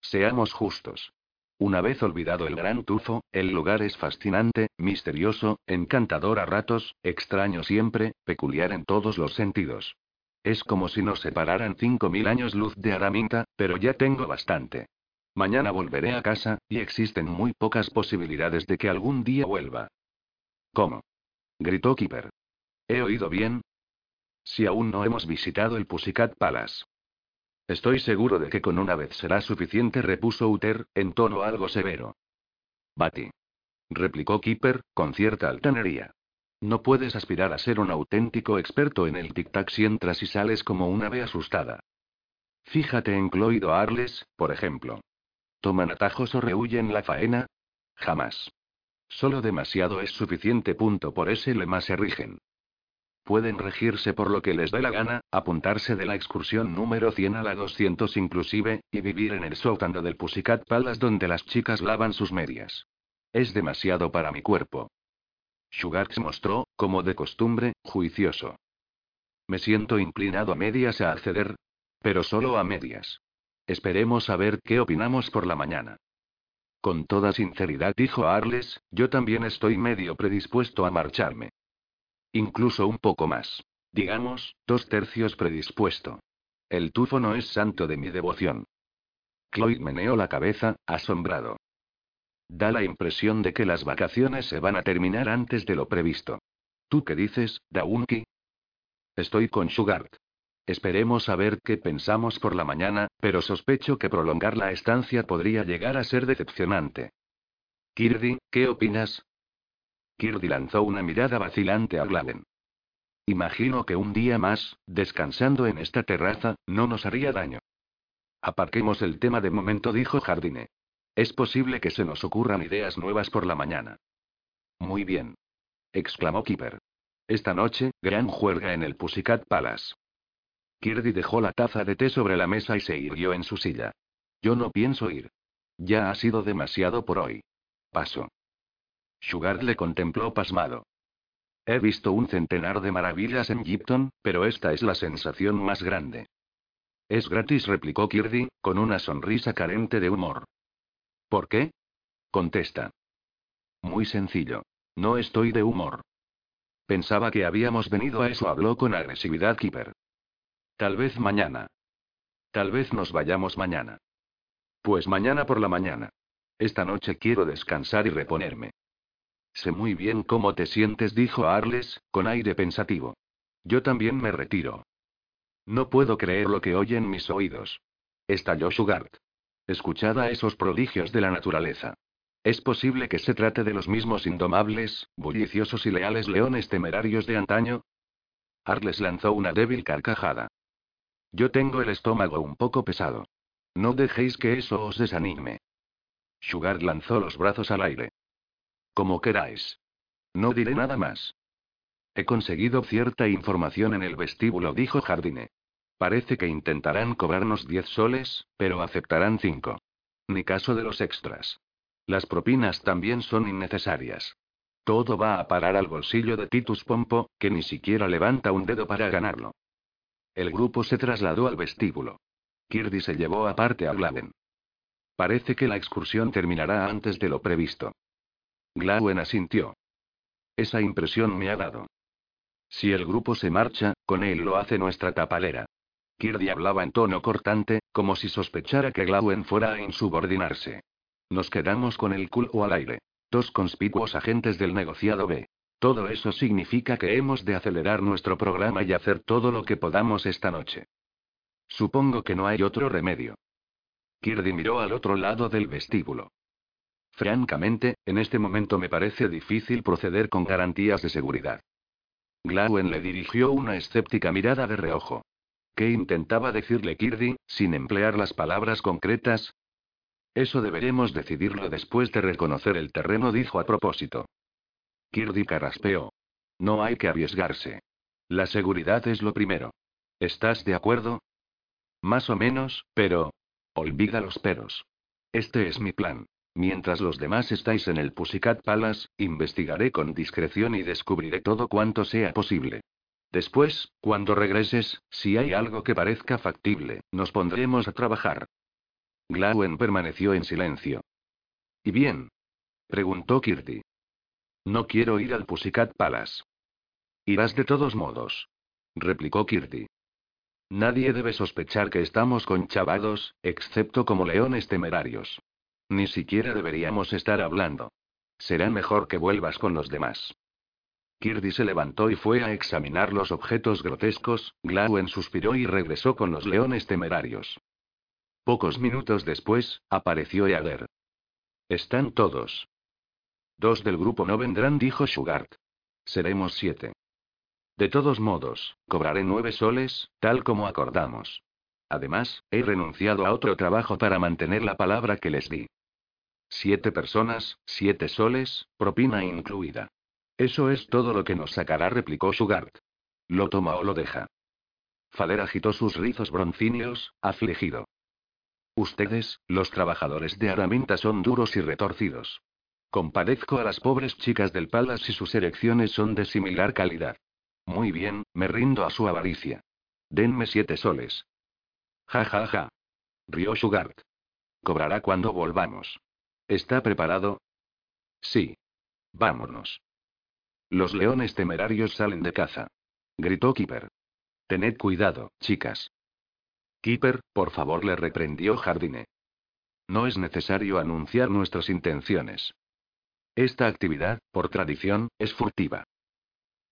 Seamos justos. Una vez olvidado el gran tufo, el lugar es fascinante, misterioso, encantador a ratos, extraño siempre, peculiar en todos los sentidos. Es como si nos separaran cinco mil años luz de Araminta, pero ya tengo bastante. Mañana volveré a casa, y existen muy pocas posibilidades de que algún día vuelva. ¿Cómo? gritó Kipper. ¿He oído bien? Si aún no hemos visitado el Pussycat Palace. Estoy seguro de que con una vez será suficiente, repuso Uther, en tono algo severo. Bati. Replicó Keeper, con cierta altanería. No puedes aspirar a ser un auténtico experto en el tic-tac si entras y sales como una ave asustada. Fíjate en Cloyd o Arles, por ejemplo. ¿Toman atajos o rehuyen la faena? Jamás. Solo demasiado es suficiente. Punto por ese lema se rigen. pueden regirse por lo que les dé la gana, apuntarse de la excursión número 100 a la 200 inclusive, y vivir en el sótano del Pussycat Palace donde las chicas lavan sus medias. Es demasiado para mi cuerpo. Sugar se mostró, como de costumbre, juicioso. Me siento inclinado a medias a acceder. Pero solo a medias. Esperemos a ver qué opinamos por la mañana. Con toda sinceridad dijo Arles, yo también estoy medio predispuesto a marcharme. Incluso un poco más. Digamos, dos tercios predispuesto. El tufo no es santo de mi devoción. Cloyd meneó la cabeza, asombrado. Da la impresión de que las vacaciones se van a terminar antes de lo previsto. ¿Tú qué dices, Daunki? Estoy con Sugart. Esperemos a ver qué pensamos por la mañana, pero sospecho que prolongar la estancia podría llegar a ser decepcionante. Kirdi, ¿qué opinas? Kirdi lanzó una mirada vacilante a Gladen. Imagino que un día más, descansando en esta terraza, no nos haría daño. Aparquemos el tema de momento, dijo Jardine. Es posible que se nos ocurran ideas nuevas por la mañana. Muy bien. exclamó Kipper. Esta noche, gran juerga en el Pussycat Palace. Kirby dejó la taza de té sobre la mesa y se irguió en su silla. Yo no pienso ir. Ya ha sido demasiado por hoy. Paso. Sugar le contempló pasmado. He visto un centenar de maravillas en Gipton, pero esta es la sensación más grande. Es gratis, replicó Kirby, con una sonrisa carente de humor. ¿Por qué? Contesta. Muy sencillo. No estoy de humor. Pensaba que habíamos venido a eso, habló con agresividad Kipper. Tal vez mañana. Tal vez nos vayamos mañana. Pues mañana por la mañana. Esta noche quiero descansar y reponerme. Sé muy bien cómo te sientes, dijo Arles, con aire pensativo. Yo también me retiro. No puedo creer lo que oyen mis oídos. Estalló Sugart. Escuchad a esos prodigios de la naturaleza. ¿Es posible que se trate de los mismos indomables, bulliciosos y leales leones temerarios de antaño? Arles lanzó una débil carcajada. Yo tengo el estómago un poco pesado. No dejéis que eso os desanime. Sugar lanzó los brazos al aire. Como queráis. No diré nada más. He conseguido cierta información en el vestíbulo, dijo Jardine. Parece que intentarán cobrarnos diez soles, pero aceptarán cinco. Ni caso de los extras. Las propinas también son innecesarias. Todo va a parar al bolsillo de Titus Pompo, que ni siquiera levanta un dedo para ganarlo. El grupo se trasladó al vestíbulo. Kirby se llevó aparte a Gladen. Parece que la excursión terminará antes de lo previsto. Glawen asintió. Esa impresión me ha dado. Si el grupo se marcha, con él lo hace nuestra tapalera. Kirby hablaba en tono cortante, como si sospechara que Glawen fuera a insubordinarse. Nos quedamos con el culo al aire. Dos conspicuos agentes del negociado B. Todo eso significa que hemos de acelerar nuestro programa y hacer todo lo que podamos esta noche. Supongo que no hay otro remedio. Kirby miró al otro lado del vestíbulo. Francamente, en este momento me parece difícil proceder con garantías de seguridad. Glawen le dirigió una escéptica mirada de reojo. ¿Qué intentaba decirle Kirby, sin emplear las palabras concretas? Eso deberemos decidirlo después de reconocer el terreno, dijo a propósito. Kirdy carraspeó. No hay que arriesgarse. La seguridad es lo primero. ¿Estás de acuerdo? Más o menos, pero... Olvida los peros. Este es mi plan. Mientras los demás estáis en el Pussycat Palace, investigaré con discreción y descubriré todo cuanto sea posible. Después, cuando regreses, si hay algo que parezca factible, nos pondremos a trabajar. Glawen permaneció en silencio. ¿Y bien? preguntó Kirty. No quiero ir al Pussycat Palace. Irás de todos modos. Replicó Kirti. Nadie debe sospechar que estamos conchavados, excepto como leones temerarios. Ni siquiera deberíamos estar hablando. Será mejor que vuelvas con los demás. Kirby se levantó y fue a examinar los objetos grotescos, Glauen suspiró y regresó con los leones temerarios. Pocos minutos después, apareció Yager. Están todos. Dos del grupo no vendrán, dijo Sugart. Seremos siete. De todos modos, cobraré nueve soles, tal como acordamos. Además, he renunciado a otro trabajo para mantener la palabra que les di. Siete personas, siete soles, propina incluida. Eso es todo lo que nos sacará, replicó Sugart. Lo toma o lo deja. Fader agitó sus rizos broncíneos, afligido. Ustedes, los trabajadores de Araminta, son duros y retorcidos. Compadezco a las pobres chicas del Palace y sus erecciones son de similar calidad. Muy bien, me rindo a su avaricia. Denme siete soles. Ja ja ja. Rió Sugart. Cobrará cuando volvamos. ¿Está preparado? Sí. Vámonos. Los leones temerarios salen de caza. Gritó Keeper. Tened cuidado, chicas. Keeper, por favor, le reprendió Jardine. No es necesario anunciar nuestras intenciones. Esta actividad, por tradición, es furtiva.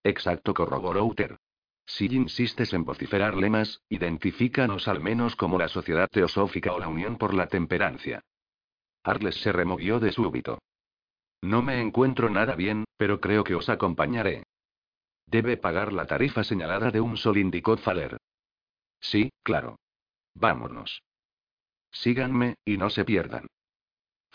Exacto, corroboró Uter. Si insistes en vociferar lemas, identifícanos al menos como la Sociedad Teosófica o la Unión por la Temperancia. Arles se removió de súbito. No me encuentro nada bien, pero creo que os acompañaré. Debe pagar la tarifa señalada de un sol, indicó Faler. Sí, claro. Vámonos. Síganme, y no se pierdan.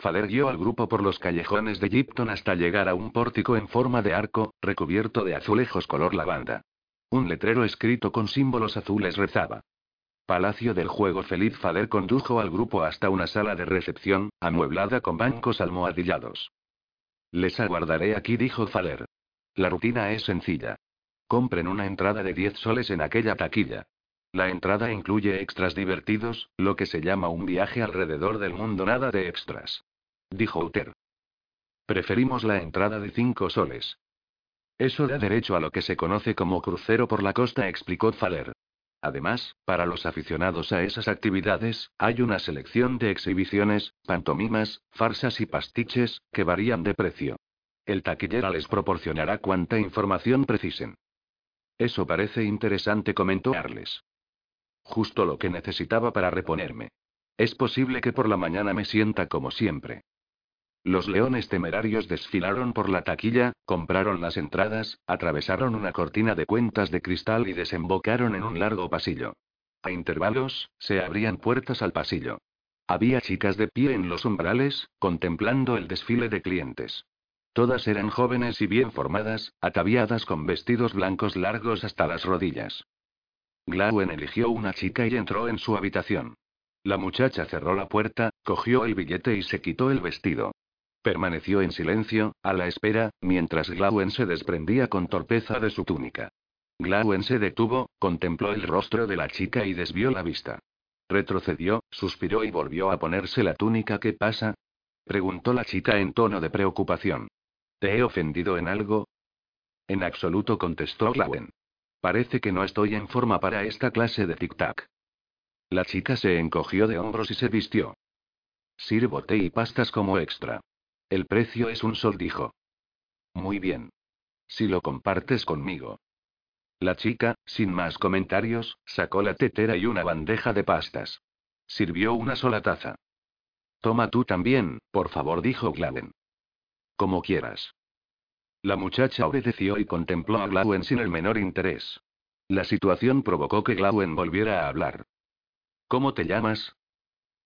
Fader guió al grupo por los callejones de Gipton hasta llegar a un pórtico en forma de arco, recubierto de azulejos color lavanda. Un letrero escrito con símbolos azules rezaba. Palacio del Juego Feliz Fader condujo al grupo hasta una sala de recepción, amueblada con bancos almohadillados. Les aguardaré aquí, dijo Fader. La rutina es sencilla. Compren una entrada de 10 soles en aquella taquilla. La entrada incluye extras divertidos, lo que se llama un viaje alrededor del mundo, nada de extras. Dijo Uter. Preferimos la entrada de 5 soles. Eso da derecho a lo que se conoce como crucero por la costa, explicó Fader. Además, para los aficionados a esas actividades, hay una selección de exhibiciones, pantomimas, farsas y pastiches, que varían de precio. El taquillera les proporcionará cuanta información precisen. Eso parece interesante, comentó Arles. Justo lo que necesitaba para reponerme. Es posible que por la mañana me sienta como siempre. Los leones temerarios desfilaron por la taquilla, compraron las entradas, atravesaron una cortina de cuentas de cristal y desembocaron en un largo pasillo. A intervalos, se abrían puertas al pasillo. Había chicas de pie en los umbrales, contemplando el desfile de clientes. Todas eran jóvenes y bien formadas, ataviadas con vestidos blancos largos hasta las rodillas. Glauen eligió una chica y entró en su habitación. La muchacha cerró la puerta, cogió el billete y se quitó el vestido. Permaneció en silencio, a la espera, mientras Glauen se desprendía con torpeza de su túnica. Glauen se detuvo, contempló el rostro de la chica y desvió la vista. Retrocedió, suspiró y volvió a ponerse la túnica. ¿Qué pasa? preguntó la chica en tono de preocupación. ¿Te he ofendido en algo? En absoluto contestó Glauen. Parece que no estoy en forma para esta clase de tic-tac. La chica se encogió de hombros y se vistió. Sirvo té y pastas como extra. El precio es un sol, dijo. Muy bien. Si lo compartes conmigo. La chica, sin más comentarios, sacó la tetera y una bandeja de pastas. Sirvió una sola taza. Toma tú también, por favor, dijo Gladen. Como quieras. La muchacha obedeció y contempló a Glauen sin el menor interés. La situación provocó que Glauen volviera a hablar. ¿Cómo te llamas?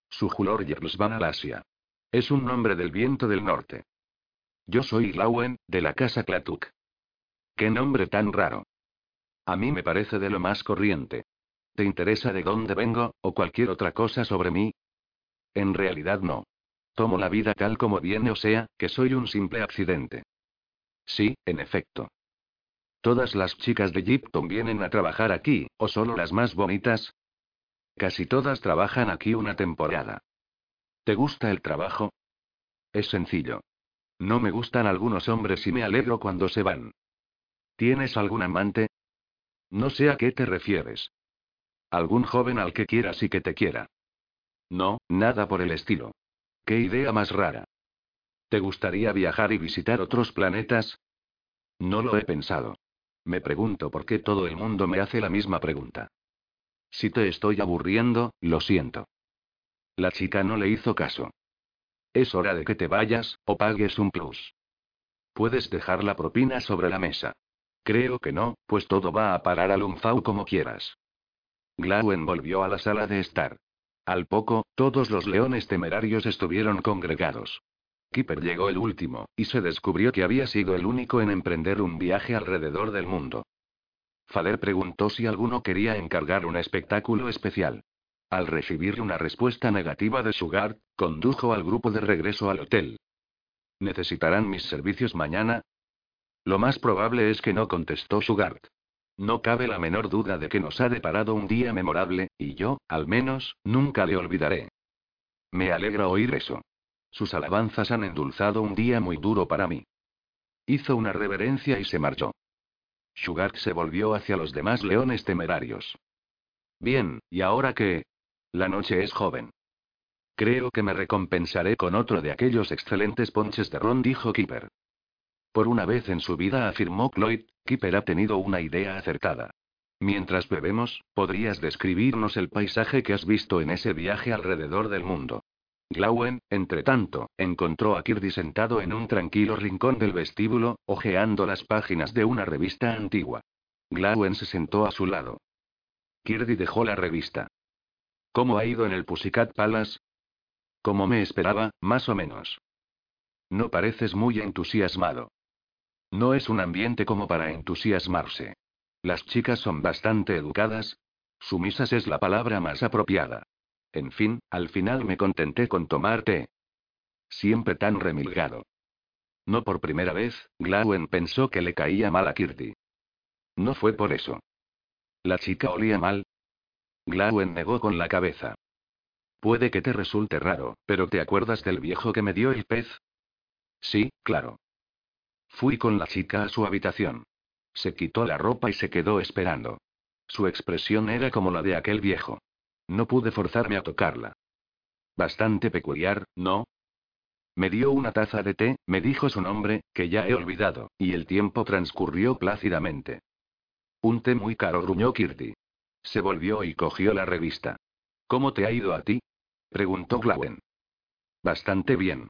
Sujulor Yersvan Alasia. Es un nombre del viento del norte. Yo soy Glauen, de la casa Klatuk. ¿Qué nombre tan raro? A mí me parece de lo más corriente. ¿Te interesa de dónde vengo, o cualquier otra cosa sobre mí? En realidad no. Tomo la vida tal como viene, o sea, que soy un simple accidente. Sí, en efecto. ¿Todas las chicas de Gipton vienen a trabajar aquí, o solo las más bonitas? Casi todas trabajan aquí una temporada. ¿Te gusta el trabajo? Es sencillo. No me gustan algunos hombres y me alegro cuando se van. ¿Tienes algún amante? No sé a qué te refieres. Algún joven al que quieras y que te quiera. No, nada por el estilo. Qué idea más rara. ¿Te gustaría viajar y visitar otros planetas? No lo he pensado. Me pregunto por qué todo el mundo me hace la misma pregunta. Si te estoy aburriendo, lo siento. La chica no le hizo caso. Es hora de que te vayas, o pagues un plus. Puedes dejar la propina sobre la mesa. Creo que no, pues todo va a parar al Unfau como quieras. Glauen volvió a la sala de estar. Al poco, todos los leones temerarios estuvieron congregados. Kipper llegó el último, y se descubrió que había sido el único en emprender un viaje alrededor del mundo. Fader preguntó si alguno quería encargar un espectáculo especial. Al recibir una respuesta negativa de Sugar, condujo al grupo de regreso al hotel. ¿Necesitarán mis servicios mañana? Lo más probable es que no contestó Sugart. No cabe la menor duda de que nos ha deparado un día memorable, y yo, al menos, nunca le olvidaré. Me alegra oír eso. Sus alabanzas han endulzado un día muy duro para mí. Hizo una reverencia y se marchó. Sugar se volvió hacia los demás leones temerarios. Bien, ¿y ahora qué? La noche es joven. Creo que me recompensaré con otro de aquellos excelentes ponches de ron, dijo Kipper. Por una vez en su vida, afirmó Cloyd, Kipper ha tenido una idea acertada. Mientras bebemos, podrías describirnos el paisaje que has visto en ese viaje alrededor del mundo. Glauen, entre tanto, encontró a Kirby sentado en un tranquilo rincón del vestíbulo, hojeando las páginas de una revista antigua. Glauen se sentó a su lado. Kirby dejó la revista. ¿Cómo ha ido en el Pussycat Palace? Como me esperaba, más o menos. No pareces muy entusiasmado. No es un ambiente como para entusiasmarse. Las chicas son bastante educadas. Sumisas es la palabra más apropiada. En fin, al final me contenté con tomar té. Siempre tan remilgado. No por primera vez, Glauen pensó que le caía mal a Kirti. No fue por eso. ¿La chica olía mal? Glauen negó con la cabeza. Puede que te resulte raro, pero ¿te acuerdas del viejo que me dio el pez? Sí, claro. Fui con la chica a su habitación. Se quitó la ropa y se quedó esperando. Su expresión era como la de aquel viejo. No pude forzarme a tocarla. Bastante peculiar, ¿no? Me dio una taza de té, me dijo su nombre, que ya he olvidado, y el tiempo transcurrió plácidamente. Un té muy caro, gruñó Kirti. Se volvió y cogió la revista. ¿Cómo te ha ido a ti? preguntó Glauen. Bastante bien.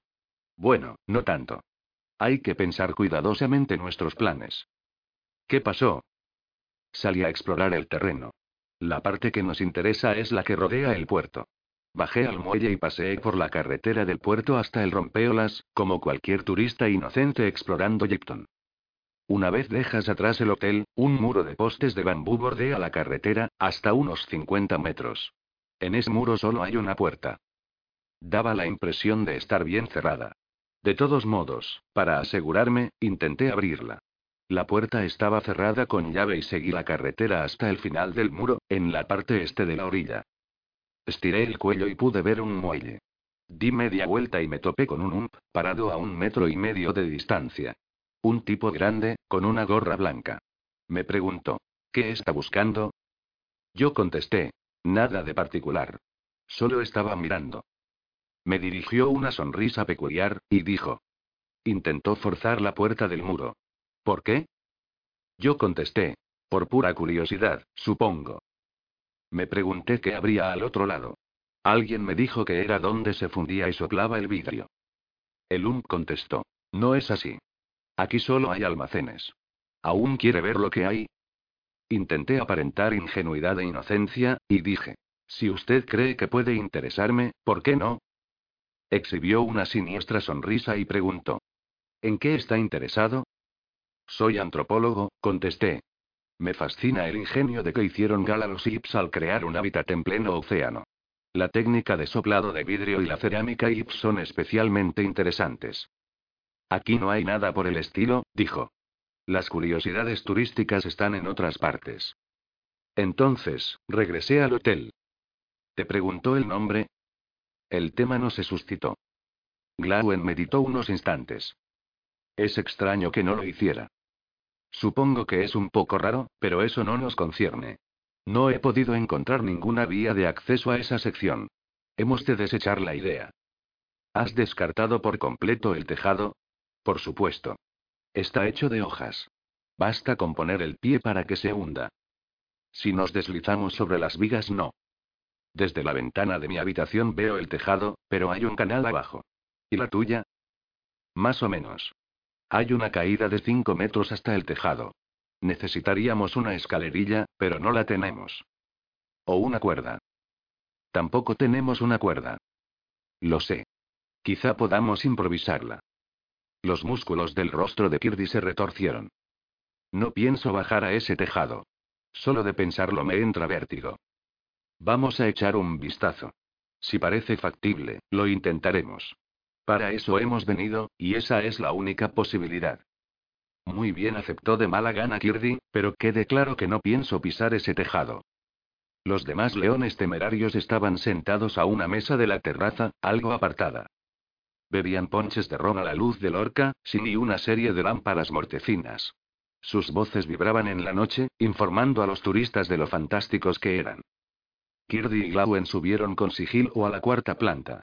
Bueno, no tanto. Hay que pensar cuidadosamente nuestros planes. ¿Qué pasó? Salí a explorar el terreno. La parte que nos interesa es la que rodea el puerto. Bajé al muelle y paseé por la carretera del puerto hasta el rompeolas, como cualquier turista inocente explorando Yipton. Una vez dejas atrás el hotel, un muro de postes de bambú bordea la carretera, hasta unos 50 metros. En ese muro solo hay una puerta. Daba la impresión de estar bien cerrada. De todos modos, para asegurarme, intenté abrirla. La puerta estaba cerrada con llave y seguí la carretera hasta el final del muro, en la parte este de la orilla. Estiré el cuello y pude ver un muelle. Di media vuelta y me topé con un ump, parado a un metro y medio de distancia. Un tipo grande, con una gorra blanca. Me preguntó, ¿qué está buscando? Yo contesté, nada de particular. Solo estaba mirando. Me dirigió una sonrisa peculiar, y dijo. Intentó forzar la puerta del muro. ¿Por qué? Yo contesté. Por pura curiosidad, supongo. Me pregunté qué habría al otro lado. Alguien me dijo que era donde se fundía y soplaba el vidrio. El UM contestó. No es así. Aquí solo hay almacenes. ¿Aún quiere ver lo que hay? Intenté aparentar ingenuidad e inocencia, y dije. Si usted cree que puede interesarme, ¿por qué no? Exhibió una siniestra sonrisa y preguntó. ¿En qué está interesado? Soy antropólogo, contesté. Me fascina el ingenio de que hicieron gala los Ips al crear un hábitat en pleno océano. La técnica de soplado de vidrio y la cerámica Ips son especialmente interesantes. Aquí no hay nada por el estilo, dijo. Las curiosidades turísticas están en otras partes. Entonces, regresé al hotel. ¿Te preguntó el nombre? El tema no se suscitó. Glauen meditó unos instantes. Es extraño que no lo hiciera. Supongo que es un poco raro, pero eso no nos concierne. No he podido encontrar ninguna vía de acceso a esa sección. Hemos de desechar la idea. ¿Has descartado por completo el tejado? Por supuesto. Está hecho de hojas. Basta con poner el pie para que se hunda. Si nos deslizamos sobre las vigas, no. Desde la ventana de mi habitación veo el tejado, pero hay un canal abajo. ¿Y la tuya? Más o menos. Hay una caída de 5 metros hasta el tejado. Necesitaríamos una escalerilla, pero no la tenemos. O una cuerda. Tampoco tenemos una cuerda. Lo sé. Quizá podamos improvisarla. Los músculos del rostro de Kirby se retorcieron. No pienso bajar a ese tejado. Solo de pensarlo me entra vértigo. Vamos a echar un vistazo. Si parece factible, lo intentaremos. Para eso hemos venido, y esa es la única posibilidad. Muy bien, aceptó de mala gana Kirby, pero quede claro que no pienso pisar ese tejado. Los demás leones temerarios estaban sentados a una mesa de la terraza, algo apartada. Bebían ponches de ron a la luz del orca, sin ni una serie de lámparas mortecinas. Sus voces vibraban en la noche, informando a los turistas de lo fantásticos que eran. Kirby y Glauen subieron con sigilo a la cuarta planta.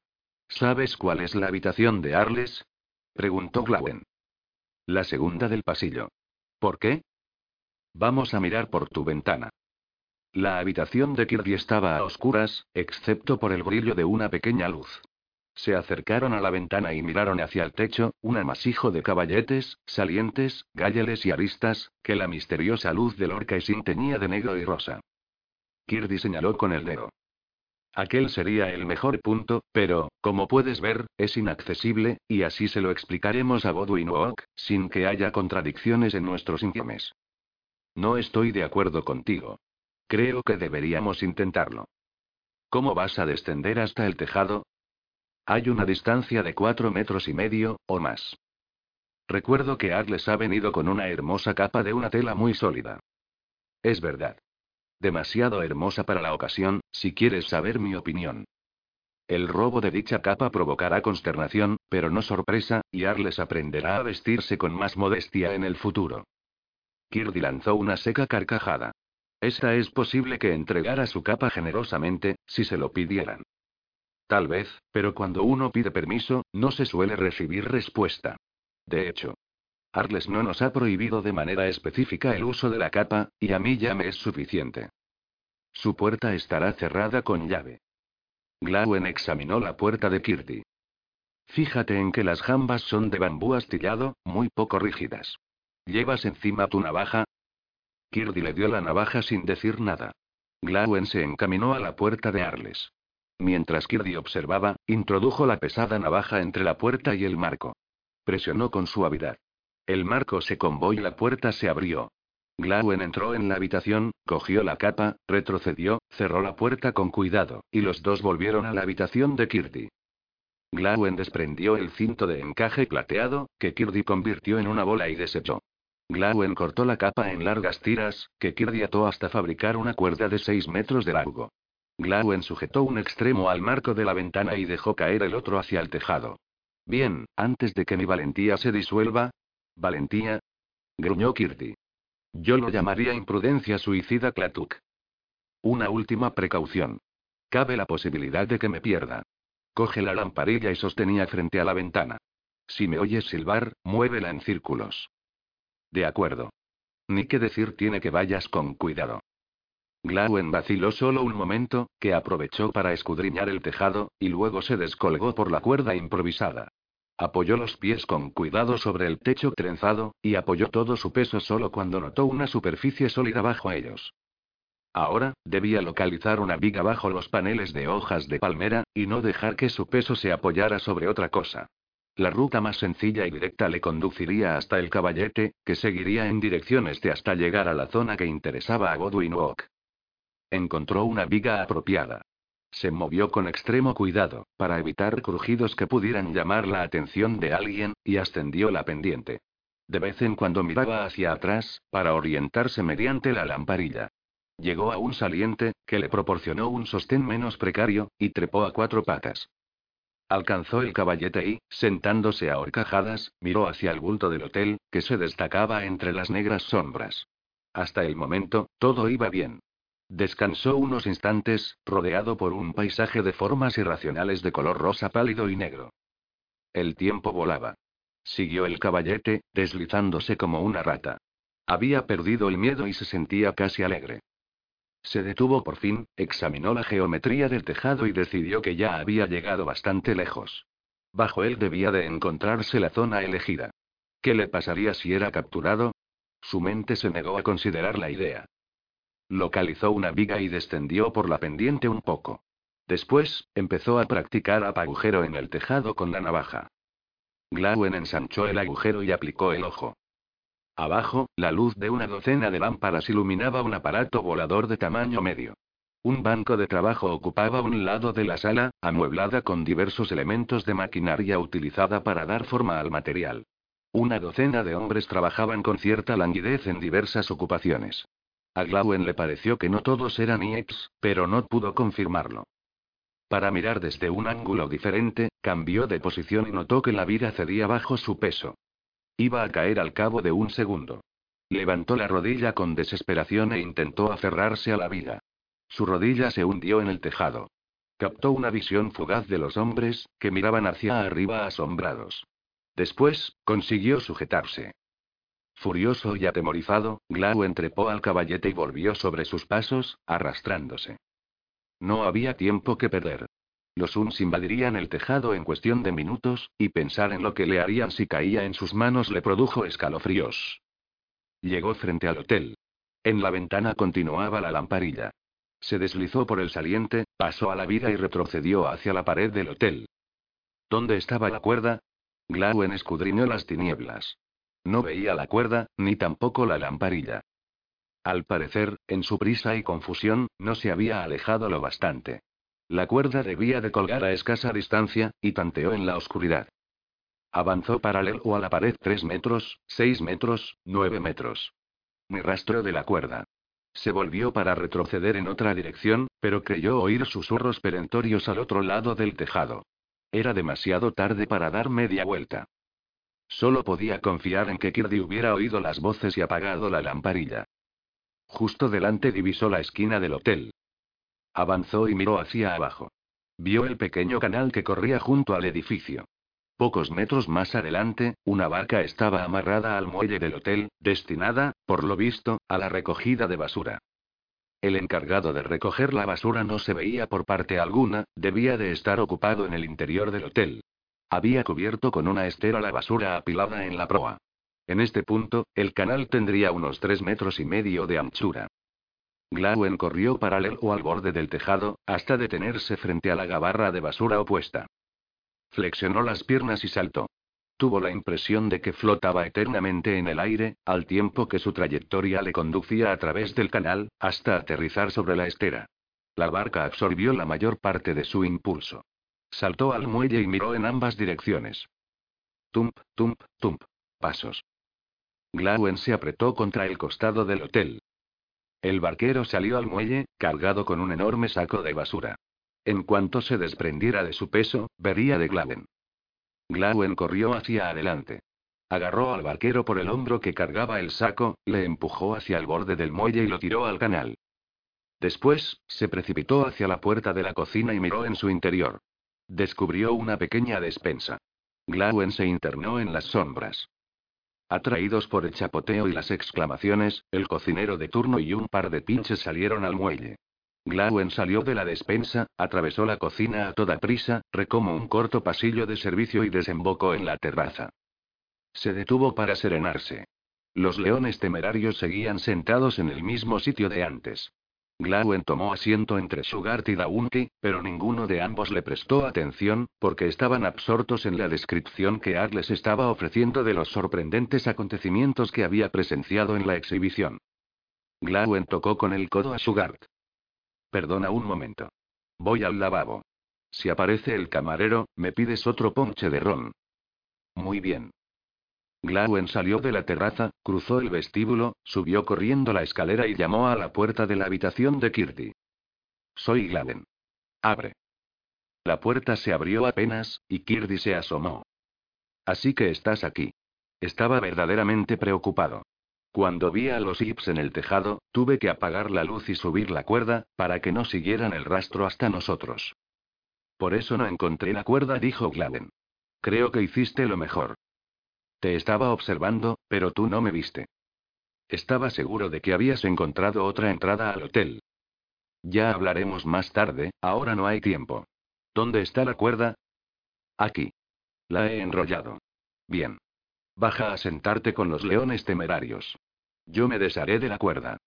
¿Sabes cuál es la habitación de Arles? preguntó Glauen. La segunda del pasillo. ¿Por qué? Vamos a mirar por tu ventana. La habitación de Kirby estaba a oscuras, excepto por el brillo de una pequeña luz. Se acercaron a la ventana y miraron hacia el techo, un amasijo de caballetes, salientes, galleles y aristas, que la misteriosa luz del sin teñía de negro y rosa. Kirby señaló con el dedo. Aquel sería el mejor punto, pero, como puedes ver, es inaccesible, y así se lo explicaremos a Bodwin Oak, sin que haya contradicciones en nuestros informes. No estoy de acuerdo contigo. Creo que deberíamos intentarlo. ¿Cómo vas a descender hasta el tejado? Hay una distancia de cuatro metros y medio, o más. Recuerdo que Arles ha venido con una hermosa capa de una tela muy sólida. Es verdad. Demasiado hermosa para la ocasión, si quieres saber mi opinión. El robo de dicha capa provocará consternación, pero no sorpresa, y Arles aprenderá a vestirse con más modestia en el futuro. Kirby lanzó una seca carcajada. Esta es posible que entregara su capa generosamente, si se lo pidieran. Tal vez, pero cuando uno pide permiso, no se suele recibir respuesta. De hecho, Arles no nos ha prohibido de manera específica el uso de la capa, y a mí ya me es suficiente. Su puerta estará cerrada con llave. Glauen examinó la puerta de Kirti. Fíjate en que las jambas son de bambú astillado, muy poco rígidas. ¿Llevas encima tu navaja? Kirby le dio la navaja sin decir nada. Glauen se encaminó a la puerta de Arles. Mientras Kirby observaba, introdujo la pesada navaja entre la puerta y el marco. Presionó con suavidad. El marco se combó y la puerta se abrió. Glauen entró en la habitación, cogió la capa, retrocedió, cerró la puerta con cuidado, y los dos volvieron a la habitación de Kirby. Glauen desprendió el cinto de encaje plateado, que Kirby convirtió en una bola y desechó. Glauen cortó la capa en largas tiras, que Kirby ató hasta fabricar una cuerda de 6 metros de largo. Glauen sujetó un extremo al marco de la ventana y dejó caer el otro hacia el tejado. Bien, antes de que mi valentía se disuelva. ¿Valentía? gruñó Kirti. Yo lo llamaría imprudencia suicida Klatuk. Una última precaución. Cabe la posibilidad de que me pierda. Coge la lamparilla y sostenía frente a la ventana. Si me oyes silbar, muévela en círculos. De acuerdo. Ni que decir tiene que vayas con cuidado. Glauen vaciló solo un momento, que aprovechó para escudriñar el tejado, y luego se descolgó por la cuerda improvisada. Apoyó los pies con cuidado sobre el techo trenzado, y apoyó todo su peso solo cuando notó una superficie sólida bajo ellos. Ahora, debía localizar una viga bajo los paneles de hojas de palmera, y no dejar que su peso se apoyara sobre otra cosa. La ruta más sencilla y directa le conduciría hasta el caballete, que seguiría en dirección este hasta llegar a la zona que interesaba a Godwin Walk. Encontró una viga apropiada. Se movió con extremo cuidado, para evitar crujidos que pudieran llamar la atención de alguien, y ascendió la pendiente. De vez en cuando miraba hacia atrás, para orientarse mediante la lamparilla. Llegó a un saliente, que le proporcionó un sostén menos precario, y trepó a cuatro patas. Alcanzó el caballete y, sentándose a horcajadas, miró hacia el bulto del hotel, que se destacaba entre las negras sombras. Hasta el momento, todo iba bien. Descansó unos instantes, rodeado por un paisaje de formas irracionales de color rosa pálido y negro. El tiempo volaba. Siguió el caballete, deslizándose como una rata. Había perdido el miedo y se sentía casi alegre. Se detuvo por fin, examinó la geometría del tejado y decidió que ya había llegado bastante lejos. Bajo él debía de encontrarse la zona elegida. ¿Qué le pasaría si era capturado? Su mente se negó a considerar la idea. Localizó una viga y descendió por la pendiente un poco. Después, empezó a practicar agujero en el tejado con la navaja. Glauen ensanchó el agujero y aplicó el ojo. Abajo, la luz de una docena de lámparas iluminaba un aparato volador de tamaño medio. Un banco de trabajo ocupaba un lado de la sala, amueblada con diversos elementos de maquinaria utilizada para dar forma al material. Una docena de hombres trabajaban con cierta languidez en diversas ocupaciones. A Glauen le pareció que no todos eran IEPs, pero no pudo confirmarlo. Para mirar desde un ángulo diferente, cambió de posición y notó que la vida cedía bajo su peso. Iba a caer al cabo de un segundo. Levantó la rodilla con desesperación e intentó aferrarse a la viga. Su rodilla se hundió en el tejado. Captó una visión fugaz de los hombres, que miraban hacia arriba asombrados. Después, consiguió sujetarse. Furioso y atemorizado, Glau entrepó al caballete y volvió sobre sus pasos, arrastrándose. No había tiempo que perder. Los Uns invadirían el tejado en cuestión de minutos, y pensar en lo que le harían si caía en sus manos le produjo escalofríos. Llegó frente al hotel. En la ventana continuaba la lamparilla. Se deslizó por el saliente, pasó a la vida y retrocedió hacia la pared del hotel. ¿Dónde estaba la cuerda? Glauen escudriñó las tinieblas. No veía la cuerda, ni tampoco la lamparilla. Al parecer, en su prisa y confusión, no se había alejado lo bastante. La cuerda debía de colgar a escasa distancia, y tanteó en la oscuridad. Avanzó paralelo a la pared tres metros, seis metros, nueve metros. Ni rastro de la cuerda. Se volvió para retroceder en otra dirección, pero creyó oír susurros perentorios al otro lado del tejado. Era demasiado tarde para dar media vuelta. Solo podía confiar en que Kirdy hubiera oído las voces y apagado la lamparilla. Justo delante divisó la esquina del hotel. Avanzó y miró hacia abajo. Vio el pequeño canal que corría junto al edificio. Pocos metros más adelante, una barca estaba amarrada al muelle del hotel, destinada, por lo visto, a la recogida de basura. El encargado de recoger la basura no se veía por parte alguna, debía de estar ocupado en el interior del hotel. Había cubierto con una estera la basura apilada en la proa. En este punto, el canal tendría unos tres metros y medio de anchura. Glauen corrió paralelo al borde del tejado, hasta detenerse frente a la gabarra de basura opuesta. Flexionó las piernas y saltó. Tuvo la impresión de que flotaba eternamente en el aire, al tiempo que su trayectoria le conducía a través del canal, hasta aterrizar sobre la estera. La barca absorbió la mayor parte de su impulso. Saltó al muelle y miró en ambas direcciones. Tump, tump, tump. Pasos. Glauen se apretó contra el costado del hotel. El barquero salió al muelle, cargado con un enorme saco de basura. En cuanto se desprendiera de su peso, vería de Glauen. Glauen corrió hacia adelante. Agarró al barquero por el hombro que cargaba el saco, le empujó hacia el borde del muelle y lo tiró al canal. Después, se precipitó hacia la puerta de la cocina y miró en su interior. Descubrió una pequeña despensa. Glauen se internó en las sombras. Atraídos por el chapoteo y las exclamaciones, el cocinero de turno y un par de pinches salieron al muelle. Glauen salió de la despensa, atravesó la cocina a toda prisa, recomó un corto pasillo de servicio y desembocó en la terraza. Se detuvo para serenarse. Los leones temerarios seguían sentados en el mismo sitio de antes. Glauen tomó asiento entre Sugart y Daunty, pero ninguno de ambos le prestó atención, porque estaban absortos en la descripción que Ag les estaba ofreciendo de los sorprendentes acontecimientos que había presenciado en la exhibición. Glauen tocó con el codo a Sugart. Perdona un momento. Voy al lavabo. Si aparece el camarero, me pides otro ponche de ron. Muy bien. Glauen salió de la terraza, cruzó el vestíbulo, subió corriendo la escalera y llamó a la puerta de la habitación de Kirti. Soy Glauen. Abre. La puerta se abrió apenas, y Kirti se asomó. Así que estás aquí. Estaba verdaderamente preocupado. Cuando vi a los Ips en el tejado, tuve que apagar la luz y subir la cuerda, para que no siguieran el rastro hasta nosotros. Por eso no encontré la cuerda, dijo Glaven. Creo que hiciste lo mejor. Te estaba observando, pero tú no me viste. Estaba seguro de que habías encontrado otra entrada al hotel. Ya hablaremos más tarde, ahora no hay tiempo. ¿Dónde está la cuerda? Aquí. La he enrollado. Bien. Baja a sentarte con los leones temerarios. Yo me desharé de la cuerda.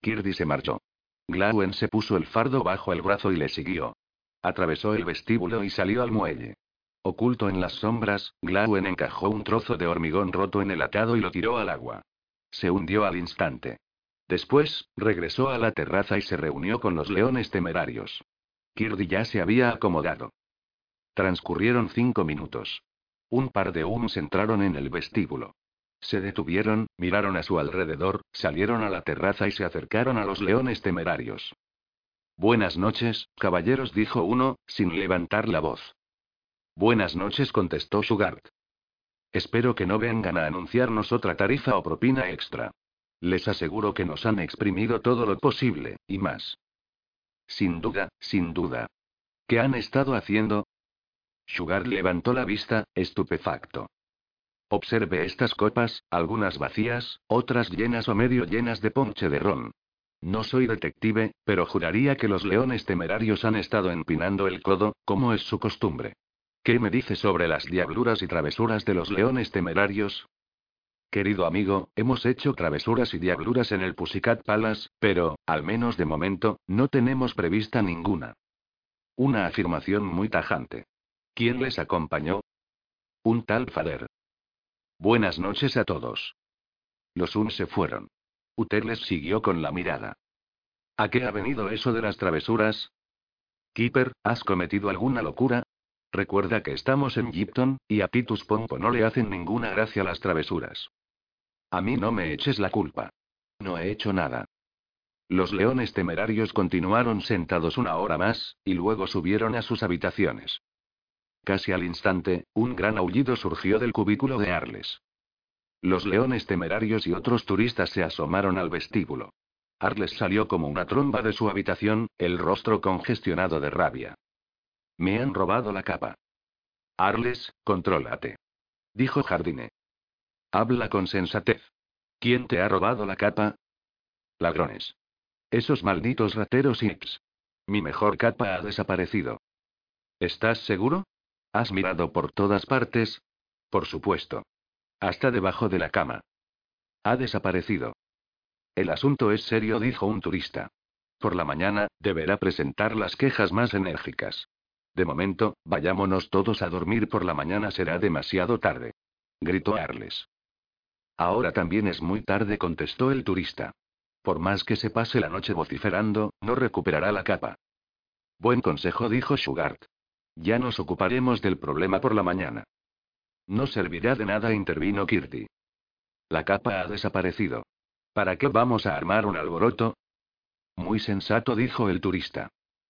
Kirby se marchó. Glauen se puso el fardo bajo el brazo y le siguió. Atravesó el vestíbulo y salió al muelle. Oculto en las sombras, Glauen encajó un trozo de hormigón roto en el atado y lo tiró al agua. Se hundió al instante. Después, regresó a la terraza y se reunió con los leones temerarios. Kirdy ya se había acomodado. Transcurrieron cinco minutos. Un par de Ums entraron en el vestíbulo. Se detuvieron, miraron a su alrededor, salieron a la terraza y se acercaron a los leones temerarios. Buenas noches, caballeros, dijo uno, sin levantar la voz. Buenas noches, contestó Sugart. Espero que no vengan a anunciarnos otra tarifa o propina extra. Les aseguro que nos han exprimido todo lo posible, y más. Sin duda, sin duda. ¿Qué han estado haciendo? Sugar levantó la vista, estupefacto. Observe estas copas, algunas vacías, otras llenas o medio llenas de ponche de ron. No soy detective, pero juraría que los leones temerarios han estado empinando el codo, como es su costumbre. ¿Qué me dice sobre las diabluras y travesuras de los leones temerarios? Querido amigo, hemos hecho travesuras y diabluras en el Pussycat Palace, pero, al menos de momento, no tenemos prevista ninguna. Una afirmación muy tajante. ¿Quién les acompañó? Un tal Fader. Buenas noches a todos. Los Un se fueron. Uter les siguió con la mirada. ¿A qué ha venido eso de las travesuras? Keeper, ¿has cometido alguna locura? Recuerda que estamos en Gipton, y a Titus Pompo no le hacen ninguna gracia las travesuras. A mí no me eches la culpa. No he hecho nada. Los leones temerarios continuaron sentados una hora más, y luego subieron a sus habitaciones. Casi al instante, un gran aullido surgió del cubículo de Arles. Los leones temerarios y otros turistas se asomaron al vestíbulo. Arles salió como una tromba de su habitación, el rostro congestionado de rabia. Me han robado la capa. Arles, contrólate. Dijo Jardine. Habla con sensatez. ¿Quién te ha robado la capa? Ladrones. Esos malditos rateros X. Mi mejor capa ha desaparecido. ¿Estás seguro? ¿Has mirado por todas partes? Por supuesto. Hasta debajo de la cama. Ha desaparecido. El asunto es serio, dijo un turista. Por la mañana, deberá presentar las quejas más enérgicas. De momento, vayámonos todos a dormir por la mañana será demasiado tarde. Gritó Arles. Ahora también es muy tarde, contestó el turista. Por más que se pase la noche vociferando, no recuperará la capa. Buen consejo, dijo Sugart. Ya nos ocuparemos del problema por la mañana. No servirá de nada, intervino Kirti. La capa ha desaparecido. ¿Para qué vamos a armar un alboroto? Muy sensato, dijo el turista.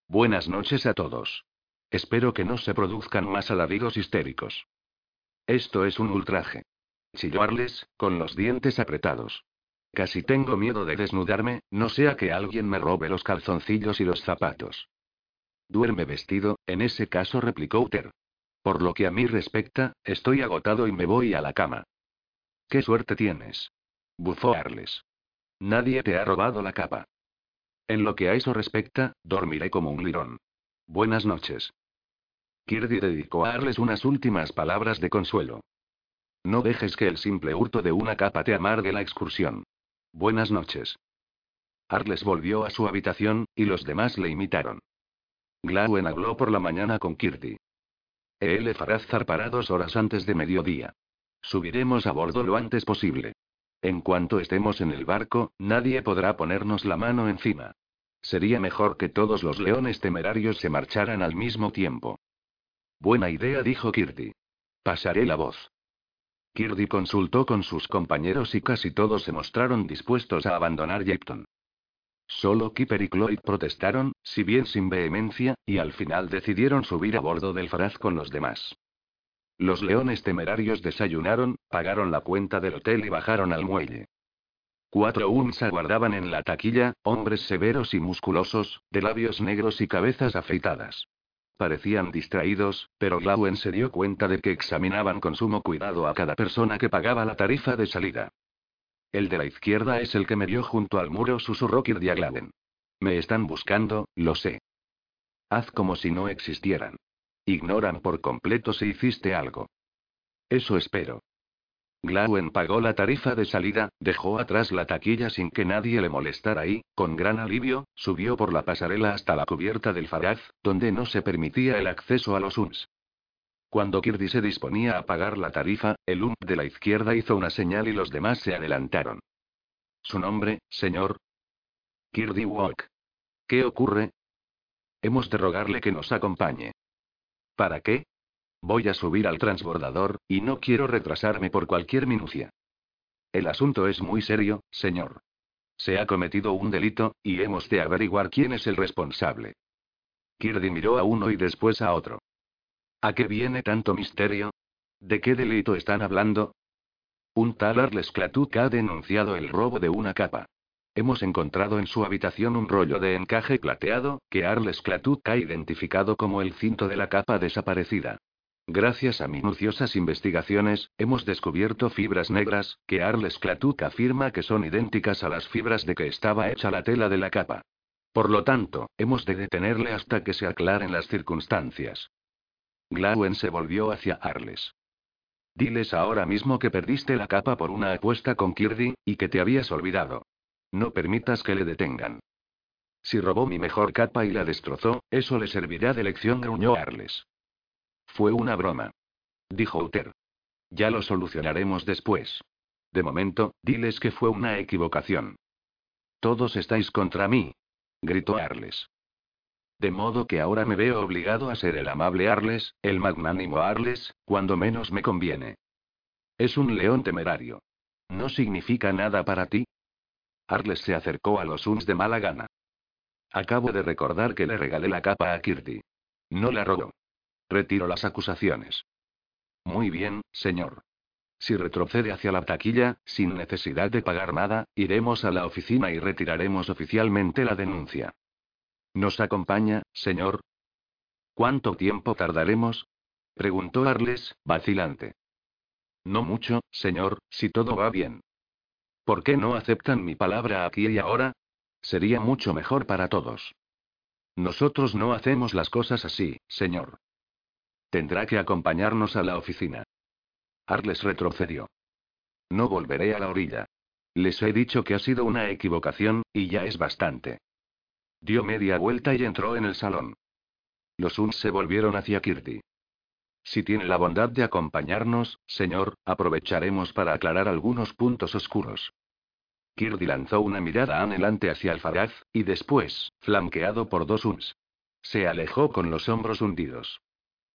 Buenas noches a todos. Espero que no se produzcan más alaridos histéricos. Esto es un ultraje. Chillarles, con los dientes apretados. Casi tengo miedo de desnudarme, no sea que alguien me robe los calzoncillos y los zapatos. Duerme vestido, en ese caso replicó Uter. Por lo que a mí respecta, estoy agotado y me voy a la cama. ¿Qué suerte tienes? Bufó Arles. Nadie te ha robado la capa. En lo que a eso respecta, dormiré como un lirón. Buenas noches. Kirdy dedicó a Arles unas últimas palabras de consuelo. No dejes que el simple hurto de una capa te amargue la excursión. Buenas noches. Arles volvió a su habitación, y los demás le imitaron. Glauen habló por la mañana con Kirdy. Él Faraz zarpará dos horas antes de mediodía. Subiremos a bordo lo antes posible. En cuanto estemos en el barco, nadie podrá ponernos la mano encima. Sería mejor que todos los leones temerarios se marcharan al mismo tiempo. Buena idea, dijo Kirdy. Pasaré la voz. Kirdy consultó con sus compañeros y casi todos se mostraron dispuestos a abandonar Jepton. Solo Kipper y Cloyd protestaron, si bien sin vehemencia, y al final decidieron subir a bordo del Faraz con los demás. Los leones temerarios desayunaron, pagaron la cuenta del hotel y bajaron al muelle. Cuatro UNS aguardaban en la taquilla, hombres severos y musculosos, de labios negros y cabezas afeitadas. Parecían distraídos, pero Glauen se dio cuenta de que examinaban con sumo cuidado a cada persona que pagaba la tarifa de salida. El de la izquierda es el que me dio junto al muro, susurró Kirdia Glauen. Me están buscando, lo sé. Haz como si no existieran. Ignoran por completo si hiciste algo. Eso espero. Glauen pagó la tarifa de salida, dejó atrás la taquilla sin que nadie le molestara y, con gran alivio, subió por la pasarela hasta la cubierta del faraz, donde no se permitía el acceso a los UNS. Cuando Kirdi se disponía a pagar la tarifa, el UM de la izquierda hizo una señal y los demás se adelantaron. ¿Su nombre, señor? Kirdi Walk. ¿Qué ocurre? Hemos de rogarle que nos acompañe. ¿Para qué? Voy a subir al transbordador, y no quiero retrasarme por cualquier minucia. El asunto es muy serio, señor. Se ha cometido un delito, y hemos de averiguar quién es el responsable. Kirdi miró a uno y después a otro. ¿A qué viene tanto misterio? ¿De qué delito están hablando? Un tal Arles Klatuk ha denunciado el robo de una capa. Hemos encontrado en su habitación un rollo de encaje plateado, que Arles Klatuk ha identificado como el cinto de la capa desaparecida. Gracias a minuciosas investigaciones, hemos descubierto fibras negras, que Arles Klatuk afirma que son idénticas a las fibras de que estaba hecha la tela de la capa. Por lo tanto, hemos de detenerle hasta que se aclaren las circunstancias. Glauen se volvió hacia Arles. Diles ahora mismo que perdiste la capa por una apuesta con Kirdi, y que te habías olvidado. No permitas que le detengan. Si robó mi mejor capa y la destrozó, eso le servirá de lección, gruñó Arles. Fue una broma. Dijo Uter. Ya lo solucionaremos después. De momento, diles que fue una equivocación. Todos estáis contra mí. Gritó Arles. De modo que ahora me veo obligado a ser el amable Arles, el magnánimo Arles, cuando menos me conviene. Es un león temerario. ¿No significa nada para ti? Arles se acercó a los Uns de mala gana. Acabo de recordar que le regalé la capa a Kirti. No la robó. Retiro las acusaciones. Muy bien, señor. Si retrocede hacia la taquilla, sin necesidad de pagar nada, iremos a la oficina y retiraremos oficialmente la denuncia. ¿Nos acompaña, señor? ¿Cuánto tiempo tardaremos? preguntó Arles, vacilante. No mucho, señor, si todo va bien. ¿Por qué no aceptan mi palabra aquí y ahora? Sería mucho mejor para todos. Nosotros no hacemos las cosas así, señor. Tendrá que acompañarnos a la oficina. Arles retrocedió. No volveré a la orilla. Les he dicho que ha sido una equivocación, y ya es bastante. Dio media vuelta y entró en el salón. Los Uns se volvieron hacia Kirti. Si tiene la bondad de acompañarnos, señor, aprovecharemos para aclarar algunos puntos oscuros. Kirti lanzó una mirada anhelante hacia Alfaraz, y después, flanqueado por dos Uns. Se alejó con los hombros hundidos.